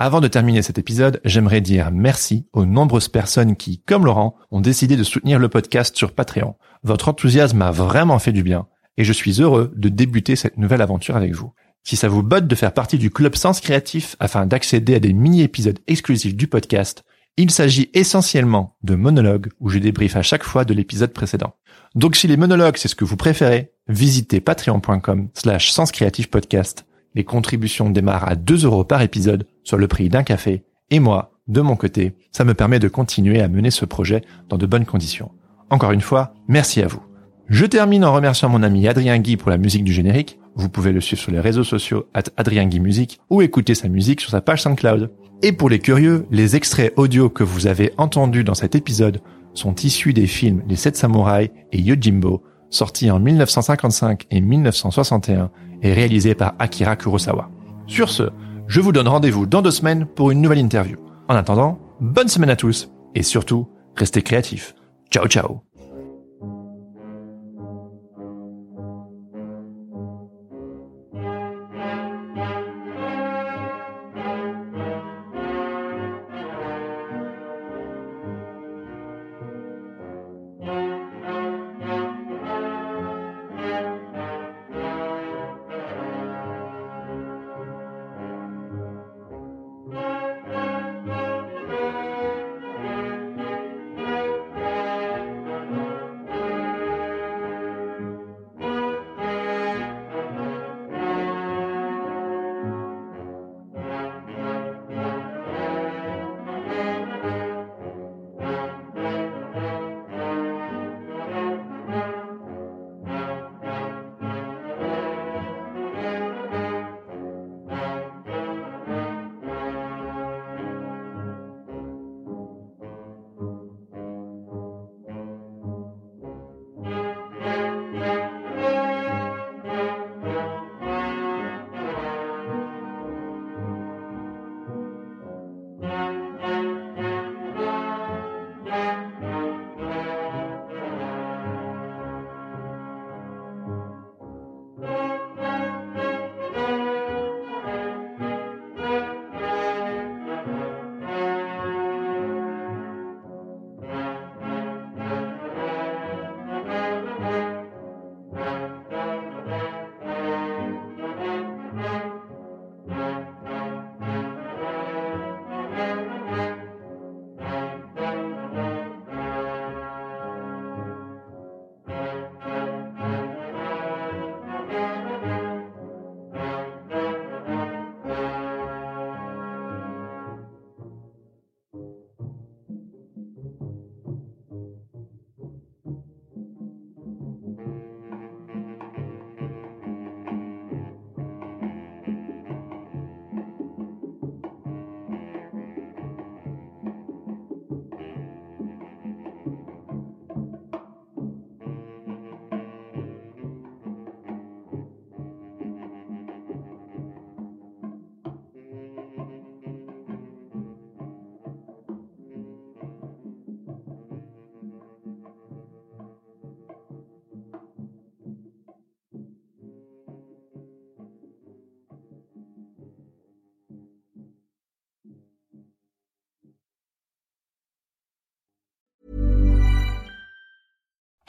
Avant de terminer cet épisode, j'aimerais dire merci aux nombreuses personnes qui, comme Laurent, ont décidé de soutenir le podcast sur Patreon. Votre enthousiasme m'a vraiment fait du bien et je suis heureux de débuter cette nouvelle aventure avec vous. Si ça vous botte de faire partie du club Sens Créatif afin d'accéder à des mini-épisodes exclusifs du podcast, il s'agit essentiellement de monologues où je débriefe à chaque fois de l'épisode précédent. Donc si les monologues c'est ce que vous préférez, visitez patreon.com slash podcast. Les contributions démarrent à 2 euros par épisode, sur le prix d'un café. Et moi, de mon côté, ça me permet de continuer à mener ce projet dans de bonnes conditions. Encore une fois, merci à vous. Je termine en remerciant mon ami Adrien Guy pour la musique du générique. Vous pouvez le suivre sur les réseaux sociaux at Adrien Guy Musique ou écouter sa musique sur sa page SoundCloud. Et pour les curieux, les extraits audio que vous avez entendus dans cet épisode sont issus des films Les Sept Samouraïs et Yojimbo, sortis en 1955 et 1961 et réalisés par Akira Kurosawa. Sur ce, Je vous donne rendez-vous dans deux semaines pour une nouvelle interview. En attendant, bonne semaine à tous et surtout, restez créatifs. Ciao ciao